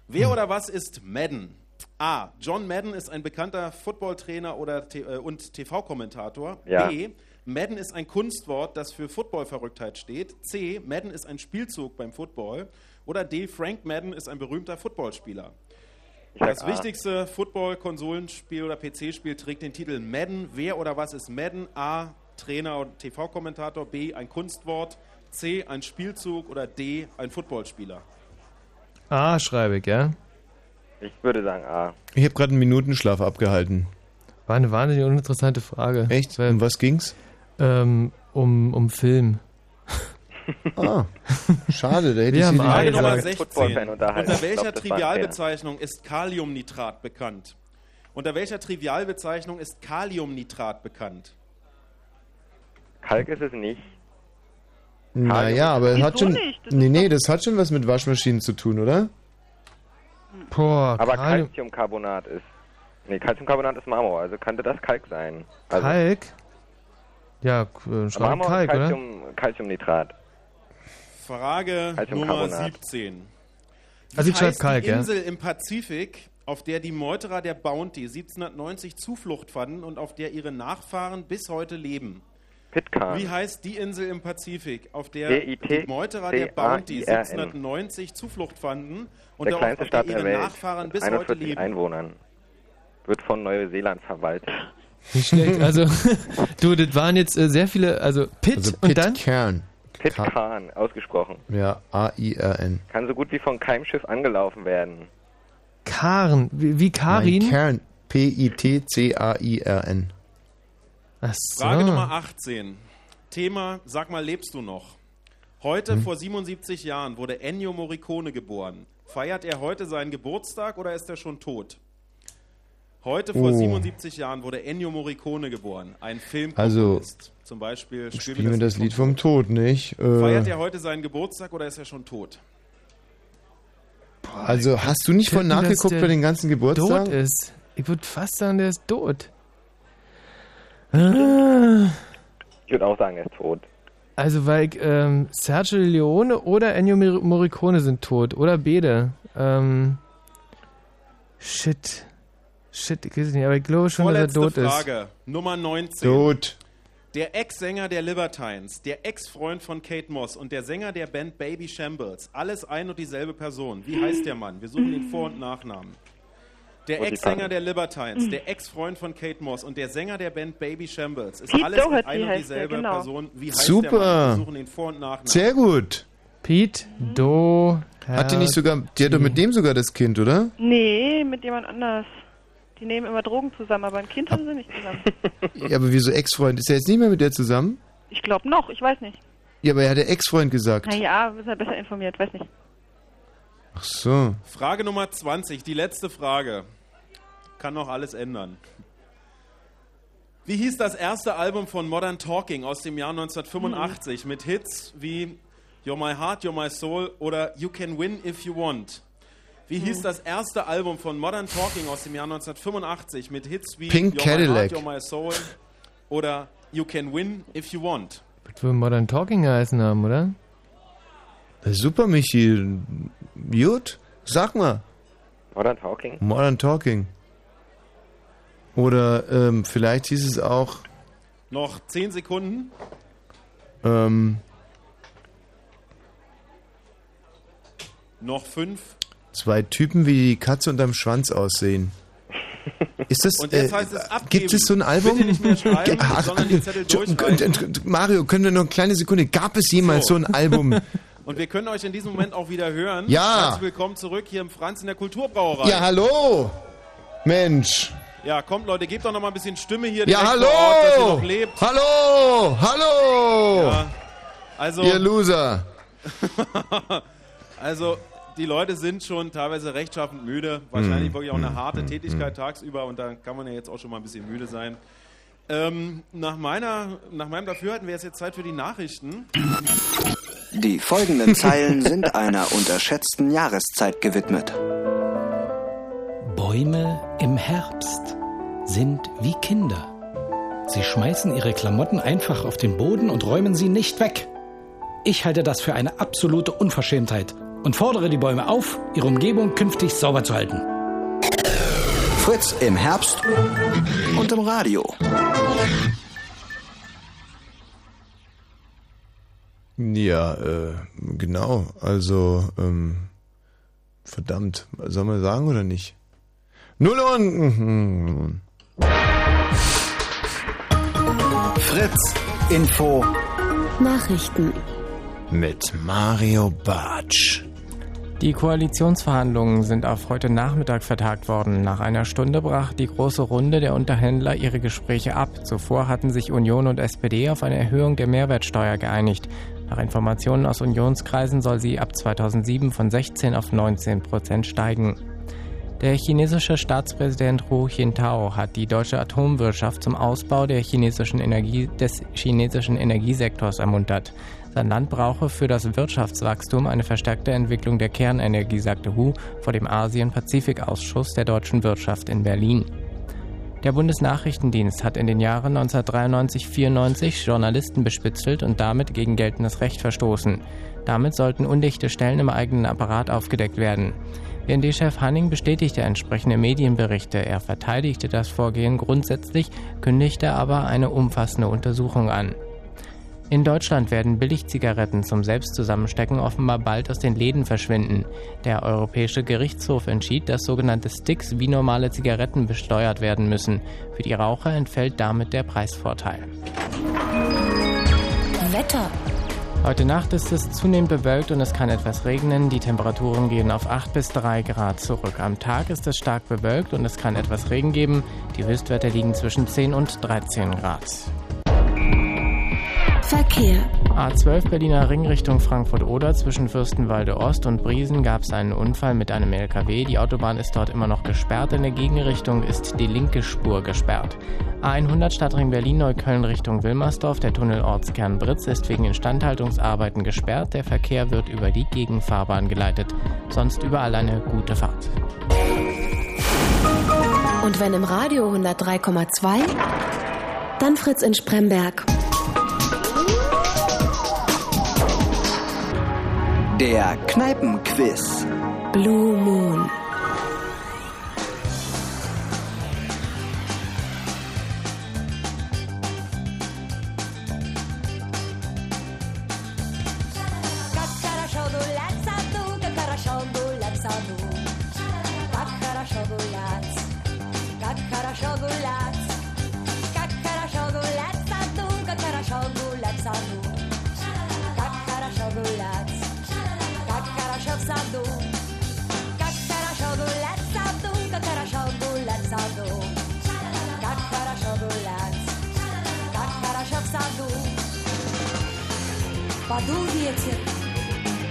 Wer oder was ist Madden? A. John Madden ist ein bekannter Footballtrainer oder T- äh, und TV-Kommentator. Ja. B. Madden ist ein Kunstwort, das für Footballverrücktheit steht. C. Madden ist ein Spielzug beim Football. Oder D. Frank Madden ist ein berühmter Footballspieler. Das A. wichtigste Football-Konsolenspiel oder PC-Spiel trägt den Titel Madden. Wer oder was ist Madden? A. Trainer und TV-Kommentator. B. Ein Kunstwort. C. Ein Spielzug. Oder D. Ein Footballspieler. A schreibe ich, ja? Ich würde sagen A. Ich habe gerade einen Minutenschlaf abgehalten. War eine wahnsinnig uninteressante Frage. Echt? Um was ging's? Ähm, um, um Film. Ah, schade, da hätte Wir ich haben sie Frage A Nummer gesagt. 16. Footballfan unterhalten. Unter welcher Trivialbezeichnung ist Kaliumnitrat bekannt? Unter welcher Trivialbezeichnung ist Kaliumnitrat bekannt? Kalk ist es nicht. Naja, aber es hat schon. nicht? Das Nee, nee, das hat schon was mit Waschmaschinen zu tun, oder? Boah, Aber Kalium- Calciumcarbonat ist. Nee, Calciumcarbonat ist Marmor, also könnte das Kalk sein. Also Kalk? Ja, äh, schreibe Marmor Kalk, ist oder? Calcium, Calciumnitrat. Frage. Nummer 17. Wie Also heißt Kalk, die ja. Insel im Pazifik, auf der die Meuterer der Bounty 1790 Zuflucht fanden und auf der ihre Nachfahren bis heute leben? Pitcairn. Wie heißt die Insel im Pazifik, auf der die Meuterer der Bounty C-A-I-R-N. 1790 Zuflucht fanden und der kleinste auf der Staat der ihre Welt. Nachfahren bis heute 41 leben? Einwohnern. Wird von Neuseeland verwaltet. Nicht schlecht. Also, du, das waren jetzt äh, sehr viele, also Pit Also und dann? Pitcairn. Pitcairn, ausgesprochen. Ja, A-I-R-N. Kann so gut wie von keinem Schiff angelaufen werden. Karn. Wie, wie Karin? Nein, Cairn. P-I-T-C-A-I-R-N. So. Frage Nummer 18. Thema, sag mal, lebst du noch? Heute Hm. vor 77 Jahren wurde Ennio Morricone geboren. Feiert er heute seinen Geburtstag oder ist er schon tot? Heute vor Oh. 77 Jahren wurde Ennio Morricone geboren, ein Filmkomponist. Also, Zum Beispiel Spiel Spielen wir das Lied vom Tod, nicht? Tod. Feiert Äh, er heute seinen Geburtstag oder ist er schon tot? also hast du nicht dass nachgeguckt bei den ganzen Geburtstagen? Tot ist. Ich würde fast sagen, der ist tot. Ah. Ich würde auch sagen, er ist tot. Also, weil ähm, Sergio Leone oder Ennio Mor- Morricone sind tot. Oder beide. Ähm, shit. Shit, ich weiß es nicht, aber ich glaube schon, dass er Vorletzte tot ist. Frage, Nummer 19. Tot. Der Ex-Sänger der Libertines, der Ex-Freund von Kate Moss und der Sänger der Band Baby Shambles, alles ein und dieselbe Person. Wie heißt der Mann? Wir suchen den Vor- und Nachnamen. Der Doherty. Ex-Sänger der Libertines, der Ex-Freund von Kate Moss und der Sänger der Band Baby Shambles, ist Pete alles Doherty ein und dieselbe der, genau. Person. Wie heißt Super. der Mann? Wir suchen den Vor- und Nachnamen. Sehr gut. Pete, Do, Hat die nicht sogar, die hat doch mit dem sogar das Kind, oder? Nee, mit jemand anders. Die nehmen immer Drogen zusammen, aber ein Kind haben sie nicht zusammen. Ja, aber wieso Ex-Freund? Ist er jetzt nicht mehr mit der zusammen? Ich glaube noch, ich weiß nicht. Ja, aber er hat der Ex-Freund gesagt. Naja, ist er besser informiert, weiß nicht. Ach so. Frage Nummer 20, die letzte Frage. Kann noch alles ändern. Wie hieß das erste Album von Modern Talking aus dem Jahr 1985 mit Hits wie You're My Heart, You're My Soul oder You Can Win If You Want? Wie hieß das erste Album von Modern Talking aus dem Jahr 1985 mit Hits wie Pink You're Cadillac. My Heart, You're My Soul oder You Can Win If You Want? Das würde Modern Talking geheißen haben, oder? Na Super, Michi. Gut. Sag mal. Modern Talking? Modern Talking. Oder ähm, vielleicht hieß es auch Noch 10 Sekunden. ähm, Noch 5. zwei Typen, wie die Katze unterm Schwanz aussehen. Ist das, Und jetzt äh, heißt es abgeben. gibt es so ein Album? Bitte nicht mehr schreiben, Ach, sondern die Zettel Entschuldigung, durchreichen. Mario, können wir noch eine kleine Sekunde? Gab es jemals so, So. ein Album? Und wir können euch in diesem Moment auch wieder hören. Ja. Herzlich willkommen zurück hier im Franz in der Kulturbrauerei. ja, hallo! Mensch! Ja, kommt Leute, gebt doch noch mal ein bisschen Stimme hier Ja, hallo! Ort, dass ihr noch lebt. Hallo! Hallo! Ja, also, Ihr Loser! also die Leute sind schon teilweise rechtschaffend müde. Wahrscheinlich Mm, wirklich auch eine mm, harte mm, Tätigkeit tagsüber und da kann man ja jetzt auch schon mal ein bisschen müde sein. Ähm, nach, meiner, nach meinem Dafürhalten wäre es jetzt Zeit für die Nachrichten. Die folgenden Zeilen sind einer unterschätzten Jahreszeit gewidmet. Bäume im Herbst sind wie Kinder. Sie schmeißen ihre Klamotten einfach auf den Boden und räumen sie nicht weg. Ich halte das für eine absolute Unverschämtheit und fordere die Bäume auf, ihre Umgebung künftig sauber zu halten. Fritz im Herbst und im Radio. Ja, äh, genau. Also, ähm, verdammt, soll man sagen oder nicht? Null und. Fritz Info Nachrichten. Mit Mario Bartsch. Die Koalitionsverhandlungen sind auf heute Nachmittag vertagt worden. Nach einer Stunde brach die große Runde der Unterhändler ihre Gespräche ab. Zuvor hatten sich Union und SPD auf eine Erhöhung der Mehrwertsteuer geeinigt. Nach Informationen aus Unionskreisen soll sie ab 2007 von 16 auf 19 Prozent steigen. Der chinesische Staatspräsident Hu Jintao hat die deutsche Atomwirtschaft zum Ausbau der chinesischen Energie, des chinesischen Energiesektors ermuntert. Sein Land brauche für das Wirtschaftswachstum eine verstärkte Entwicklung der Kernenergie, sagte Hu vor dem Asien-Pazifik-Ausschuss der deutschen Wirtschaft in Berlin. Der Bundesnachrichtendienst hat in den Jahren 1993-94 Journalisten bespitzelt und damit gegen geltendes Recht verstoßen. Damit sollten undichte Stellen im eigenen Apparat aufgedeckt werden. BND-Chef Hanning bestätigte entsprechende Medienberichte. Er verteidigte das Vorgehen grundsätzlich, kündigte aber eine umfassende Untersuchung an. In Deutschland werden Billigzigaretten zum Selbstzusammenstecken offenbar bald aus den Läden verschwinden. Der Europäische Gerichtshof entschied, dass sogenannte Sticks wie normale Zigaretten besteuert werden müssen. Für die Raucher entfällt damit der Preisvorteil. Wetter. Heute Nacht ist es zunehmend bewölkt und es kann etwas regnen. Die Temperaturen gehen auf 8 bis 3 Grad zurück. Am Tag ist es stark bewölkt und es kann etwas Regen geben. Die Höchstwerte liegen zwischen 10 und 13 Grad. Verkehr. A12 Berliner Ring Richtung Frankfurt-Oder zwischen Fürstenwalde Ost und Briesen gab es einen Unfall mit einem LKW. Die Autobahn ist dort immer noch gesperrt. In der Gegenrichtung ist die linke Spur gesperrt. A100 Stadtring Berlin-Neukölln Richtung Wilmersdorf. Der Tunnel Ortskern Britz ist wegen Instandhaltungsarbeiten gesperrt. Der Verkehr wird über die Gegenfahrbahn geleitet. Sonst überall eine gute Fahrt. Und wenn im Radio 103,2, dann Fritz in Spremberg. Der Kneipenquiz. Blue Moon. Подул ветер,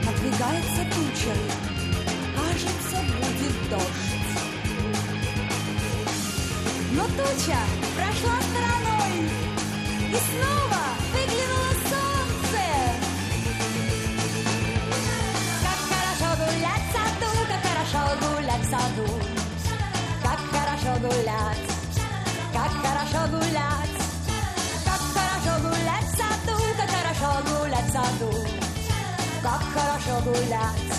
надвигается туча, кажется, будет дождь. Но туча прошла стороной, и снова гулять,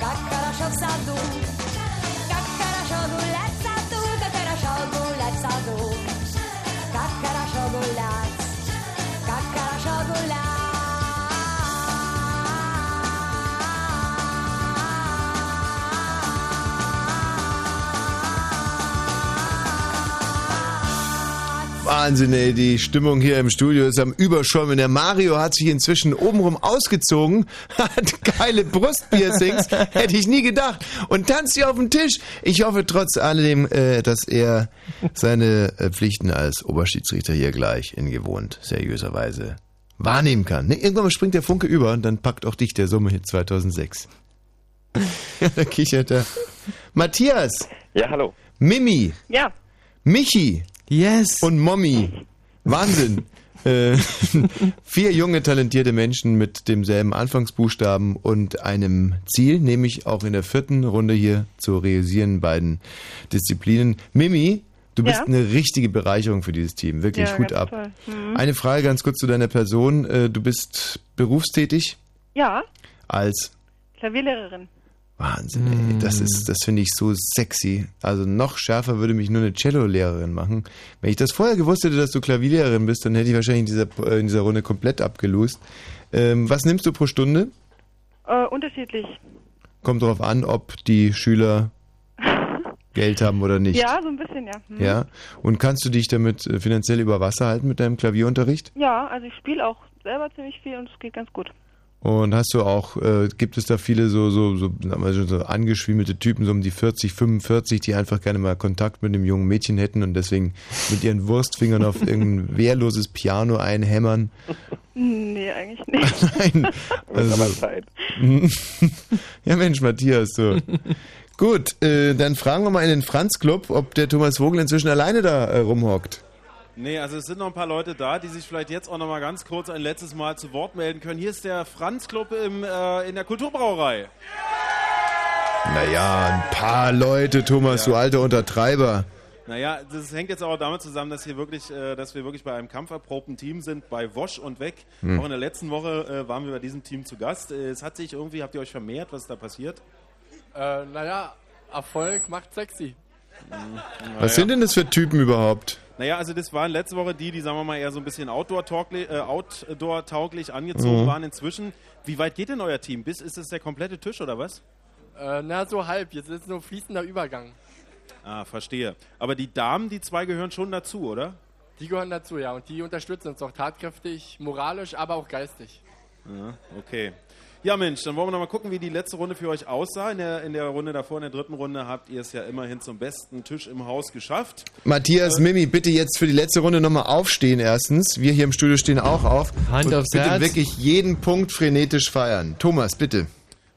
как хорошо в саду. Wahnsinn, ey, die Stimmung hier im Studio ist am Überschäumen. Der Mario hat sich inzwischen obenrum ausgezogen, hat geile Brustpiercings, hätte ich nie gedacht, und tanzt hier auf dem Tisch. Ich hoffe trotz alledem, äh, dass er seine äh, Pflichten als Oberschiedsrichter hier gleich in gewohnt seriöser Weise wahrnehmen kann. Ne, irgendwann mal springt der Funke über und dann packt auch dich der Summe-Hit 2006. da kichert er. Matthias. Ja, hallo. Mimi. Ja. Michi. Yes. Und Mommy. Wahnsinn. Äh, vier junge, talentierte Menschen mit demselben Anfangsbuchstaben und einem Ziel, nämlich auch in der vierten Runde hier zu realisieren, beiden Disziplinen. Mimi, du bist Ja. eine richtige Bereicherung für dieses Team. Wirklich Ja, Hut ab. Mhm. Eine Frage ganz kurz zu deiner Person. Äh, Du bist berufstätig Ja, als Klavierlehrerin. Wahnsinn, ey. Das ist, das finde ich so sexy. Also noch schärfer würde mich nur eine Cello-Lehrerin machen. Wenn ich das vorher gewusst hätte, dass du Klavierlehrerin bist, dann hätte ich wahrscheinlich in dieser, äh, in dieser Runde komplett abgelust. Ähm, was nimmst du pro Stunde? Äh, unterschiedlich. Kommt drauf an, ob die Schüler Geld haben oder nicht. Ja, so ein bisschen, ja. Hm. Ja. Und kannst du dich damit äh, finanziell über Wasser halten mit deinem Klavierunterricht? Ja, also ich spiele auch selber ziemlich viel und es geht ganz gut. Und hast du auch, äh, gibt es da viele so, so, so, so angeschwiemelte Typen, so um die 40, 45, die einfach gerne mal Kontakt mit einem jungen Mädchen hätten und deswegen mit ihren Wurstfingern auf irgendein wehrloses Piano einhämmern? Nee, eigentlich nicht. Nein. Also, ja, Mensch, Matthias, so. Gut, äh, dann fragen wir mal in den Franz-Club, ob der Thomas Vogel inzwischen alleine da äh, rumhockt. Nee, also es sind noch ein paar Leute da, die sich vielleicht jetzt auch noch mal ganz kurz ein letztes Mal zu Wort melden können. Hier ist der Franz Club im, äh, in der Kulturbrauerei. Naja, ein paar Leute, Thomas, du alter Untertreiber. Naja, das hängt jetzt auch damit zusammen, dass, hier wirklich, äh, dass wir wirklich bei einem kampferprobten Team sind, bei Wosch und Weg. Hm. Auch in der letzten Woche äh, waren wir bei diesem Team zu Gast. Äh, es hat sich irgendwie, habt ihr euch vermehrt, was ist da passiert? Äh, naja, Erfolg macht sexy. Was sind denn das für Typen überhaupt? Naja, also das waren letzte Woche die, die sagen wir mal eher so ein bisschen Outdoor-tauglich äh, Outdoor -tauglich angezogen Mhm. waren inzwischen. Wie weit geht denn euer Team? Bis ist es der komplette Tisch oder was? Äh, na, so halb. Jetzt ist nur fließender Übergang. Ah, verstehe. Aber die Damen, die zwei gehören schon dazu, oder? Die gehören dazu, ja. Und die unterstützen uns auch tatkräftig, moralisch, aber auch geistig. Ja, okay. Ja, Mensch, dann wollen wir noch mal gucken, wie die letzte Runde für euch aussah. In der, in der Runde davor, in der dritten Runde, habt ihr es ja immerhin zum besten Tisch im Haus geschafft. Matthias, Mimi, bitte jetzt für die letzte Runde nochmal aufstehen erstens. Wir hier im Studio stehen auch auf. Hand und aufs bitte Herz. wirklich jeden Punkt frenetisch feiern. Thomas, bitte.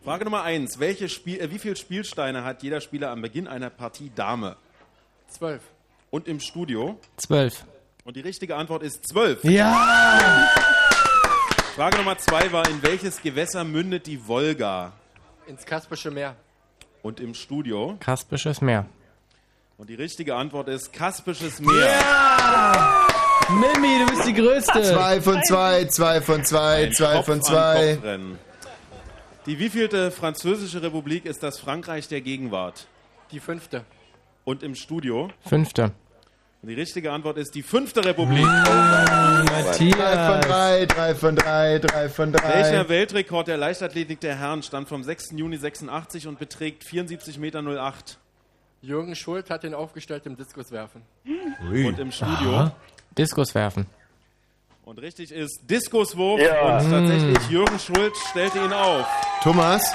Frage Nummer eins. Welche Spiel, äh, wie viele Spielsteine hat jeder Spieler am Beginn einer Partie Dame? Zwölf. Und im Studio? Zwölf. Und die richtige Antwort ist zwölf. Ja! Frage Nummer zwei war, in welches Gewässer mündet die Wolga? Ins Kaspische Meer. Und im Studio? Kaspisches Meer. Und die richtige Antwort ist Kaspisches Meer. Mimi, du bist die Größte. Zwei von zwei, zwei von zwei, Ein zwei Kopf von zwei. Die wievielte französische Republik ist das Frankreich der Gegenwart? Die fünfte. Und im Studio? Fünfte. Und die richtige Antwort ist die fünfte Republik. Drei von drei, drei von drei, drei von drei. Welcher Weltrekord der Leichtathletik der Herren stammt vom 6. Juni 86 und beträgt 74,08 Meter? Jürgen Schult hat den aufgestellt im Diskuswerfen. Und im Studio? Aha. Diskus werfen. Und richtig ist Diskuswurf Ja. und tatsächlich. Jürgen Schult stellte ihn auf. Thomas,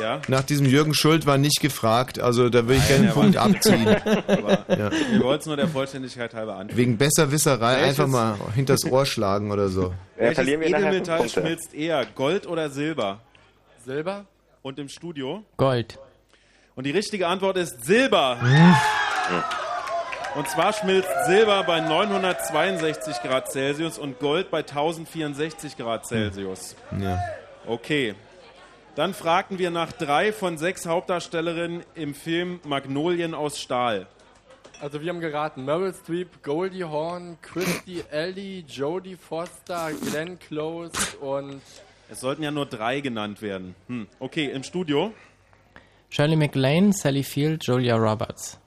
Ja. nach diesem Jürgen Schuld war nicht gefragt, also da würde ich gerne einen Punkt abziehen. Aber Ja. Wir wollten es nur der Vollständigkeit halber anfügen. Wegen Besserwisserei Welches- einfach mal hinters Ohr schlagen oder so. Welches nachher fünf Edelmetall schmilzt eher, Gold oder Silber? Silber. Und im Studio? Gold. Und die richtige Antwort ist Silber. Und zwar schmilzt Silber bei 962 Grad Celsius und Gold bei 1064 Grad Celsius. Ja. Okay. Dann fragten wir nach drei von sechs Hauptdarstellerinnen im Film Magnolien aus Stahl. Also wir haben geraten. Meryl Streep, Goldie Hawn, Christy Ellie, Jodie Foster, Glenn Close und... Es sollten ja nur drei genannt werden. Hm. Okay, im Studio. Shirley MacLaine, Sally Field, Julia Roberts.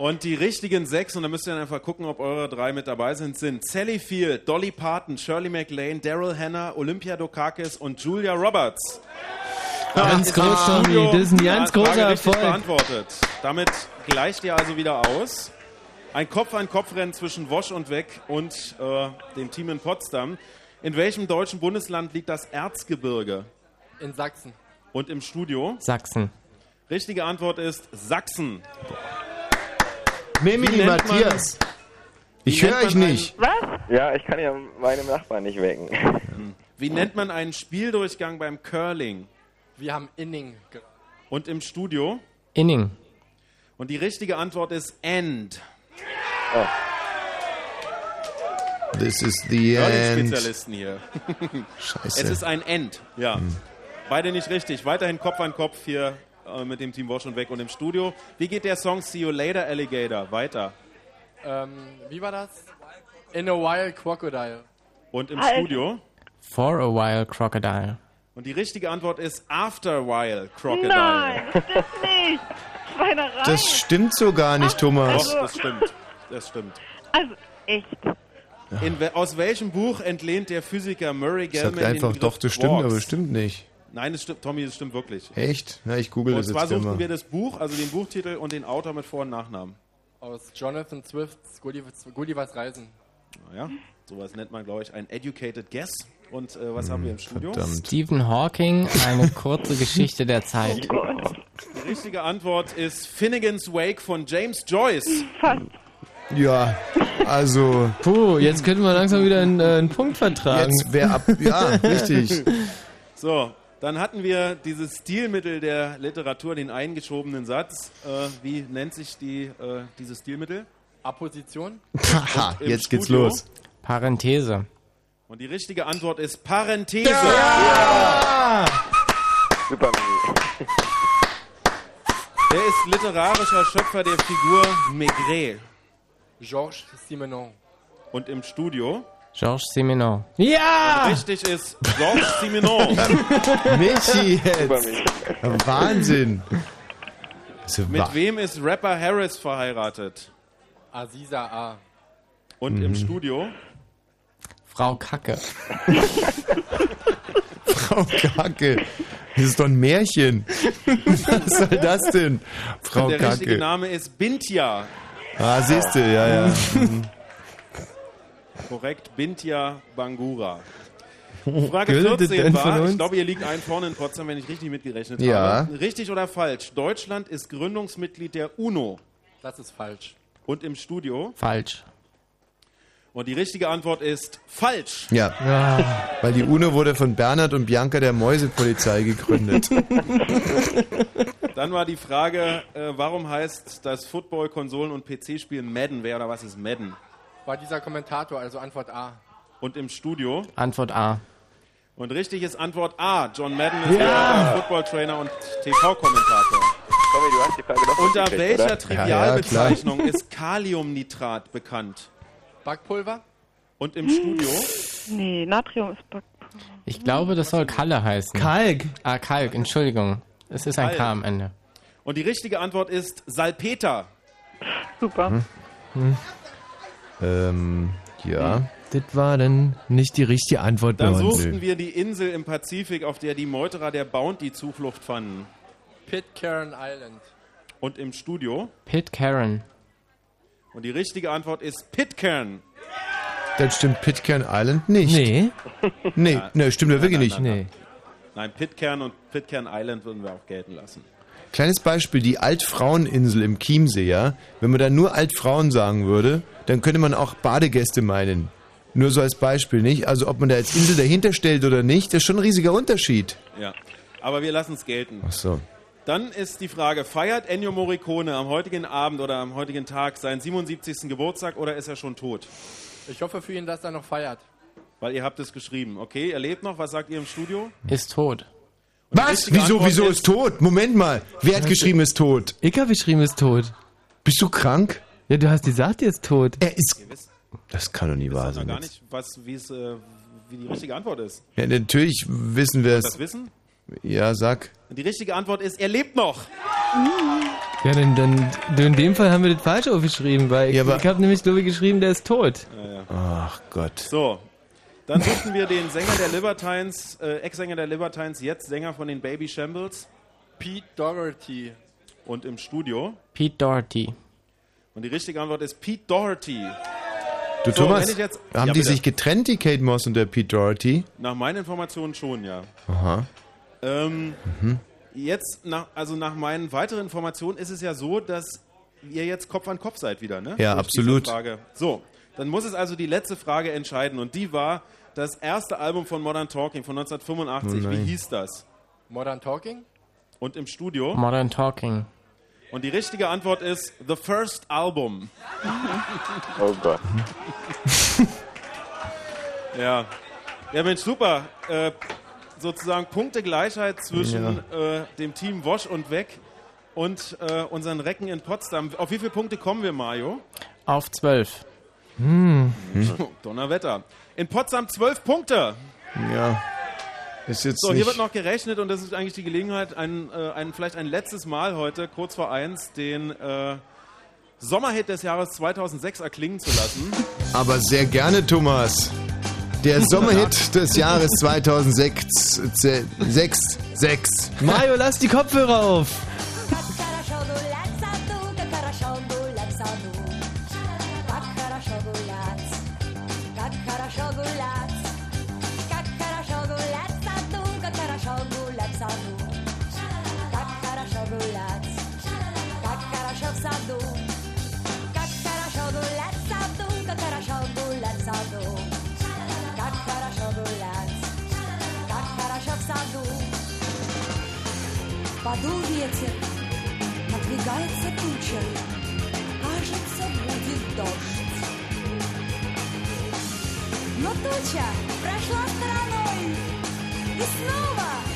Und die richtigen sechs, und da müsst ihr dann einfach gucken, ob eure drei mit dabei sind, sind Sally Field, Dolly Parton, Shirley MacLaine, Daryl Hannah, Olympia Dukakis und Julia Roberts. Ganz Ist groß, Tommy. Das ist ein ganz die Frage großer richtig Erfolg. beantwortet. Damit gleicht ihr also wieder aus. Ein Kopf-an-Kopf-Rennen zwischen Wosch und Weg und äh, dem Team in Potsdam. In welchem deutschen Bundesland liegt das Erzgebirge? In Sachsen. Und im Studio? Sachsen. Richtige Antwort ist Sachsen. Mimi, Wie nennt man- Matthias. Ich höre euch nicht. Was? Ja, ich kann ja meinen Nachbarn nicht wecken. Wie nennt man einen Spieldurchgang beim Curling? Wir haben Inning. ge- Und im Studio? Inning. Und die richtige Antwort ist End. This is the end. Curling-Spezialisten hier. Scheiße. Es ist ein End, ja. Beide nicht richtig. Weiterhin Kopf an Kopf hier äh, mit dem Team Wosch und Weg und im Studio. Wie geht der Song See You Later Alligator weiter? Ähm, wie war das? In a Wild Crocodile. Und im Alter. Studio? For a while, Crocodile. Und die richtige Antwort ist After While Crocodile. Nein, das stimmt nicht. Schweinerei. Das stimmt so gar nicht, Thomas. Doch, das stimmt. Das stimmt. Also, echt. In, aus welchem Buch entlehnt der Physiker Murray Gell-Mann Sagt einfach, den doch, das stimmt, Quarks? aber das stimmt nicht. Nein, das stimmt, Tommy, das stimmt wirklich. Echt? Na, ich google Und das zwar jetzt suchten immer. wir das Buch, also den Buchtitel und den Autor mit Vor- und Nachnamen. Aus Jonathan Swifts Gullivers, Gullivers Reisen. Ja, sowas nennt man, glaube ich, ein educated guess. Und äh, was haben wir im Studio? Stephen Hawking, eine kurze Geschichte der Zeit. Die richtige Antwort ist Finnegan's Wake von James Joyce. Ja, also. Puh, jetzt könnten wir langsam wieder einen, äh, einen Punkt vertragen. Jetzt wer ab. Ja, richtig. So, dann hatten wir dieses Stilmittel der Literatur, den eingeschobenen Satz. Äh, wie nennt sich die, äh, dieses Stilmittel? Apposition. Haha, jetzt geht's Studio? los. Parenthese. Und die richtige Antwort ist Parenthese. Super. Wer ist literarischer Schöpfer der Figur Maigret? Georges Simenon. Und im Studio? Georges Simenon. Ja! Und richtig ist Georges Simenon. Michi jetzt. Wahnsinn. Also, Mit wem ist Rapper Harris verheiratet? Aziza A. Und Mhm. im Studio? Frau Kacke. Frau Kacke. Das ist doch ein Märchen. Was soll das denn? Frau Der richtige Kacke. Name ist Bintia. Ah, siehste, ja, ja. Korrekt, Bintia Bangura. Frage Gültet 14 denn von war, ich glaube, ihr liegt ein vorne in Potsdam, wenn ich richtig mitgerechnet Ja. habe. Richtig oder falsch? Deutschland ist Gründungsmitglied der UNO. Das ist falsch. Und im Studio? Falsch. Und die richtige Antwort ist falsch. Ja. Weil die UNO wurde von Bernhard und Bianca der Mäusepolizei gegründet. Dann war die Frage, äh, warum heißt das Football, Konsolen und PC-Spiel Madden? Wer oder was ist Madden? War dieser Kommentator, also Antwort A. Und im Studio? Antwort A. Und richtig ist Antwort A. John Madden ist Ja. der Football-Trainer und TV-Kommentator. Tommy, du hast die Frage doch Unter welcher oder? Trivialbezeichnung ist Kaliumnitrat bekannt? Backpulver? Und im Studio? Nee, Natrium ist Back. Ich glaube, das soll Kalle heißen. Kalk. Ah, Kalk, Entschuldigung. Es ist ein Kalk. K am Ende. Und die richtige Antwort ist Salpeter. Super. Ähm, ja. Das war dann nicht die richtige Antwort bei Dann uns. suchten wir die Insel im Pazifik, auf der die Meuterer der Bounty Zuflucht fanden. Pitcairn Island. Und im Studio? Pitcairn. Und die richtige Antwort ist Pitcairn. Das stimmt Pitcairn Island nicht. Nee. Nee, Ja. nee stimmt ja wirklich Nein, nicht. nein, nein, Nein, Pitcairn und Pitcairn Island würden wir auch gelten lassen. Kleines Beispiel, die Altfraueninsel im Chiemsee, ja. Wenn man da nur Altfrauen sagen würde, dann könnte man auch Badegäste meinen. Nur so als Beispiel, nicht? Also ob man da jetzt Insel dahinter stellt oder nicht, das ist schon ein riesiger Unterschied. Ja. Aber wir lassen es gelten. Ach so. Dann ist die Frage, feiert Ennio Morricone am heutigen Abend oder am heutigen Tag seinen 77. Geburtstag oder ist er schon tot? Ich hoffe für ihn, dass er noch feiert. Weil ihr habt es geschrieben. Okay, er lebt noch. Was sagt ihr im Studio? Ist tot. Was? Wieso, wieso ist tot? Moment mal. Wer hat geschrieben, ist tot? Ich habe geschrieben, ist tot. Bist du krank? Ja, du hast gesagt, er ist tot. Er ist. Das kann doch nie wahr sein. gar jetzt. nicht, was, wie, es, äh, wie die richtige Antwort ist. Ja, natürlich wissen wir Das es. wissen? Ja, sag. Und die richtige Antwort ist, er lebt noch. Ja, dann, dann in dem Fall haben wir das falsch aufgeschrieben, weil ich, Ja, aber- ich habe nämlich, glaube ich, geschrieben, der ist tot. Ach Gott. So, dann suchten wir den Sänger der Libertines, äh, Ex-Sänger der Libertines, jetzt Sänger von den Baby Shambles. Pete Doherty. Und im Studio. Pete Doherty. Und die richtige Antwort ist Pete Doherty. Du So, Thomas, jetzt- haben Ja, die bitte. sich getrennt, die Kate Moss und der Pete Doherty? Nach meinen Informationen schon, ja. Aha. Ähm, Mhm. Jetzt, nach, also nach meinen weiteren Informationen ist es ja so, dass ihr jetzt Kopf an Kopf seid wieder, ne? Ja, Durch absolut. Frage. So, dann muss es also die letzte Frage entscheiden und die war das erste Album von Modern Talking von 1985. Oh Wie hieß das? Modern Talking? Und im Studio? Modern Talking. Und die richtige Antwort ist The First Album. Oh Gott. Ja. Ja, Mensch, super. Äh, sozusagen Punktegleichheit zwischen äh, dem Team Wosch und Weg und äh, unseren Recken in Potsdam. Auf wie viele Punkte kommen wir, Mario? Auf 12. Hm. Donnerwetter. In Potsdam 12 Punkte. Ja. Ist jetzt So, hier nicht- wird noch gerechnet und das ist eigentlich die Gelegenheit, ein, äh, ein, vielleicht ein letztes Mal heute, kurz vor eins, den äh, Sommerhit des Jahres 2006 erklingen zu lassen. Aber sehr gerne, Thomas. Der Sommerhit des Jahres 2006. 6. 6. Mario, lass die Kopfhörer auf. Подул ветер, надвигается туча, кажется, будет дождь. Но туча прошла стороной, и снова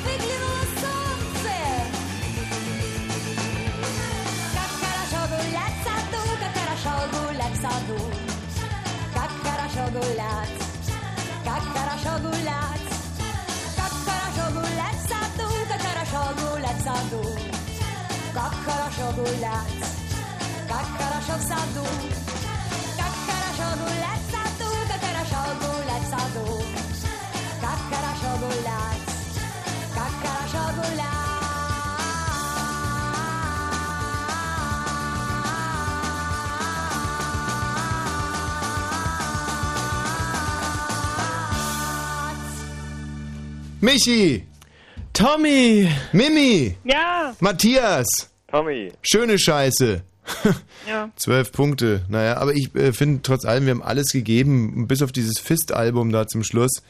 Michi. Tommy. Mimi. Ja. Matthias. Tommy. Schöne Scheiße. Ja. Zwölf Punkte. Naja, aber ich äh, finde trotz allem, wir haben alles gegeben, bis auf dieses Fist-Album da zum Schluss.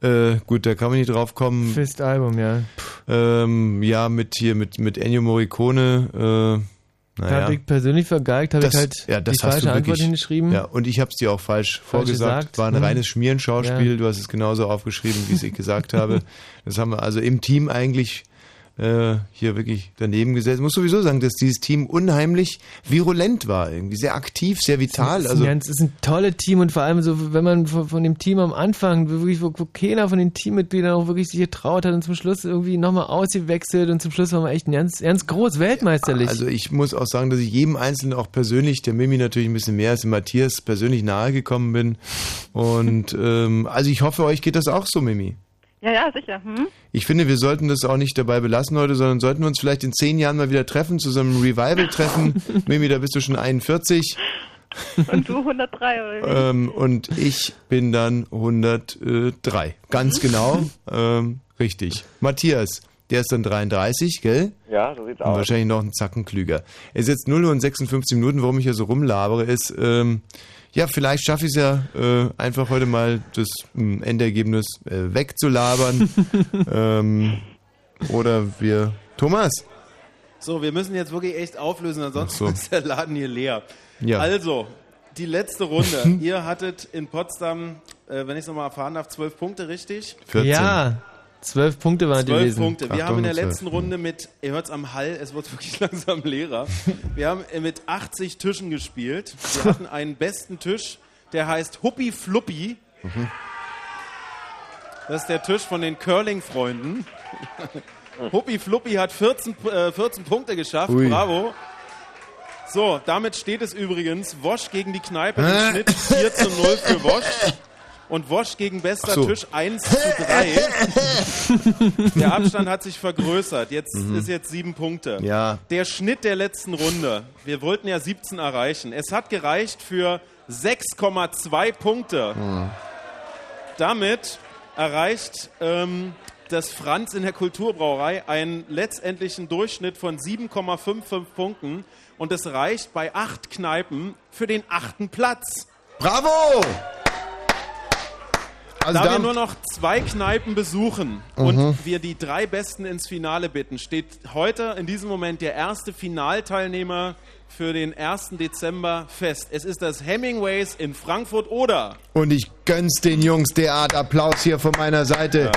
Äh, gut, da kann man nicht drauf kommen. Fist-Album, ja. Ähm, ja, mit hier, mit, mit Ennio Morricone. Äh, naja. habe ich persönlich vergeigt, habe ich halt ja, das die hast falsche du Antwort wirklich- hingeschrieben. Ja, und ich habe es dir auch falsch, vorgesagt. gesagt. War ein Hm. reines Schmierenschauspiel. Ja. Du hast es genauso aufgeschrieben, wie es ich gesagt habe. Das haben wir also im Team eigentlich äh, hier wirklich daneben gesetzt. Ich muss sowieso sagen, dass dieses Team unheimlich virulent war, irgendwie sehr aktiv, sehr vital. Es ist, Also ein ganz, es ist ein tolles Team und vor allem so, wenn man von, von dem Team am Anfang, wirklich, wo, wo keiner von den Teammitgliedern auch wirklich sich getraut hat und zum Schluss irgendwie nochmal ausgewechselt und zum Schluss waren wir echt ein ganz, ganz groß weltmeisterlich. Also ich muss auch sagen, dass ich jedem Einzelnen auch persönlich, der Mimi natürlich ein bisschen mehr als dem Matthias, persönlich nahe gekommen bin. Und ähm, also ich hoffe, euch geht das auch so, Mimi. Ja, ja, sicher. Hm? Ich finde, wir sollten das auch nicht dabei belassen heute, sondern sollten uns vielleicht in zehn Jahren mal wieder treffen, zu so einem Revival-Treffen. Mimi, da bist du schon 41. Und du 103 oder wie? Ähm, und ich bin dann 103. Ganz genau. ähm, richtig. Matthias, der ist dann 33, gell? Ja, so sieht's Und aus. wahrscheinlich noch einen Zacken klüger. Es ist jetzt 0 Uhr und 56 Minuten, warum ich hier so rumlabere, ist, ähm, ja, vielleicht schaffe ich es ja äh, einfach heute mal das ähm, Endergebnis äh, wegzulabern. ähm, oder wir. Thomas! So, wir müssen jetzt wirklich echt auflösen, ansonsten so. ist der Laden hier leer. Ja. Also, die letzte Runde. Ihr hattet in Potsdam, äh, wenn ich es nochmal erfahren darf, zwölf Punkte, richtig? 14. Ja, zwölf Punkte waren Zwölf gewesen. Punkte. Wir Achtung, haben in der letzten Runde mit, ihr hört es am Hall, es wird wirklich langsam leerer. Wir haben mit 80 Tischen gespielt. Wir hatten einen besten Tisch, der heißt Huppi Fluppi. Mhm. Das ist der Tisch von den Curling-Freunden. Huppi Fluppi hat 14, äh, 14 Punkte geschafft. Ui. Bravo. So, damit steht es übrigens Wosch gegen die Kneipe im? Schnitt 4 zu 0 für Wosch. Und Wosch gegen bester so. Tisch 1 zu 3. Der Abstand hat sich vergrößert. Jetzt Mhm. ist jetzt sieben Punkte. Ja. Der Schnitt der letzten Runde. Wir wollten ja 17 erreichen. Es hat gereicht für 6,2 Punkte. Hm. Damit erreicht ähm, das Franz in der Kulturbrauerei einen letztendlichen Durchschnitt von 7,55 Punkten. Und es reicht bei acht Kneipen für den achten Platz. Bravo! Also da wir nur noch zwei Kneipen besuchen Mhm. und wir die drei Besten ins Finale bitten, steht heute in diesem Moment der erste Finalteilnehmer für den 1. Dezember fest. Es ist das Hemingways in Frankfurt oder Und ich gönn's den Jungs derart. Applaus hier von meiner Seite.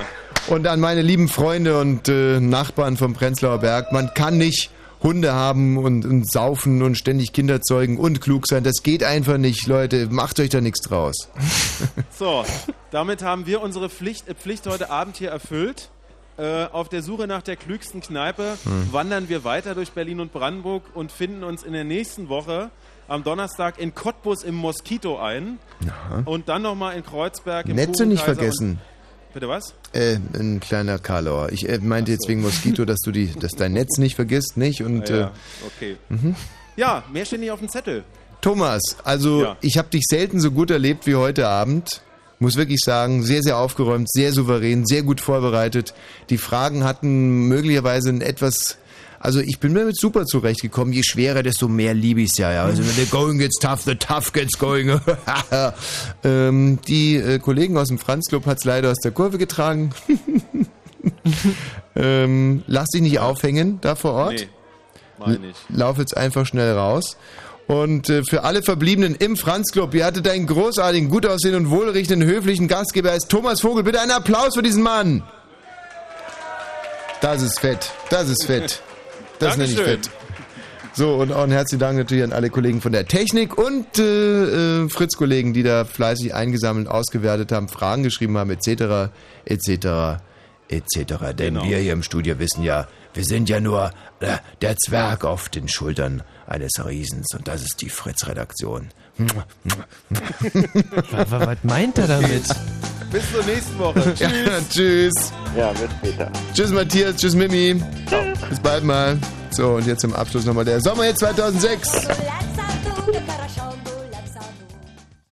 Und an meine lieben Freunde und äh, Nachbarn vom Prenzlauer Berg. Man kann nicht Hunde haben und, und saufen und ständig Kinder zeugen und klug sein. Das geht einfach nicht, Leute. Macht euch da nichts draus. so. Damit haben wir unsere Pflicht, äh, Pflicht heute Abend hier erfüllt. Äh, auf der Suche nach der klügsten Kneipe Hm. wandern wir weiter durch Berlin und Brandenburg und finden uns in der nächsten Woche am Donnerstag in Cottbus im Moskito ein. Und dann nochmal in Kreuzberg im Netze nicht vergessen. Bitte was? Äh, ein kleiner Karlauer. Ich äh, meinte jetzt wegen Moskito, dass du die, dass dein Netz nicht vergisst, nicht? Und Ja, äh, okay. mhm. Ja, mehr steht nicht auf dem Zettel. Thomas, also Ja. ich habe dich selten so gut erlebt wie heute Abend. Muss wirklich sagen, sehr, sehr aufgeräumt, sehr souverän, sehr gut vorbereitet. Die Fragen hatten möglicherweise ein etwas. Also ich bin damit super zurechtgekommen. Je schwerer, desto mehr liebe ich es ja. ja. Also wenn the going gets tough, the tough gets going. ähm, die äh, Kollegen aus dem Franz Club hat es leider aus der Kurve getragen. ähm, lass dich nicht aufhängen da vor Ort. Nee, meine ich. Lauf jetzt einfach schnell raus. Und äh, für alle Verbliebenen im Franz Club, ihr hattet einen großartigen, gut aussehenden, wohlriechenden, höflichen Gastgeber. Er ist Thomas Vogel. Bitte einen Applaus für diesen Mann. Das ist fett. Das ist fett. Das nenne ich fett. So, und auch ein herzlichen Dank natürlich an alle Kollegen von der Technik und äh, äh, Fritz-Kollegen, die da fleißig eingesammelt, ausgewertet haben, Fragen geschrieben haben, etc., etc., etc. Denn Genau. wir hier im Studio wissen ja, wir sind ja nur äh, der Zwerg auf den Schultern eines Riesens und das ist die Fritz-Redaktion. Was, was meint er damit? Bis zur nächsten Woche. Tschüss. Ja, tschüs. ja bis später. Tschüss, Matthias. Tschüss, Mimi. Ciao. Bis bald mal. So, und jetzt zum Abschluss nochmal der Sommerhit 2006.